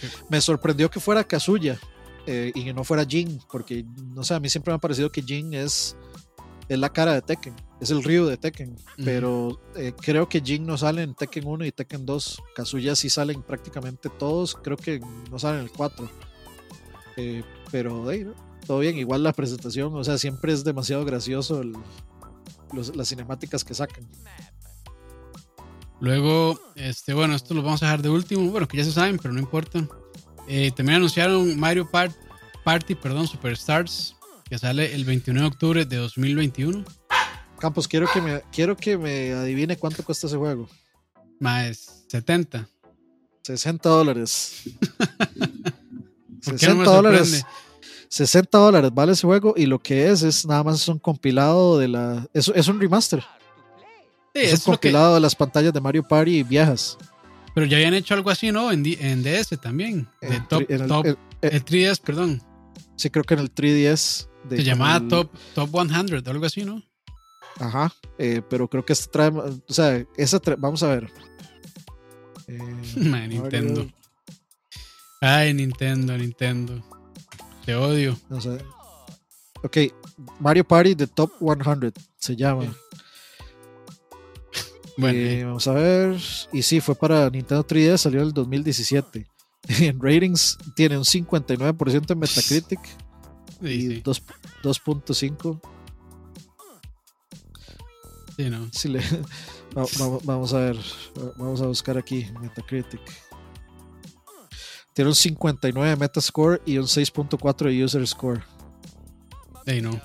Speaker 1: Sí.
Speaker 2: Me sorprendió que fuera Kazuya eh, y que no fuera Jin, porque no sé, a mí siempre me ha parecido que Jin es, es la cara de Tekken, es el río de Tekken. Pero eh, creo que Jin no sale en Tekken 1 y Tekken 2. Kazuya sí salen prácticamente todos, creo que no salen en el 4. Eh, pero todo bien, igual la presentación, o sea, siempre es demasiado gracioso el- los- las cinemáticas que sacan.
Speaker 1: Luego, este, bueno, esto lo vamos a dejar de último, bueno, que ya se saben, pero no importa. Eh, también anunciaron Mario Part- Party, perdón, Superstars, que sale el 29 de octubre de 2021.
Speaker 2: Campos, quiero que me, quiero que me adivine cuánto cuesta ese juego.
Speaker 1: Más 70.
Speaker 2: 60 dólares. [LAUGHS]
Speaker 1: ¿Por qué no
Speaker 2: 60
Speaker 1: me
Speaker 2: dólares.
Speaker 1: sorprende?
Speaker 2: 60 dólares vale ese juego y lo que es es nada más es un compilado de la... Es, es un remaster.
Speaker 1: Sí,
Speaker 2: es,
Speaker 1: es
Speaker 2: un
Speaker 1: lo que-
Speaker 2: compilado de las pantallas de Mario Party viejas.
Speaker 1: pero ya habían hecho algo así, ¿no? En, en DS también. De
Speaker 2: En
Speaker 1: top,
Speaker 2: en el-
Speaker 1: top,
Speaker 2: el- el-
Speaker 1: el 3DS, perdón.
Speaker 2: sí, creo que en el 3DS. De
Speaker 1: Se llamaba
Speaker 2: el-
Speaker 1: top, top 100 o algo así, ¿no?
Speaker 2: Ajá, eh, pero creo que este trae... O sea, esa trae- vamos a ver. [LAUGHS] Eh,
Speaker 1: Man, Nintendo.
Speaker 2: Mario-
Speaker 1: Ay, Nintendo, Nintendo. Te odio.
Speaker 2: No sé. Ok, Mario Party The Top 100 se llama. [LAUGHS]
Speaker 1: Bueno,
Speaker 2: Eh,
Speaker 1: eh,
Speaker 2: vamos a ver. Y sí, fue para Nintendo 3DS, salió en el 2017. [LAUGHS] En ratings tiene un 59% en Metacritic y
Speaker 1: sí,
Speaker 2: 2 2.5.
Speaker 1: sí, no.
Speaker 2: Si le- [LAUGHS] va- va- vamos a ver, vamos a buscar aquí Metacritic. Tiene un 59 de Metascore y un 6.4 de User Score.
Speaker 1: Ey, no.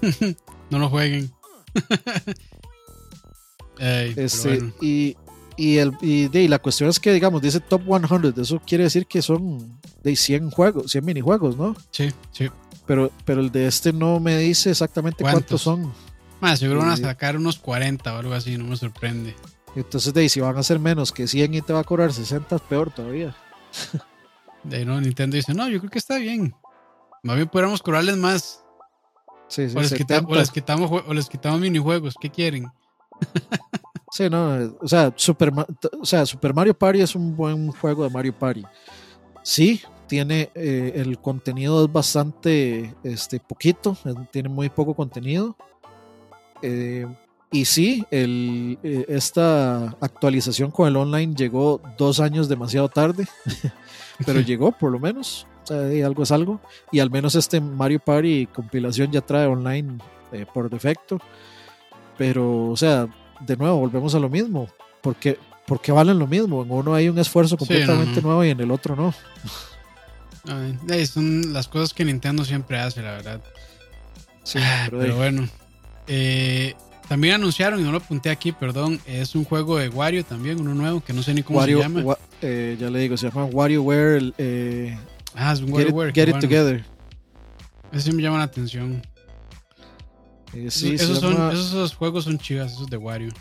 Speaker 1: [LAUGHS] no lo jueguen. [LAUGHS] Ey, pero
Speaker 2: Este,
Speaker 1: bueno.
Speaker 2: y, y, el, y, de, y la cuestión es que, digamos, dice Top 100. Eso quiere decir que son de 100 juegos, 100 minijuegos, ¿no?
Speaker 1: Sí, sí.
Speaker 2: Pero, pero el de este no me dice exactamente
Speaker 1: ¿Cuántos?
Speaker 2: cuántos, son.
Speaker 1: Más, seguro van a
Speaker 2: Sí.
Speaker 1: sacar unos 40 o algo así, no me sorprende.
Speaker 2: Entonces, de, si van a ser menos que 100 y te va a cobrar 60, peor todavía. [LAUGHS]
Speaker 1: De ahí, no, Nintendo dice, no, yo creo que está bien. Más bien podríamos cobrarles más.
Speaker 2: Sí, sí,
Speaker 1: O les,
Speaker 2: 70.
Speaker 1: quita- o les quitamos, o les quitamos minijuegos. ¿Qué quieren? [LAUGHS]
Speaker 2: Sí, no, o sea, Super, o sea, Super Mario Party es un buen juego de Mario Party. Sí, tiene eh, el contenido es bastante este, poquito, tiene muy poco contenido. Eh, y sí, el, eh, esta actualización con el online llegó dos años demasiado tarde, [LAUGHS] pero llegó por lo menos. O sea, algo es algo. Y al menos este Mario Party compilación ya trae online por defecto. Pero, o sea, de nuevo, volvemos a lo mismo. Porque, porque valen lo mismo. En uno hay un esfuerzo completamente nuevo y en el otro no.
Speaker 1: son las cosas que Nintendo siempre hace, la verdad. Sí, ah, pero, bueno. Eh, también anunciaron, y no lo apunté aquí, perdón, es un juego de Wario también, uno nuevo, que no sé ni cómo se llama.
Speaker 2: Eh, ya le digo, se llama WarioWare. Eh,
Speaker 1: ah, es un WarioWare.
Speaker 2: Get, it, Together.
Speaker 1: Ese me llama la atención. Eh, sí, esos, son, esos, juegos son chivas, esos de Wario.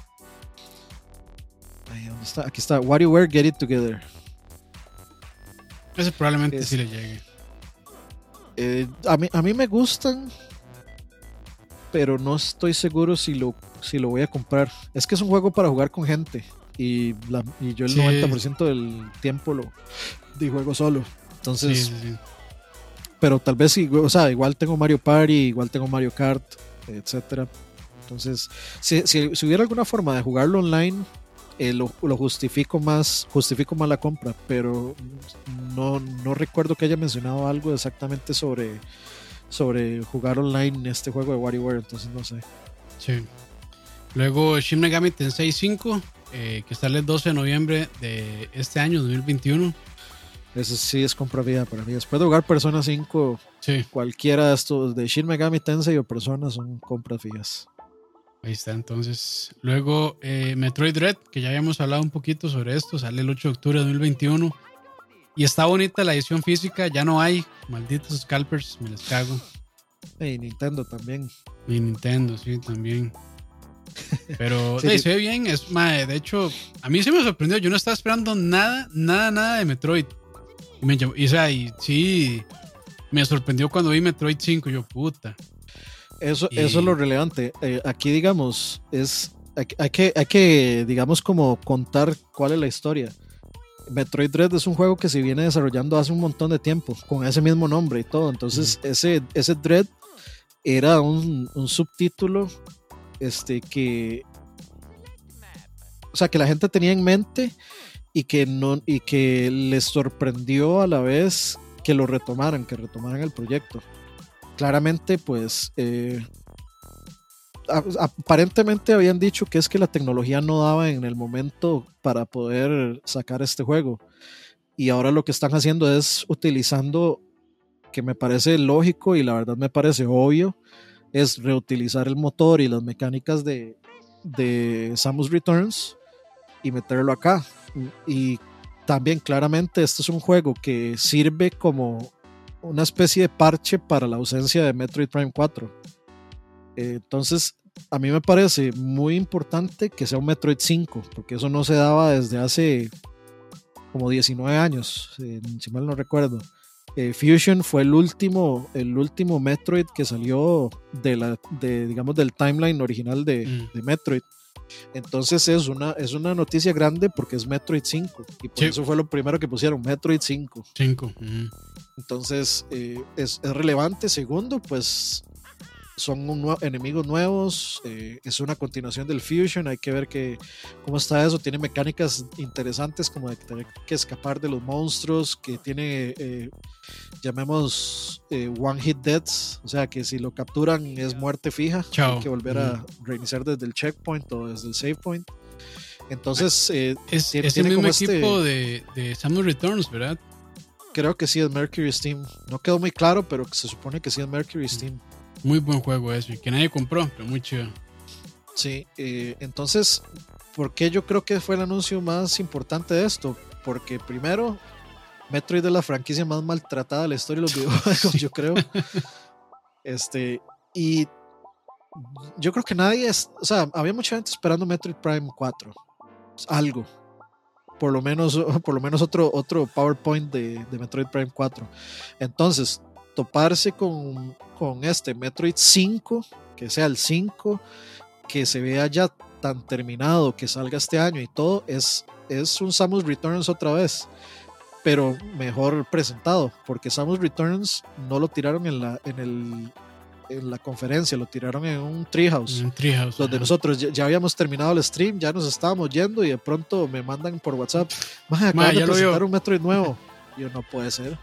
Speaker 2: ¿dónde está? Aquí está, WarioWare Get It Together.
Speaker 1: Ese probablemente sí le llegue.
Speaker 2: Eh, a, mí, a mí me gustan, pero no estoy seguro si lo, si lo voy a comprar. Es que es un juego para jugar con gente y, yo el 90% del tiempo lo de juego solo. Entonces, pero tal vez, o sea, igual tengo Mario Party, igual tengo Mario Kart, etcétera. Entonces, si, si, hubiera alguna forma de jugarlo online, eh, lo, justifico más, justifico más la compra, pero no, no recuerdo que haya mencionado algo exactamente sobre sobre jugar online este juego de WarioWare, entonces no sé.
Speaker 1: Sí. Luego Shin Megami Tensei 5, eh, que sale el 12 de noviembre de este año, 2021.
Speaker 2: Ese sí es compra vida para mí. Después de jugar Persona 5, cualquiera de estos, de Shin Megami Tensei o Persona, son compras fijas.
Speaker 1: Ahí está, entonces. Luego eh, Metroid Dread, que ya habíamos hablado un poquito sobre esto, sale el 8 de octubre de 2021. Y está bonita la edición física, ya no hay. Malditos scalpers, me les cago.
Speaker 2: Y Nintendo también.
Speaker 1: Y Nintendo, sí, también. Pero [LAUGHS] se ve bien. Es, de hecho, a mí sí me sorprendió. Yo no estaba esperando nada, nada, nada de Metroid. Y, me, y, o sea, y sí, me sorprendió cuando vi Metroid 5. Yo, puta.
Speaker 2: Eso, eso es lo relevante. Eh, aquí, digamos, es. hay, que, hay que, digamos, como contar cuál es la historia. Metroid Dread es un juego que se viene desarrollando hace un montón de tiempo, con ese mismo nombre y todo. Entonces, ese, ese Dread era un, subtítulo este, que. O sea, que la gente tenía en mente y que, no, y que les sorprendió a la vez que lo retomaran, que retomaran el proyecto. Claramente, pues. Eh, aparentemente habían dicho que es que la tecnología no daba en el momento para poder sacar este juego. Y ahora lo que están haciendo es utilizando, que me parece lógico y la verdad me parece obvio, es reutilizar el motor y las mecánicas de, de Samus Returns y meterlo acá. Y también claramente este es un juego que sirve como una especie de parche para la ausencia de Metroid Prime 4. entonces, a mí me parece muy importante que sea un Metroid 5, porque eso no se daba desde hace como 19 años, si mal no recuerdo. Eh, Fusion fue el último, el último Metroid que salió de la, de, digamos, del timeline original de, mm. de Metroid. Entonces es una, es una noticia grande porque es Metroid 5 y por eso fue lo primero que pusieron, Metroid 5.
Speaker 1: 5.
Speaker 2: Entonces eh, es, es, relevante. Segundo, pues son enemigos nuevos, eh, es una continuación del Fusion, hay que ver que, cómo está eso, tiene mecánicas interesantes como de tener que escapar de los monstruos, que tiene, eh, llamemos, eh, One Hit Deaths, o sea que si lo capturan es muerte fija, hay que volver a reiniciar desde el checkpoint o desde el save point. Entonces,
Speaker 1: es, tiene, el mismo este equipo de, de Samus Returns, ¿verdad?
Speaker 2: Creo que sí es Mercury Steam. No quedó muy claro, pero se supone que sí es Mercury Steam.
Speaker 1: Muy buen juego eso y que nadie compró, pero muy chido.
Speaker 2: Sí, eh, entonces, ¿por qué yo creo que fue el anuncio más importante de esto? Porque primero, Metroid es la franquicia más maltratada de la historia de los [LAUGHS] videojuegos, yo creo. Este, y yo creo que nadie es, o sea, había mucha gente esperando Metroid Prime 4, algo. Por lo menos, [LAUGHS] por lo menos otro, otro PowerPoint de, de Metroid Prime 4. Entonces, toparse con, con este Metroid 5, que sea el 5, que se vea ya tan terminado, que salga este año y todo, es, es un Samus Returns otra vez, pero mejor presentado, porque Samus Returns no lo tiraron en la, en el, en la conferencia, lo tiraron en un treehouse.
Speaker 1: Un treehouse.
Speaker 2: Donde nosotros ya, habíamos terminado el stream, ya nos estábamos yendo y de pronto me mandan por WhatsApp, ya lo presentar un Metroid nuevo. [LAUGHS] yo no puede ser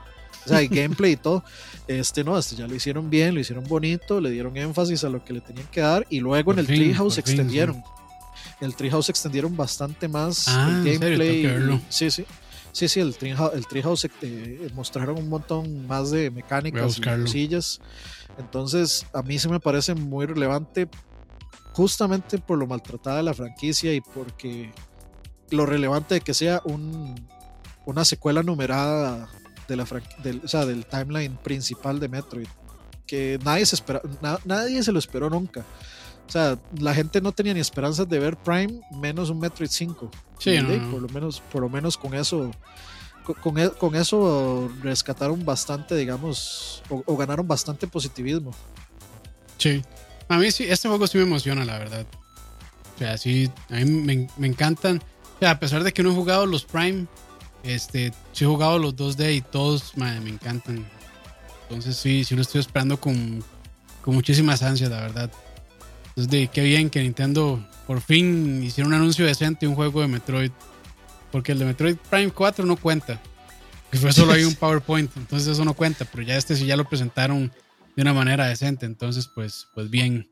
Speaker 2: O sea, el gameplay y todo. Este no, este ya lo hicieron bien, lo hicieron bonito, le dieron énfasis a lo que le tenían que dar y luego en el Treehouse extendieron. En el Treehouse extendieron bastante más
Speaker 1: Ah,
Speaker 2: el gameplay. Sí, sí. Sí, sí, el Treehouse, el Treehouse eh, mostraron un montón más de mecánicas y cosillas. Entonces, a mí se me parece muy relevante justamente por lo maltratada de la franquicia y porque lo relevante de que sea un, una secuela numerada de la del, o sea, del timeline principal de Metroid. Que nadie se, espera, na- nadie se lo esperó nunca. O sea, la gente no tenía ni esperanzas de ver Prime menos un Metroid 5.
Speaker 1: Sí, no.
Speaker 2: Por, lo menos, por lo menos con eso con, e- con eso rescataron bastante, digamos, o, o ganaron bastante positivismo.
Speaker 1: Sí. A mí sí, este juego sí me emociona, la verdad. O sea, sí, a mí me, me encantan. O sea, a pesar de que no he jugado los Prime, este, sí he jugado los 2D y todos madre, me encantan. Entonces sí, sí lo estoy esperando con, con muchísimas ansias, la verdad. Entonces, de qué bien que Nintendo por fin hicieron un anuncio decente de un juego de Metroid. Porque el de Metroid Prime 4 no cuenta. Que fue solo ahí un [LAUGHS] PowerPoint. Entonces eso no cuenta. Pero ya este sí ya lo presentaron de una manera decente. Entonces, pues, pues bien.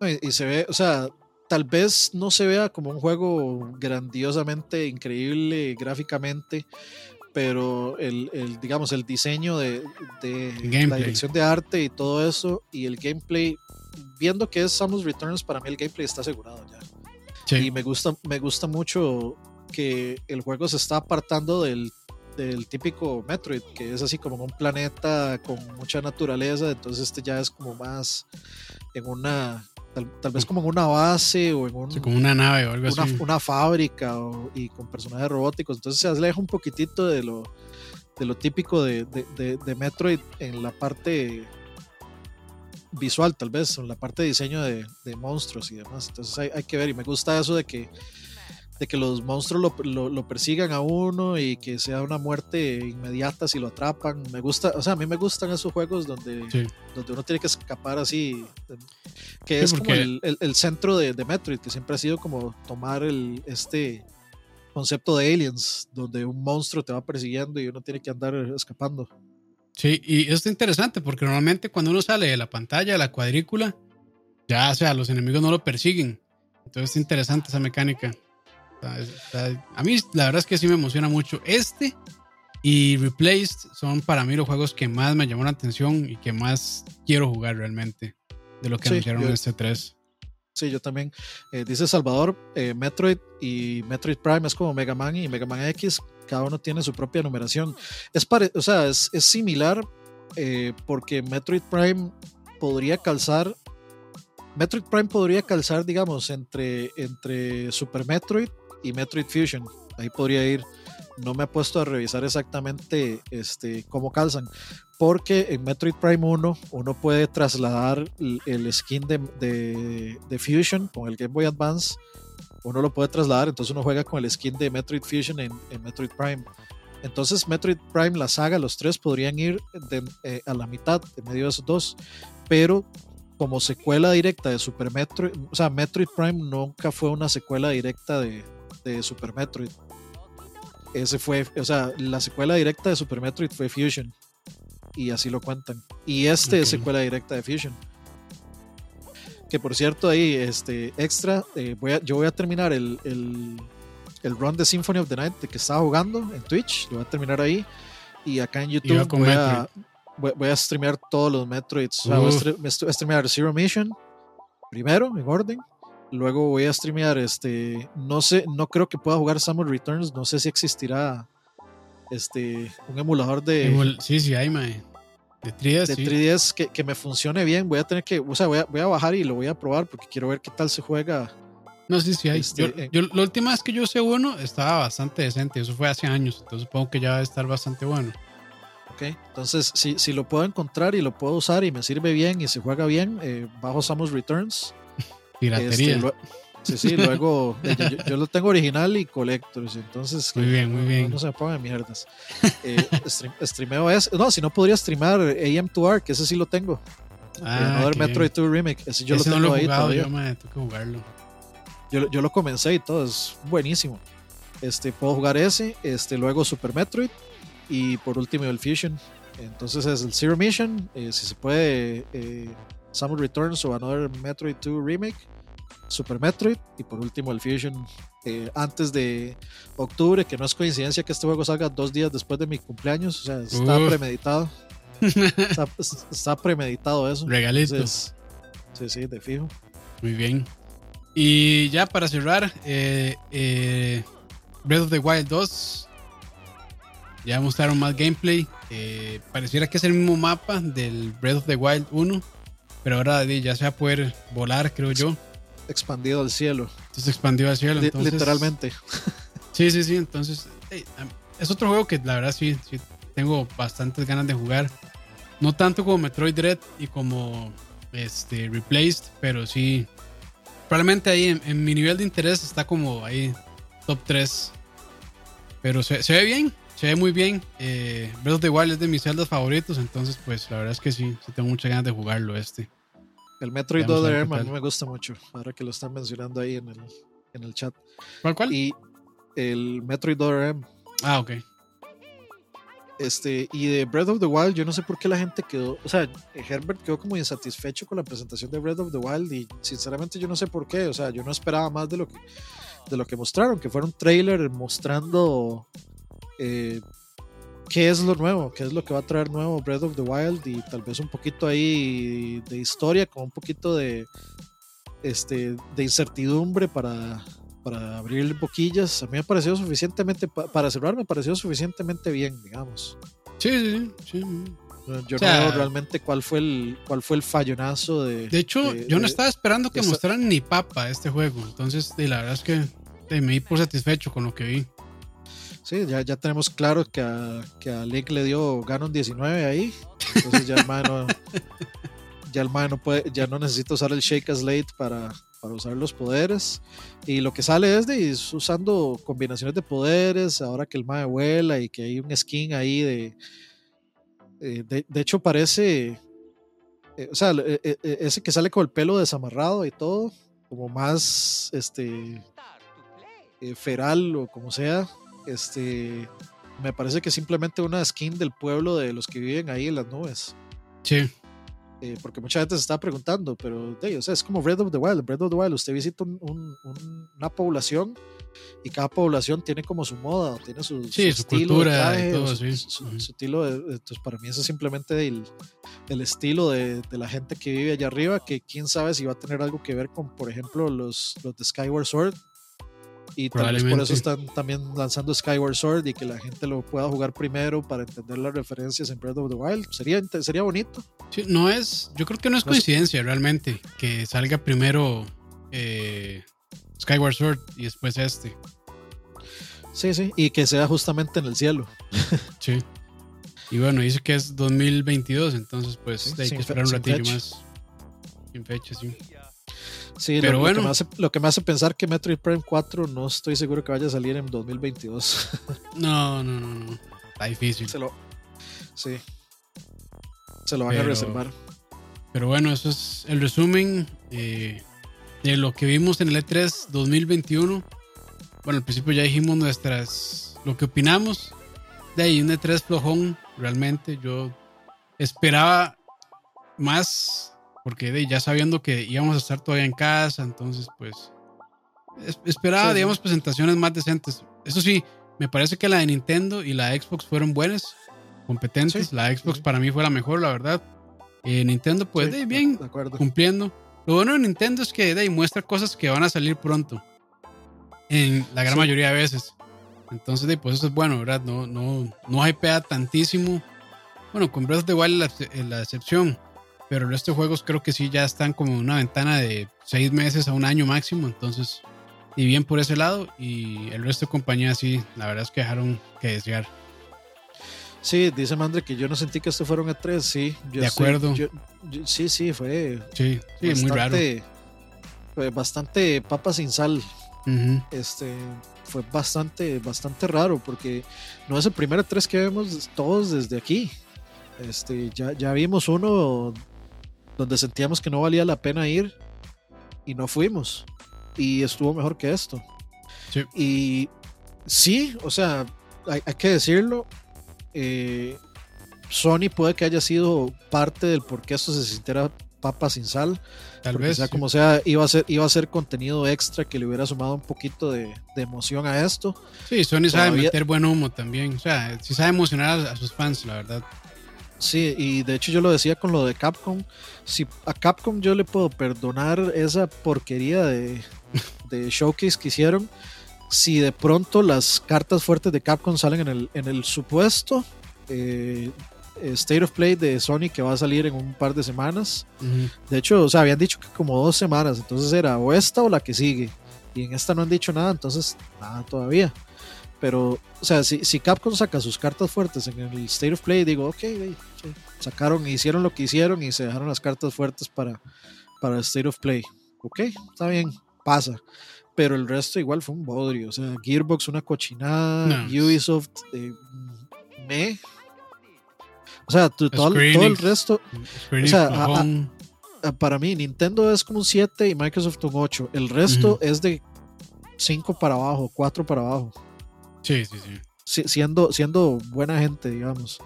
Speaker 2: Y, y se ve, o sea, tal vez no se vea como un juego grandiosamente increíble gráficamente, pero el, el, digamos, el diseño de, de
Speaker 1: El
Speaker 2: la dirección de arte y todo eso, y el gameplay, viendo que es Samus Returns, para mí el gameplay está asegurado ya.
Speaker 1: Sí.
Speaker 2: Y me gusta, me gusta mucho que el juego se está apartando del, del típico Metroid, que es así como un planeta con mucha naturaleza, entonces este ya es como más en una, tal, tal vez como en una base o en un,
Speaker 1: Sí, como una nave o algo
Speaker 2: una,
Speaker 1: así.
Speaker 2: una fábrica o- y con personajes robóticos, entonces se aleja un poquitito de lo, de lo típico de, de, de- de Metroid en la parte visual tal vez, en la parte de diseño de, de monstruos y demás, entonces hay, hay que ver. Y me gusta eso de que de que los monstruos lo, lo- lo persigan a uno y que sea una muerte inmediata si lo atrapan. Me gusta, o sea, a mí me gustan esos juegos donde,
Speaker 1: Sí.
Speaker 2: donde uno tiene que escapar así, que
Speaker 1: Sí,
Speaker 2: es como el- el centro de, de Metroid, que siempre ha sido como tomar el, este concepto de aliens, donde un monstruo te va persiguiendo y uno tiene que andar escapando.
Speaker 1: Sí, y esto es interesante porque normalmente cuando uno sale de la pantalla, de la cuadrícula, ya, o sea, los enemigos no lo persiguen. Entonces es interesante esa mecánica. A mí la verdad es que sí me emociona mucho. Este y Replaced son para mí los juegos que más me llamó la atención y que más quiero jugar realmente de lo que
Speaker 2: Sí,
Speaker 1: anunciaron
Speaker 2: yo-
Speaker 1: en este 3.
Speaker 2: Sí, yo también. Eh, dice Salvador, eh, Metroid y Metroid Prime es como Mega Man y Mega Man X, cada uno tiene su propia numeración. Es, pare- o sea, es, es similar eh, porque Metroid Prime podría calzar, Metroid Prime podría calzar, digamos, entre, entre Super Metroid y Metroid Fusion. Ahí podría ir. No me he puesto a revisar exactamente este, cómo calzan, porque en Metroid Prime 1 uno puede trasladar el, skin de, de- de Fusion con el Game Boy Advance, uno lo puede trasladar, entonces uno juega con el skin de Metroid Fusion en, Metroid Prime. Entonces Metroid Prime, la saga, los tres podrían ir de- eh, a la mitad, en medio de esos dos, pero como secuela directa de Super Metroid, o sea, Metroid Prime nunca fue una secuela directa de, de Super Metroid. Ese fue, o sea, la secuela directa de Super Metroid fue Fusion. Y así lo cuentan. Y este es
Speaker 1: Ok.
Speaker 2: secuela directa de Fusion. Que por cierto, ahí, este, extra, eh, voy a- yo voy a terminar el, el, el run de Symphony of the Night que estaba jugando en Twitch. Lo voy a terminar ahí. Y acá en YouTube voy a, voy, voy a streamear todos los Metroids. O sea, voy a voy a streamear Zero Mission primero, en orden. Luego voy a streamear este. No sé, no creo que pueda jugar Samus Returns. No sé si existirá este un emulador de,
Speaker 1: sí, sí, hay, mae. De 3DS,
Speaker 2: de
Speaker 1: sí.
Speaker 2: 3DS que, que me funcione bien. Voy a tener que, o sea, voy a, voy a bajar y lo voy a probar porque quiero ver qué tal se juega.
Speaker 1: No, sí, sí hay.
Speaker 2: Este,
Speaker 1: yo,
Speaker 2: eh.
Speaker 1: yo- la última vez que yo usé uno estaba bastante decente. Eso fue hace años. Entonces supongo que ya va a estar bastante bueno.
Speaker 2: ¿ok? Entonces, si, si lo puedo encontrar y lo puedo usar y me sirve bien y se juega bien, eh, bajo Samus Returns.
Speaker 1: Piratería.
Speaker 2: Este, sí, sí, luego eh, yo, lo tengo original y collectors, entonces
Speaker 1: Muy
Speaker 2: que
Speaker 1: bien, muy
Speaker 2: no-
Speaker 1: bien.
Speaker 2: No, se me pongan mierdas. Eh, stream- streameo es, no, si no podría streamar AM2R, que ese sí lo tengo.
Speaker 1: ah,
Speaker 2: Another
Speaker 1: qué
Speaker 2: Metroid
Speaker 1: bien.
Speaker 2: 2 Remake, ese yo
Speaker 1: Ese
Speaker 2: lo
Speaker 1: no
Speaker 2: tengo
Speaker 1: lo he
Speaker 2: ahí
Speaker 1: jugado
Speaker 2: todavía.
Speaker 1: yo, mae. Tengo que jugarlo.
Speaker 2: Yo, lo- yo lo comencé y todo, es buenísimo. Este, puedo jugar ese, este, luego Super Metroid y por último el Fusion. Entonces es el Zero Mission, eh, si se puede, eh, Samus Returns o Another Metroid 2 Remake, Super Metroid y por último el Fusion eh, antes de octubre, que no es coincidencia que este juego salga dos días después de mi cumpleaños, o sea, está premeditado. [LAUGHS] está, está premeditado eso.
Speaker 1: Regalito.
Speaker 2: Entonces, sí, sí, de fijo.
Speaker 1: Muy bien. Y ya para cerrar, eh, eh, Breath of the Wild 2. Ya mostraron más gameplay. Eh, pareciera que es el mismo mapa del Breath of the Wild 1. Pero ahora ya se va a poder volar, creo yo.
Speaker 2: Expandido al cielo,
Speaker 1: Entonces expandió al cielo. entonces-
Speaker 2: literalmente.
Speaker 1: Sí, sí, sí. Entonces, es otro juego que la verdad sí, sí tengo bastantes ganas de jugar. No tanto como Metroid Dread y como este Replaced, pero sí. Probablemente ahí en, en mi nivel de interés está como ahí top 3. Pero se, se ve bien, se ve muy bien. Eh, Breath of the Wild es de mis celdas favoritos, entonces pues la verdad es que sí, sí tengo muchas ganas de jugarlo este.
Speaker 2: El Metroid
Speaker 1: Vamos a
Speaker 2: 2 de
Speaker 1: ver qué
Speaker 2: Airman a mí me gusta mucho, ahora que lo están mencionando ahí en el, en el chat.
Speaker 1: ¿Cuál, cuál?
Speaker 2: Y el Metroid 2 RM,
Speaker 1: Ah, ok.
Speaker 2: este, y de Breath of the Wild, yo no sé por qué la gente quedó, o sea, Herbert quedó como insatisfecho con la presentación de Breath of the Wild y sinceramente yo no sé por qué, o sea, yo no esperaba más de lo que, de lo que mostraron, que fuera un trailer mostrando eh, qué es lo nuevo, qué es lo que va a traer nuevo Breath of the Wild y tal vez un poquito ahí de historia, con un poquito de, este, de incertidumbre para, para abrir boquillas. A mí me pareció suficientemente, pa- para cerrar, me pareció suficientemente bien, digamos.
Speaker 1: Sí, sí, sí.
Speaker 2: Yo
Speaker 1: O sea,
Speaker 2: no veo realmente cuál fue el, cuál fue el fallonazo de.
Speaker 1: De hecho,
Speaker 2: de-
Speaker 1: yo no
Speaker 2: de-
Speaker 1: estaba esperando que mostraran ni papa este juego. Entonces, de la verdad es que me di por satisfecho con lo que vi.
Speaker 2: Sí, ya, ya tenemos claro que a, que a Link le dio Ganon 19 ahí. Entonces ya el mae no, [LAUGHS] ya el no puede, ya no necesita usar el Shake as Late para, para usar los poderes. Y lo que sale es de usando combinaciones de poderes, ahora que el mae vuela y que hay un skin ahí de. eh, de, de hecho, parece. eh, o sea, eh, eh, eh, ese que sale con el pelo desamarrado y todo, como más este eh, feral o como sea, este me parece que simplemente una skin del pueblo de los que viven ahí en las nubes.
Speaker 1: Sí,
Speaker 2: Eh, porque mucha gente se está preguntando, pero o sea, es como Breath of the Wild. Breath of the Wild, usted visita un- un- un- una población y cada población tiene como su moda, tiene su,
Speaker 1: Sí, su
Speaker 2: estilo
Speaker 1: cultura
Speaker 2: de
Speaker 1: y
Speaker 2: traje, o
Speaker 1: todo,
Speaker 2: su,
Speaker 1: sí.
Speaker 2: su-
Speaker 1: Ujú.
Speaker 2: su estilo de, entonces para mí eso es simplemente el, el estilo de, de la gente que vive allá arriba, que quién sabe si va a tener algo que ver con, por ejemplo, los, los de Skyward Sword. Y tal vez por eso están también lanzando Skyward Sword y que la gente lo pueda jugar primero para entender las referencias en Breath of the Wild. Sería, sería bonito.
Speaker 1: sí, no es, yo creo que no es
Speaker 2: No es-
Speaker 1: coincidencia realmente que salga primero eh, Skyward Sword y después este.
Speaker 2: Sí, sí. Y que sea justamente en el cielo. [LAUGHS]
Speaker 1: Sí. Y bueno, dice que es 2022, entonces pues
Speaker 2: Sí,
Speaker 1: hay que esperar un ratillo
Speaker 2: fecha.
Speaker 1: más. Sin fecha, sí.
Speaker 2: Sí,
Speaker 1: Pero
Speaker 2: lo, lo
Speaker 1: bueno.
Speaker 2: que me hace, lo que me hace pensar que Metroid Prime 4 no estoy seguro que vaya a salir en 2022. [LAUGHS]
Speaker 1: No, no, no, no. Está difícil.
Speaker 2: Se lo, sí. Se lo van a reservar.
Speaker 1: Pero bueno, eso es el resumen eh, de lo que vimos en el E E3 2021. Bueno, al principio ya dijimos nuestras. lo que opinamos. De ahí un E3 flojón, realmente. Yo esperaba más, porque de, ya sabiendo que íbamos a estar todavía en casa, entonces pues. es- esperaba,
Speaker 2: Sí, sí.
Speaker 1: digamos, presentaciones más decentes. Eso sí, me parece que la de Nintendo y la de Xbox fueron buenas, competentes.
Speaker 2: Sí,
Speaker 1: la de Xbox para mí fue la mejor, la verdad. Eh, Nintendo, pues, de, bien,
Speaker 2: De
Speaker 1: cumpliendo. Lo bueno de Nintendo es que de ahí muestra cosas que van a salir pronto. En la gran mayoría de veces. Entonces, de, pues eso es bueno, ¿verdad? No, no, no hypea tantísimo. Bueno, con Breath of the Wild la, la excepción. Pero el resto de juegos creo que sí ya están como en una ventana de seis meses a un año máximo. Entonces, y bien por ese lado. Y el resto de compañías sí, la verdad es que dejaron que desear.
Speaker 2: Sí, dice Mandre que yo no sentí que esto fuera un E3. Sí, yo
Speaker 1: De acuerdo.
Speaker 2: yo- yo- sí, sí, fue
Speaker 1: Sí, sí, muy raro.
Speaker 2: fue bastante papa sin sal. Este fue bastante bastante raro porque no es el primer E3 que vemos todos desde aquí este ya, ya vimos uno donde sentíamos que no valía la pena ir y no fuimos y estuvo mejor que esto
Speaker 1: Sí.
Speaker 2: y sí o sea hay, hay que decirlo eh, Sony puede que haya sido parte del por qué esto se sintiera papa sin sal.
Speaker 1: Tal vez.
Speaker 2: Sea como sea, iba a, ser, iba a ser contenido extra que le hubiera sumado un poquito de, emoción a esto.
Speaker 1: Sí, Sony sabe meter buen humo también. O sea, sí sabe emocionar a, sus fans, la verdad.
Speaker 2: Sí, y de hecho yo lo decía con lo de Capcom. Si a Capcom yo le puedo perdonar esa porquería de, de [LAUGHS] showcase que hicieron, si de pronto las cartas fuertes de Capcom salen en el, en el supuesto eh, State of Play de Sony que va a salir en un par de semanas. De hecho, o sea, habían dicho que como dos semanas, entonces era o esta o la que sigue. Y en esta no han dicho nada, entonces nada todavía. Pero, o sea, si, si Capcom saca sus cartas fuertes en el State of Play, digo, ok, sacaron, hicieron lo que hicieron y se dejaron las cartas fuertes para, para el State of Play. Ok, está bien, pasa pero el resto igual fue un bodrio. O sea, Gearbox una cochinada, Ubisoft eh, me, o sea, todo, el resto. O sea, para mí, Nintendo es como un 7 y Microsoft un 8. El resto es de 5 para abajo, 4 para abajo.
Speaker 1: Sí, sí, sí.
Speaker 2: siendo, siendo buena gente, digamos.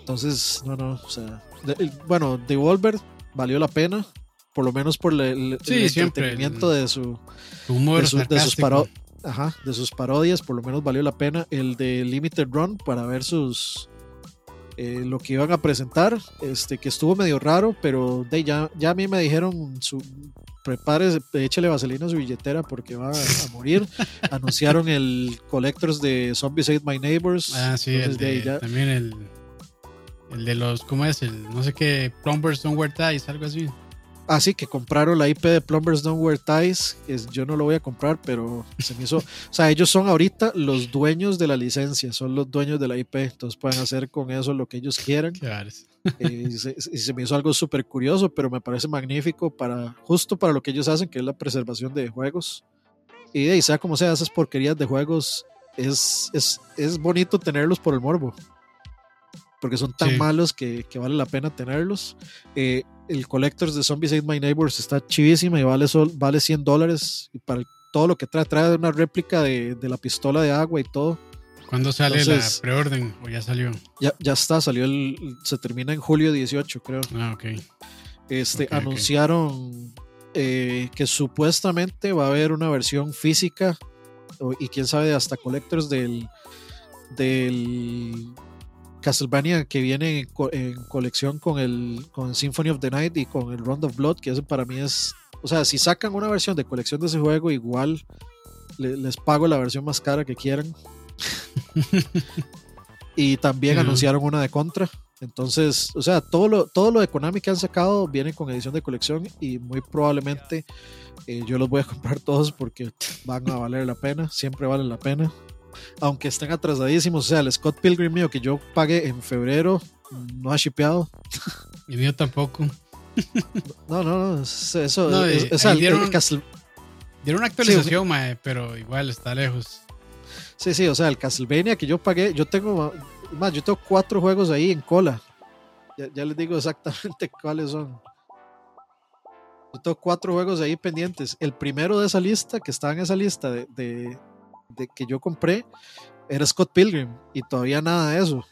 Speaker 2: Entonces, no, no. O sea, bueno, Devolver valió la pena. Por lo menos por el, entretenimiento de su.
Speaker 1: Humor de,
Speaker 2: de sus Ajá, de sus parodias, por lo menos valió la pena. El de Limited Run para ver sus eh, lo que iban a presentar, este, que estuvo medio raro, pero de, ya, ya a mí me dijeron, su, prepárese, échale vaselina a su billetera porque va a, morir. [LAUGHS] Anunciaron el Collectors de Zombies Ate My Neighbors.
Speaker 1: Ah, sí, también el, el de los, ¿cómo es? El no sé qué, Plumbers Don't Wear Ties, algo así.
Speaker 2: Ah, sí, que compraron la IP de Plumbers Don't Wear Ties. yo no lo voy a comprar, pero se me hizo. o sea, ellos son ahorita los dueños de la licencia, son los dueños de la IP. Entonces pueden hacer con eso lo que ellos quieran.
Speaker 1: Claro.
Speaker 2: Eh, y, se, me hizo algo súper curioso, pero me parece magnífico para justo para lo que ellos hacen, que es la preservación de juegos. Y de sea como sea, esas porquerías de juegos, es, es, es bonito tenerlos por el morbo porque son tan malos que, que, vale la pena tenerlos. Eh, el Collectors de Zombies Ate My Neighbors está chivísima y vale, vale 100 dólares. Y para todo lo que trae, trae una réplica de, de la pistola de agua y todo.
Speaker 1: ¿Cuándo sale la preorden? ¿O ya salió?
Speaker 2: Ya, ya está, salió el. Se termina en julio 18, creo.
Speaker 1: Ah, ok.
Speaker 2: Este, anunciaron eh, que supuestamente va a haber una versión física y quién sabe hasta collectors del, del Castlevania que viene en, colección con el, con Symphony of the Night y con el Round of Blood, que eso para mí es, o sea, si sacan una versión de colección de ese juego, igual les pago la versión más cara que quieran. [LAUGHS] y también anunciaron una de Contra. Entonces, o sea, todo lo, todo lo de Konami que han sacado viene con edición de colección y muy probablemente eh, yo los voy a [LAUGHS] comprar todos porque van a valer la pena, siempre valen la pena aunque estén atrasadísimos. O sea, el Scott Pilgrim mío que yo pagué en febrero no ha shipeado.
Speaker 1: Y mío tampoco.
Speaker 2: No, no, no. Eso,
Speaker 1: no, dieron, dieron, una actualización, pero igual está lejos.
Speaker 2: Sí, sí, o sea, el Castlevania que yo pagué, yo tengo más, yo tengo cuatro juegos ahí en cola. Ya, les digo exactamente [LAUGHS] cuáles son. Yo tengo cuatro juegos ahí pendientes. El primero de esa lista, que está en esa lista de que yo compré era Scott Pilgrim y todavía nada de eso.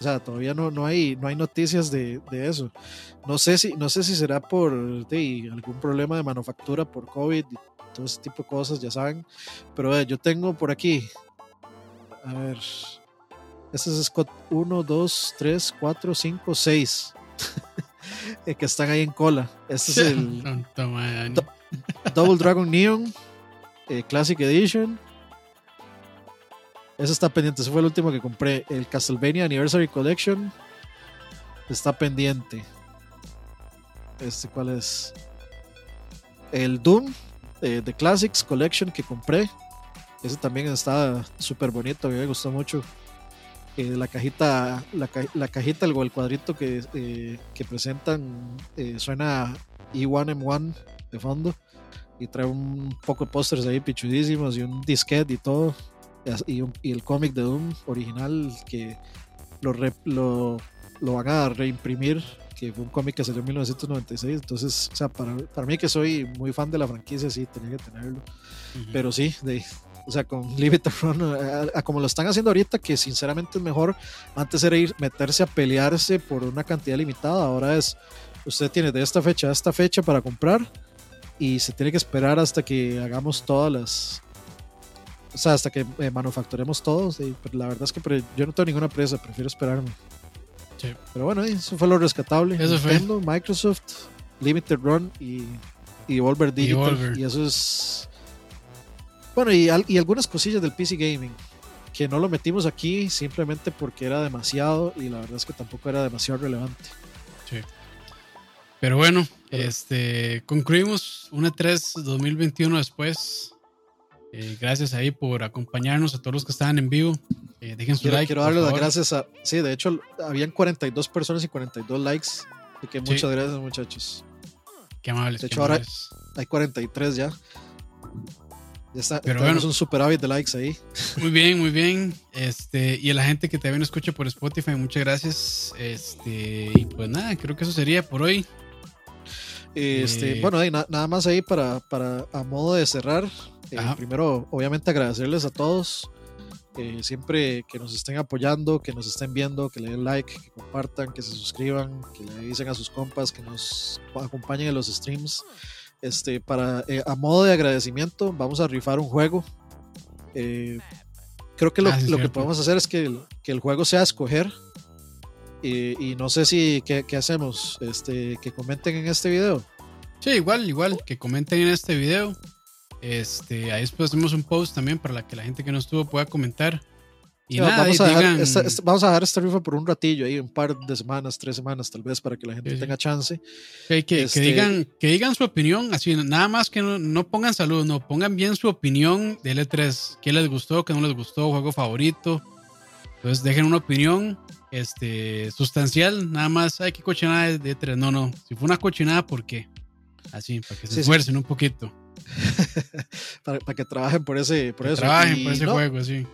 Speaker 2: O sea, todavía no, no, hay, no hay noticias de, de eso. No sé, si, no sé si será por algún problema de manufactura por COVID y todo ese tipo de cosas, ya saben. Pero yo tengo por aquí, a ver, este es Scott 1, 2, 3, 4, 5, 6. que están ahí en cola. Este es el [LAUGHS] Double Dragon Neon eh, Classic Edition. Ese está pendiente. Ese fue el último que compré. El Castlevania Anniversary Collection está pendiente. Este, ¿cuál es? El Doom de The Classics Collection que compré. Ese también está súper bonito. A mí me gustó mucho. Eh, la cajita, la, la, cajita, el, el cuadrito que, eh, que presentan eh, suena E1M1 de fondo y trae un poco de pósters ahí pichudísimos y un disquete y todo y, el cómic de Doom original que lo, lo, lo, van a reimprimir, que fue un cómic que salió en 1996. Entonces, o sea, para, para mí que soy muy fan de la franquicia, sí, tenía que tenerlo. Pero sí, de, O sea, con Limited Run, a, como lo están haciendo ahorita, que sinceramente es mejor. Antes era ir, meterse a pelearse por una cantidad limitada. Ahora es, usted tiene de esta fecha a esta fecha para comprar y se tiene que esperar hasta que hagamos todas las. O sea, hasta que eh, manufacturemos todos. Y, la verdad es que yo no tengo ninguna presa, prefiero esperarme. Sí. Pero bueno, eso fue lo rescatable.
Speaker 1: Eso
Speaker 2: Nintendo, Microsoft, Limited Run y, y Volver Digital. Y, eso es. Bueno, y, y algunas cosillas del PC Gaming que no lo metimos aquí simplemente porque era demasiado y la verdad es que tampoco era demasiado relevante.
Speaker 1: Sí. Pero bueno, este concluimos una 3 2021 después. Eh, gracias ahí por acompañarnos a todos los que estaban en vivo. Eh, dejen su like.
Speaker 2: Quiero darle las gracias a. Sí, de hecho, habían 42 personas y 42 likes. Así que muchas gracias, muchachos.
Speaker 1: Qué amables.
Speaker 2: De hecho, ahora hay 43 ya. Ya está, Pero tenemos un superávit de likes ahí.
Speaker 1: Muy bien, muy bien. Este, y a la gente que también escucha por Spotify, muchas gracias. Este, y pues nada, creo que eso sería por hoy.
Speaker 2: Este, eh, bueno, nada más ahí para, para a modo de cerrar. Eh, primero, obviamente agradecerles a todos. Eh, siempre que nos estén apoyando, que nos estén viendo, que le den like, que compartan, que se suscriban, que le dicen a sus compas, que nos acompañen en los streams. Este, para, a modo de agradecimiento, vamos a rifar un juego. creo que lo, ah, lo que podemos hacer es que el, que el juego sea escoger y, no sé si, ¿qué, hacemos? Este, que comenten en este video.
Speaker 1: Sí, igual, igual, que comenten en este video. Este, ahí después hacemos un post también para la que la gente que no estuvo pueda comentar. Y nada,
Speaker 2: vamos, a dejar esta, vamos a dejar esta rifa por un ratillo ahí, un par de semanas, tres semanas tal vez, para que la gente tenga chance.
Speaker 1: que, que, este digan, que digan su opinión, así, nada más que no, no pongan salud, no, pongan bien su opinión de L3, qué les gustó, qué no les gustó, juego favorito. Entonces dejen una opinión este, sustancial, nada más, hay que cochinada de, tres. No, no, si fue una cochinada, ¿por qué? Así, para que se esfuercen un poquito. [LAUGHS]
Speaker 2: para, que trabajen por ese, por eso.
Speaker 1: Trabajen por ese juego, sí.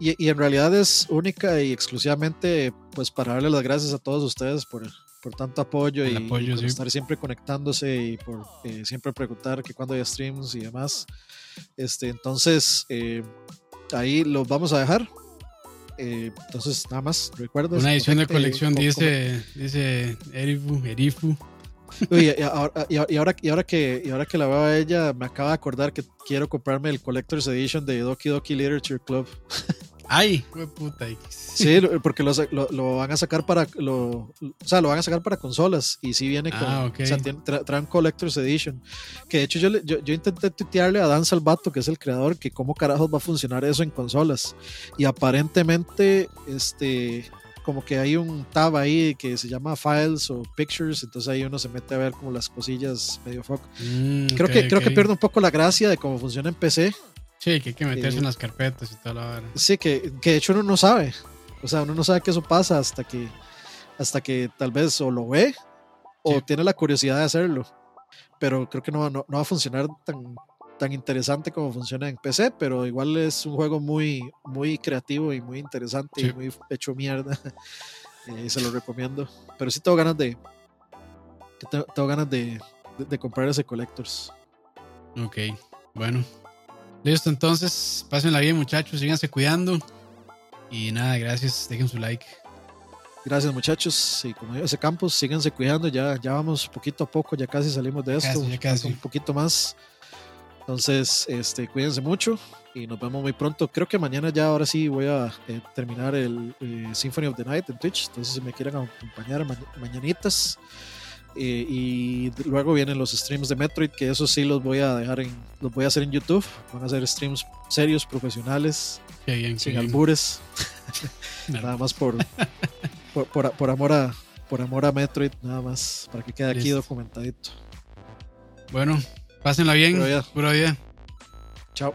Speaker 2: Y, y, en realidad es única y exclusivamente pues para darle las gracias a todos ustedes por, por tanto apoyo y, por estar siempre conectándose y por eh, siempre preguntar que cuando hay streams y demás. Este, entonces, eh, ahí los vamos a dejar. Eh, entonces, nada más, recuerda.
Speaker 1: Una edición de colección, dice, dice Erifu. Erifu. [LAUGHS]
Speaker 2: y, ahora, y, ahora, y, ahora, que, y ahora que la veo a ella, me acaba de acordar que quiero comprarme el Collector's Edition de Doki Doki Literature Club. [LAUGHS]
Speaker 1: Ay, puta.
Speaker 2: Sí, porque lo, lo, van a sacar para lo, o sea, lo van a sacar para consolas y sí viene con, ah, o sea, traen Collector's Edition. Que de hecho yo, yo, yo, intenté tuitearle a Dan Salvato, que es el creador, que cómo carajos va a funcionar eso en consolas. Y aparentemente, este, como que hay un tab ahí que se llama Files o Pictures, entonces ahí uno se mete a ver como las cosillas medio foco. Mm, creo que creo que pierde un poco la gracia de cómo funciona en PC,
Speaker 1: Sí, que hay que meterse en las carpetas y toda la hora.
Speaker 2: Sí, que, que de hecho uno no sabe. O sea, uno no sabe que eso pasa hasta que, hasta que tal vez o lo ve o tiene la curiosidad de hacerlo. Pero creo que no, no, va a funcionar tan, tan interesante como funciona en PC, pero igual es un juego muy, muy creativo y muy interesante y muy hecho mierda. y [LAUGHS] eh, se lo recomiendo. Pero sí tengo ganas de. Tengo, ganas de, de, de comprar ese Collectors.
Speaker 1: Ok, bueno, Listo, entonces, pásenla bien, muchachos, síganse cuidando. Y nada, gracias, dejen su like.
Speaker 2: Gracias, muchachos. Y como ese campus, síganse cuidando. Ya, ya vamos poquito a poco, ya casi salimos de esto.
Speaker 1: ya casi.
Speaker 2: Un poquito más. Entonces, este, cuídense mucho y nos vemos muy pronto. Creo que mañana ya, ahora sí, voy a eh, terminar el eh, Symphony of the Night en Twitch. Entonces, si me quieren acompañar mañanitas. Eh, y luego vienen los streams de Metroid, que eso sí los voy a dejar en, los voy a hacer en YouTube. Van a ser streams serios, profesionales, sin albures. [LAUGHS] nada más por, por, por, amor a por amor a Metroid, nada más, para que quede aquí documentadito.
Speaker 1: Bueno, pásenla bien. Pura vida.
Speaker 2: Chao.